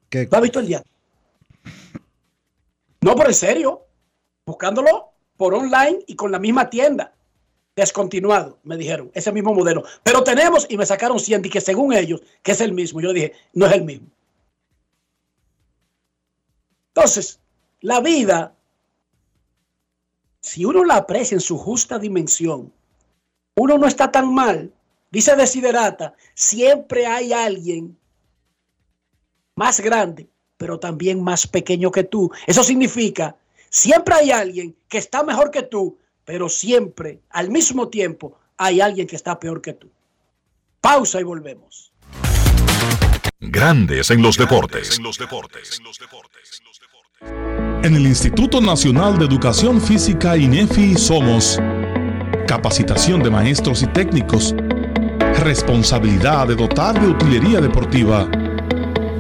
[SPEAKER 3] ¿Qué?
[SPEAKER 5] ¿Lo ha visto el día? No, pero en serio. Buscándolo por online y con la misma tienda. Descontinuado, me dijeron. Ese mismo modelo. Pero tenemos, y me sacaron 100 y que según ellos, que es el mismo. Yo dije, no es el mismo. Entonces, la vida, si uno la aprecia en su justa dimensión, uno no está tan mal. Dice Desiderata, siempre hay alguien más grande, pero también más pequeño que tú. Eso significa, siempre hay alguien que está mejor que tú, pero siempre, al mismo tiempo, hay alguien que está peor que tú. Pausa y volvemos.
[SPEAKER 1] Grandes en los deportes.
[SPEAKER 39] En el Instituto Nacional de Educación Física INEFI somos capacitación de maestros y técnicos, responsabilidad de dotar de utilería deportiva,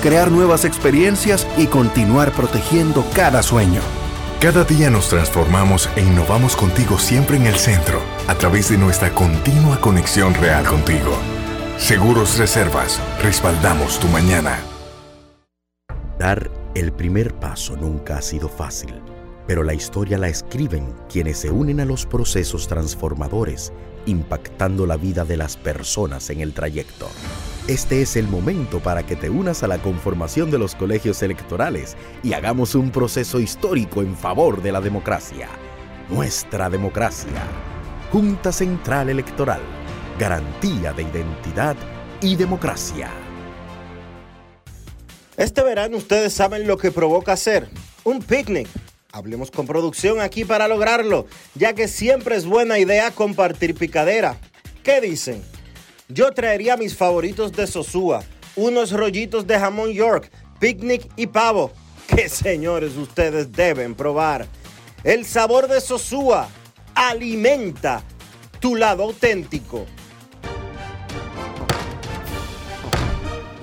[SPEAKER 40] crear nuevas experiencias y continuar protegiendo cada sueño.
[SPEAKER 41] Cada día nos transformamos e innovamos contigo siempre en el centro, a través de nuestra continua conexión real contigo. Seguros Reservas, respaldamos tu mañana.
[SPEAKER 42] Dar el primer paso nunca ha sido fácil, pero la historia la escriben quienes se unen a los procesos transformadores, impactando la vida de las personas en el trayecto. Este es el momento para que te unas a la conformación de los colegios electorales y hagamos un proceso histórico en favor de la democracia. Nuestra democracia. Junta Central Electoral. Garantía de identidad y democracia.
[SPEAKER 3] Este verano ustedes saben lo que provoca hacer. Un picnic. Hablemos con producción aquí para lograrlo, ya que siempre es buena idea compartir picadera. ¿Qué dicen? Yo traería mis favoritos de Sosúa, unos rollitos de jamón York, picnic y pavo, que señores ustedes deben probar. El sabor de Sosúa alimenta tu lado auténtico.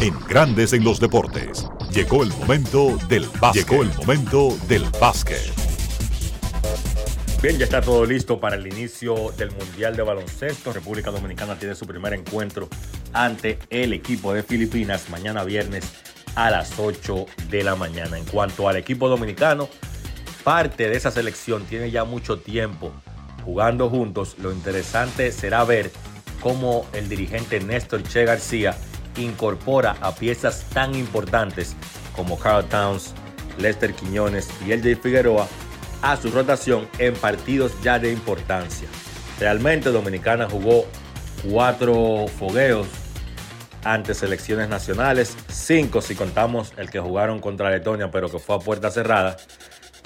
[SPEAKER 1] En Grandes en los Deportes. Llegó el momento del básquet. Llegó el momento del básquet.
[SPEAKER 43] Bien, ya está todo listo para el inicio del Mundial de Baloncesto. República Dominicana tiene su primer encuentro ante el equipo de Filipinas mañana viernes a las 8 de la mañana. En cuanto al equipo dominicano, parte de esa selección tiene ya mucho tiempo jugando juntos. Lo interesante será ver cómo el dirigente Néstor Che García incorpora a piezas tan importantes como Carl Towns, Lester Quiñones y LJ Figueroa a su rotación en partidos ya de importancia. Realmente Dominicana jugó cuatro fogueos ante selecciones nacionales, cinco si contamos el que jugaron contra Letonia pero que fue a puerta cerrada.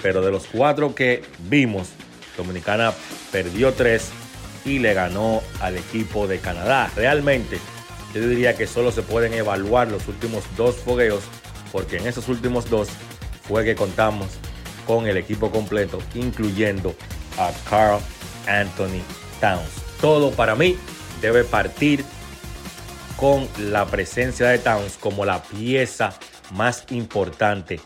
[SPEAKER 43] Pero de los cuatro que vimos, Dominicana perdió tres y le ganó al equipo de Canadá. Realmente, yo diría que solo se pueden evaluar los últimos dos fogueos, porque en esos últimos dos fue que contamos con el equipo completo, incluyendo a Carl Anthony Towns. Todo para mí debe partir con la presencia de Towns como la pieza más importante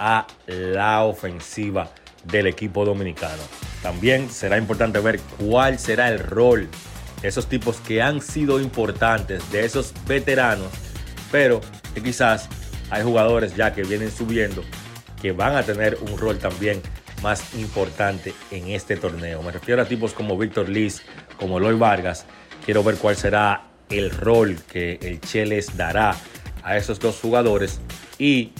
[SPEAKER 43] a la ofensiva del equipo dominicano. También será importante ver cuál será el rol esos tipos que han sido importantes, de esos veteranos, pero que quizás hay jugadores ya que vienen subiendo que van a tener un rol también más importante en este torneo. Me refiero a tipos como Víctor Liz, como Lloyd Vargas. Quiero ver cuál será el rol que el Che les dará a esos dos jugadores y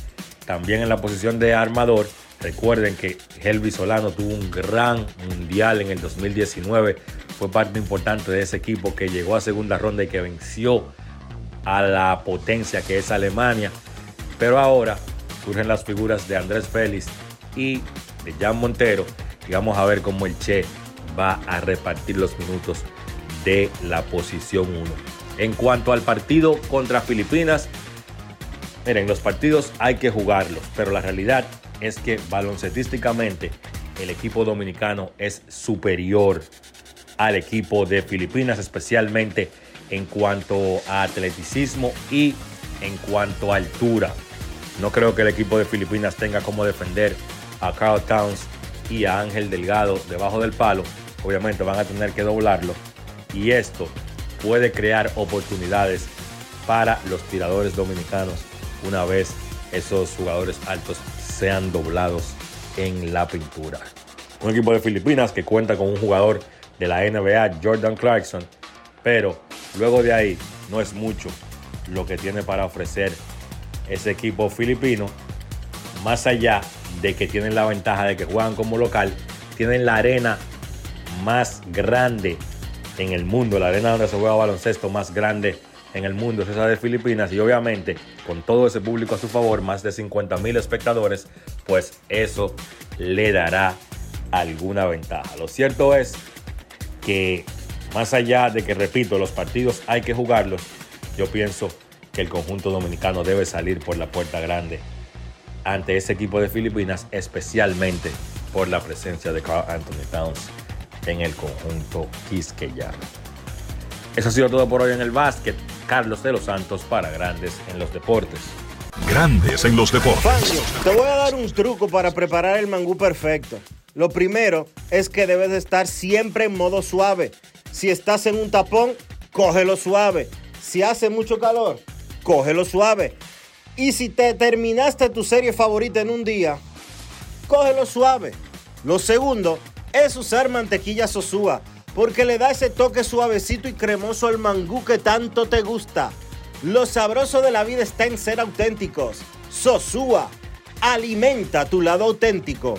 [SPEAKER 43] también en la posición de armador. Recuerden que Helvis Solano tuvo un gran mundial en el 2019. Fue parte importante de ese equipo que llegó a segunda ronda y que venció a la potencia que es Alemania. Pero ahora surgen las figuras de Andrés Félix y de Jan Montero. Y vamos a ver cómo el Che va a repartir los minutos de la posición 1. En cuanto al partido contra Filipinas, miren, los partidos hay que jugarlos, pero la realidad es que baloncetísticamente el equipo dominicano es superior al equipo de Filipinas, especialmente en cuanto a atleticismo y en cuanto a altura. No creo que el equipo de Filipinas tenga como defender a Carl Towns y a Ángel Delgado debajo del palo. Obviamente van a tener que doblarlo y esto puede crear oportunidades para los tiradores dominicanos una vez esos jugadores altos sean doblados en la pintura. Un equipo de Filipinas que cuenta con un jugador de la NBA, Jordan Clarkson, pero luego de ahí no es mucho lo que tiene para ofrecer ese equipo filipino, más allá de que tienen la ventaja de que juegan como local, tienen la arena más grande en el mundo, la arena donde se juega baloncesto más grande en el mundo es esa de Filipinas. Y obviamente con todo ese público a su favor, más de 50 mil espectadores, pues eso le dará alguna ventaja. Lo cierto es que más allá de que, repito, los partidos hay que jugarlos, yo pienso que el conjunto dominicano debe salir por la puerta grande ante ese equipo de Filipinas, especialmente por la presencia de Carl Anthony Towns en el conjunto quisqueyano. Eso ha sido todo por hoy en el básquet. Carlos de los Santos para Grandes en los Deportes.
[SPEAKER 1] Grandes en los Deportes.
[SPEAKER 3] Te voy a dar un truco para preparar el mangú perfecto. Lo primero es que debes de estar siempre en modo suave. Si estás en un tapón, cógelo suave. Si hace mucho calor, cógelo suave. Y si te terminaste tu serie favorita en un día, cógelo suave. Lo segundo es usar mantequilla sosúa, porque le da ese toque suavecito y cremoso al mangú que tanto te gusta. Lo sabroso de la vida está en ser auténticos. Sosúa, alimenta tu lado auténtico.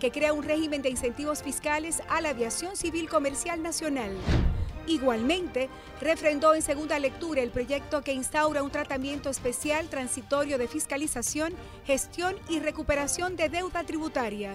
[SPEAKER 21] que crea un régimen de incentivos fiscales a la aviación civil comercial nacional. Igualmente, refrendó en segunda lectura el proyecto que instaura un tratamiento especial transitorio de fiscalización, gestión y recuperación de deuda tributaria.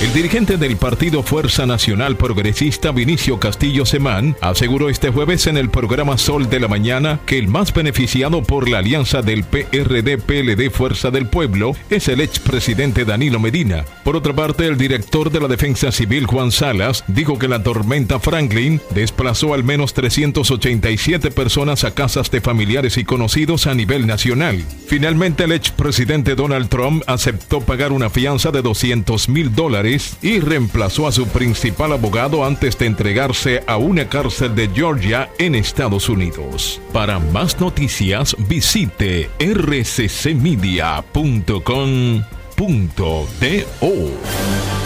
[SPEAKER 27] El dirigente del partido Fuerza Nacional Progresista, Vinicio Castillo Semán, aseguró este jueves en el programa Sol de la Mañana que el más beneficiado por la alianza del PRD-PLD Fuerza del Pueblo es el expresidente Danilo Medina. Por otra parte, el director de la Defensa Civil, Juan Salas, dijo que la tormenta Franklin desplazó al menos 387 personas a casas de familiares y conocidos a nivel nacional. Finalmente, el expresidente Donald Trump aceptó pagar una fianza de 200 mil dólares y reemplazó a su principal abogado antes de entregarse a una cárcel de Georgia en Estados Unidos. Para más noticias visite rccmedia.com.do.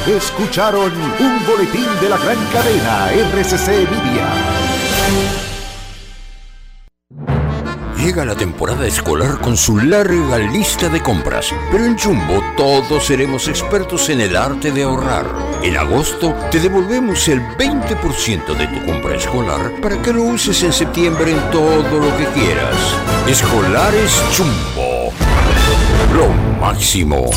[SPEAKER 44] Escucharon un boletín de la gran cadena RCC Media.
[SPEAKER 45] Llega la temporada escolar con su larga lista de compras, pero en Jumbo todos seremos expertos en el arte de ahorrar. En agosto te devolvemos el 20% de tu compra escolar para que lo uses en septiembre en todo lo que quieras. Escolares Jumbo. Lo máximo.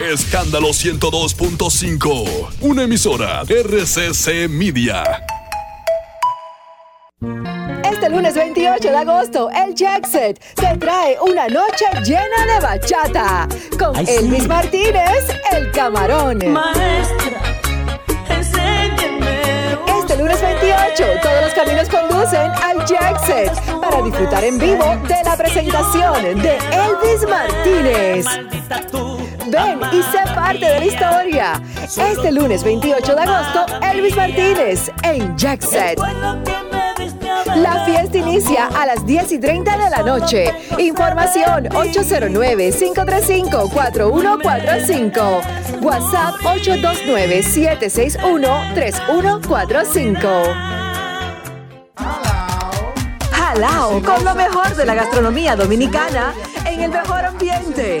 [SPEAKER 46] Escándalo 102.5. Una emisora RCC Media.
[SPEAKER 47] Este lunes 28 de agosto, el Jackset te trae una noche llena de bachata con
[SPEAKER 48] Ay, sí.
[SPEAKER 47] Elvis Martínez, el camarón. Este lunes 28, todos los caminos conducen al Jackset para disfrutar en vivo de la presentación de Elvis Martínez. Ven y sé parte de la historia. Este lunes 28 de agosto, Elvis Martínez en Jackset. La fiesta inicia a las 10 y 30 de la noche. Información 809-535-4145. WhatsApp 829-761-3145. Jalao, con lo mejor de la gastronomía dominicana en el mejor ambiente.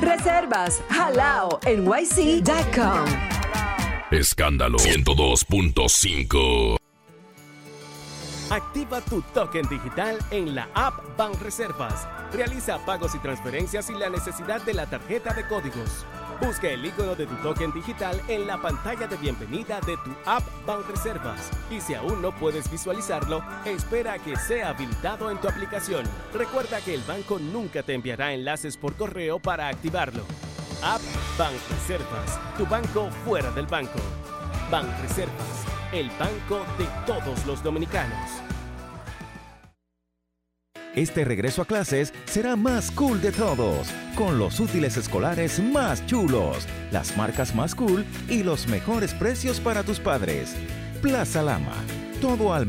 [SPEAKER 47] Reservas Jalao NYC.com.
[SPEAKER 46] Escándalo 102.5.
[SPEAKER 49] Activa tu token digital en la app Banreservas. Realiza pagos y transferencias sin la necesidad de la tarjeta de códigos. Busca el icono de tu token digital en la pantalla de bienvenida de tu app Banreservas. Y si aún no puedes visualizarlo, espera a que sea habilitado en tu aplicación. Recuerda que el banco nunca te enviará enlaces por correo para activarlo. App Banreservas, tu banco fuera del banco. Banreservas, el banco de todos los dominicanos.
[SPEAKER 50] Este regreso a clases será más cool de todos, con los útiles escolares más chulos, las marcas más cool y los mejores precios para tus padres. Plaza Lama, todo al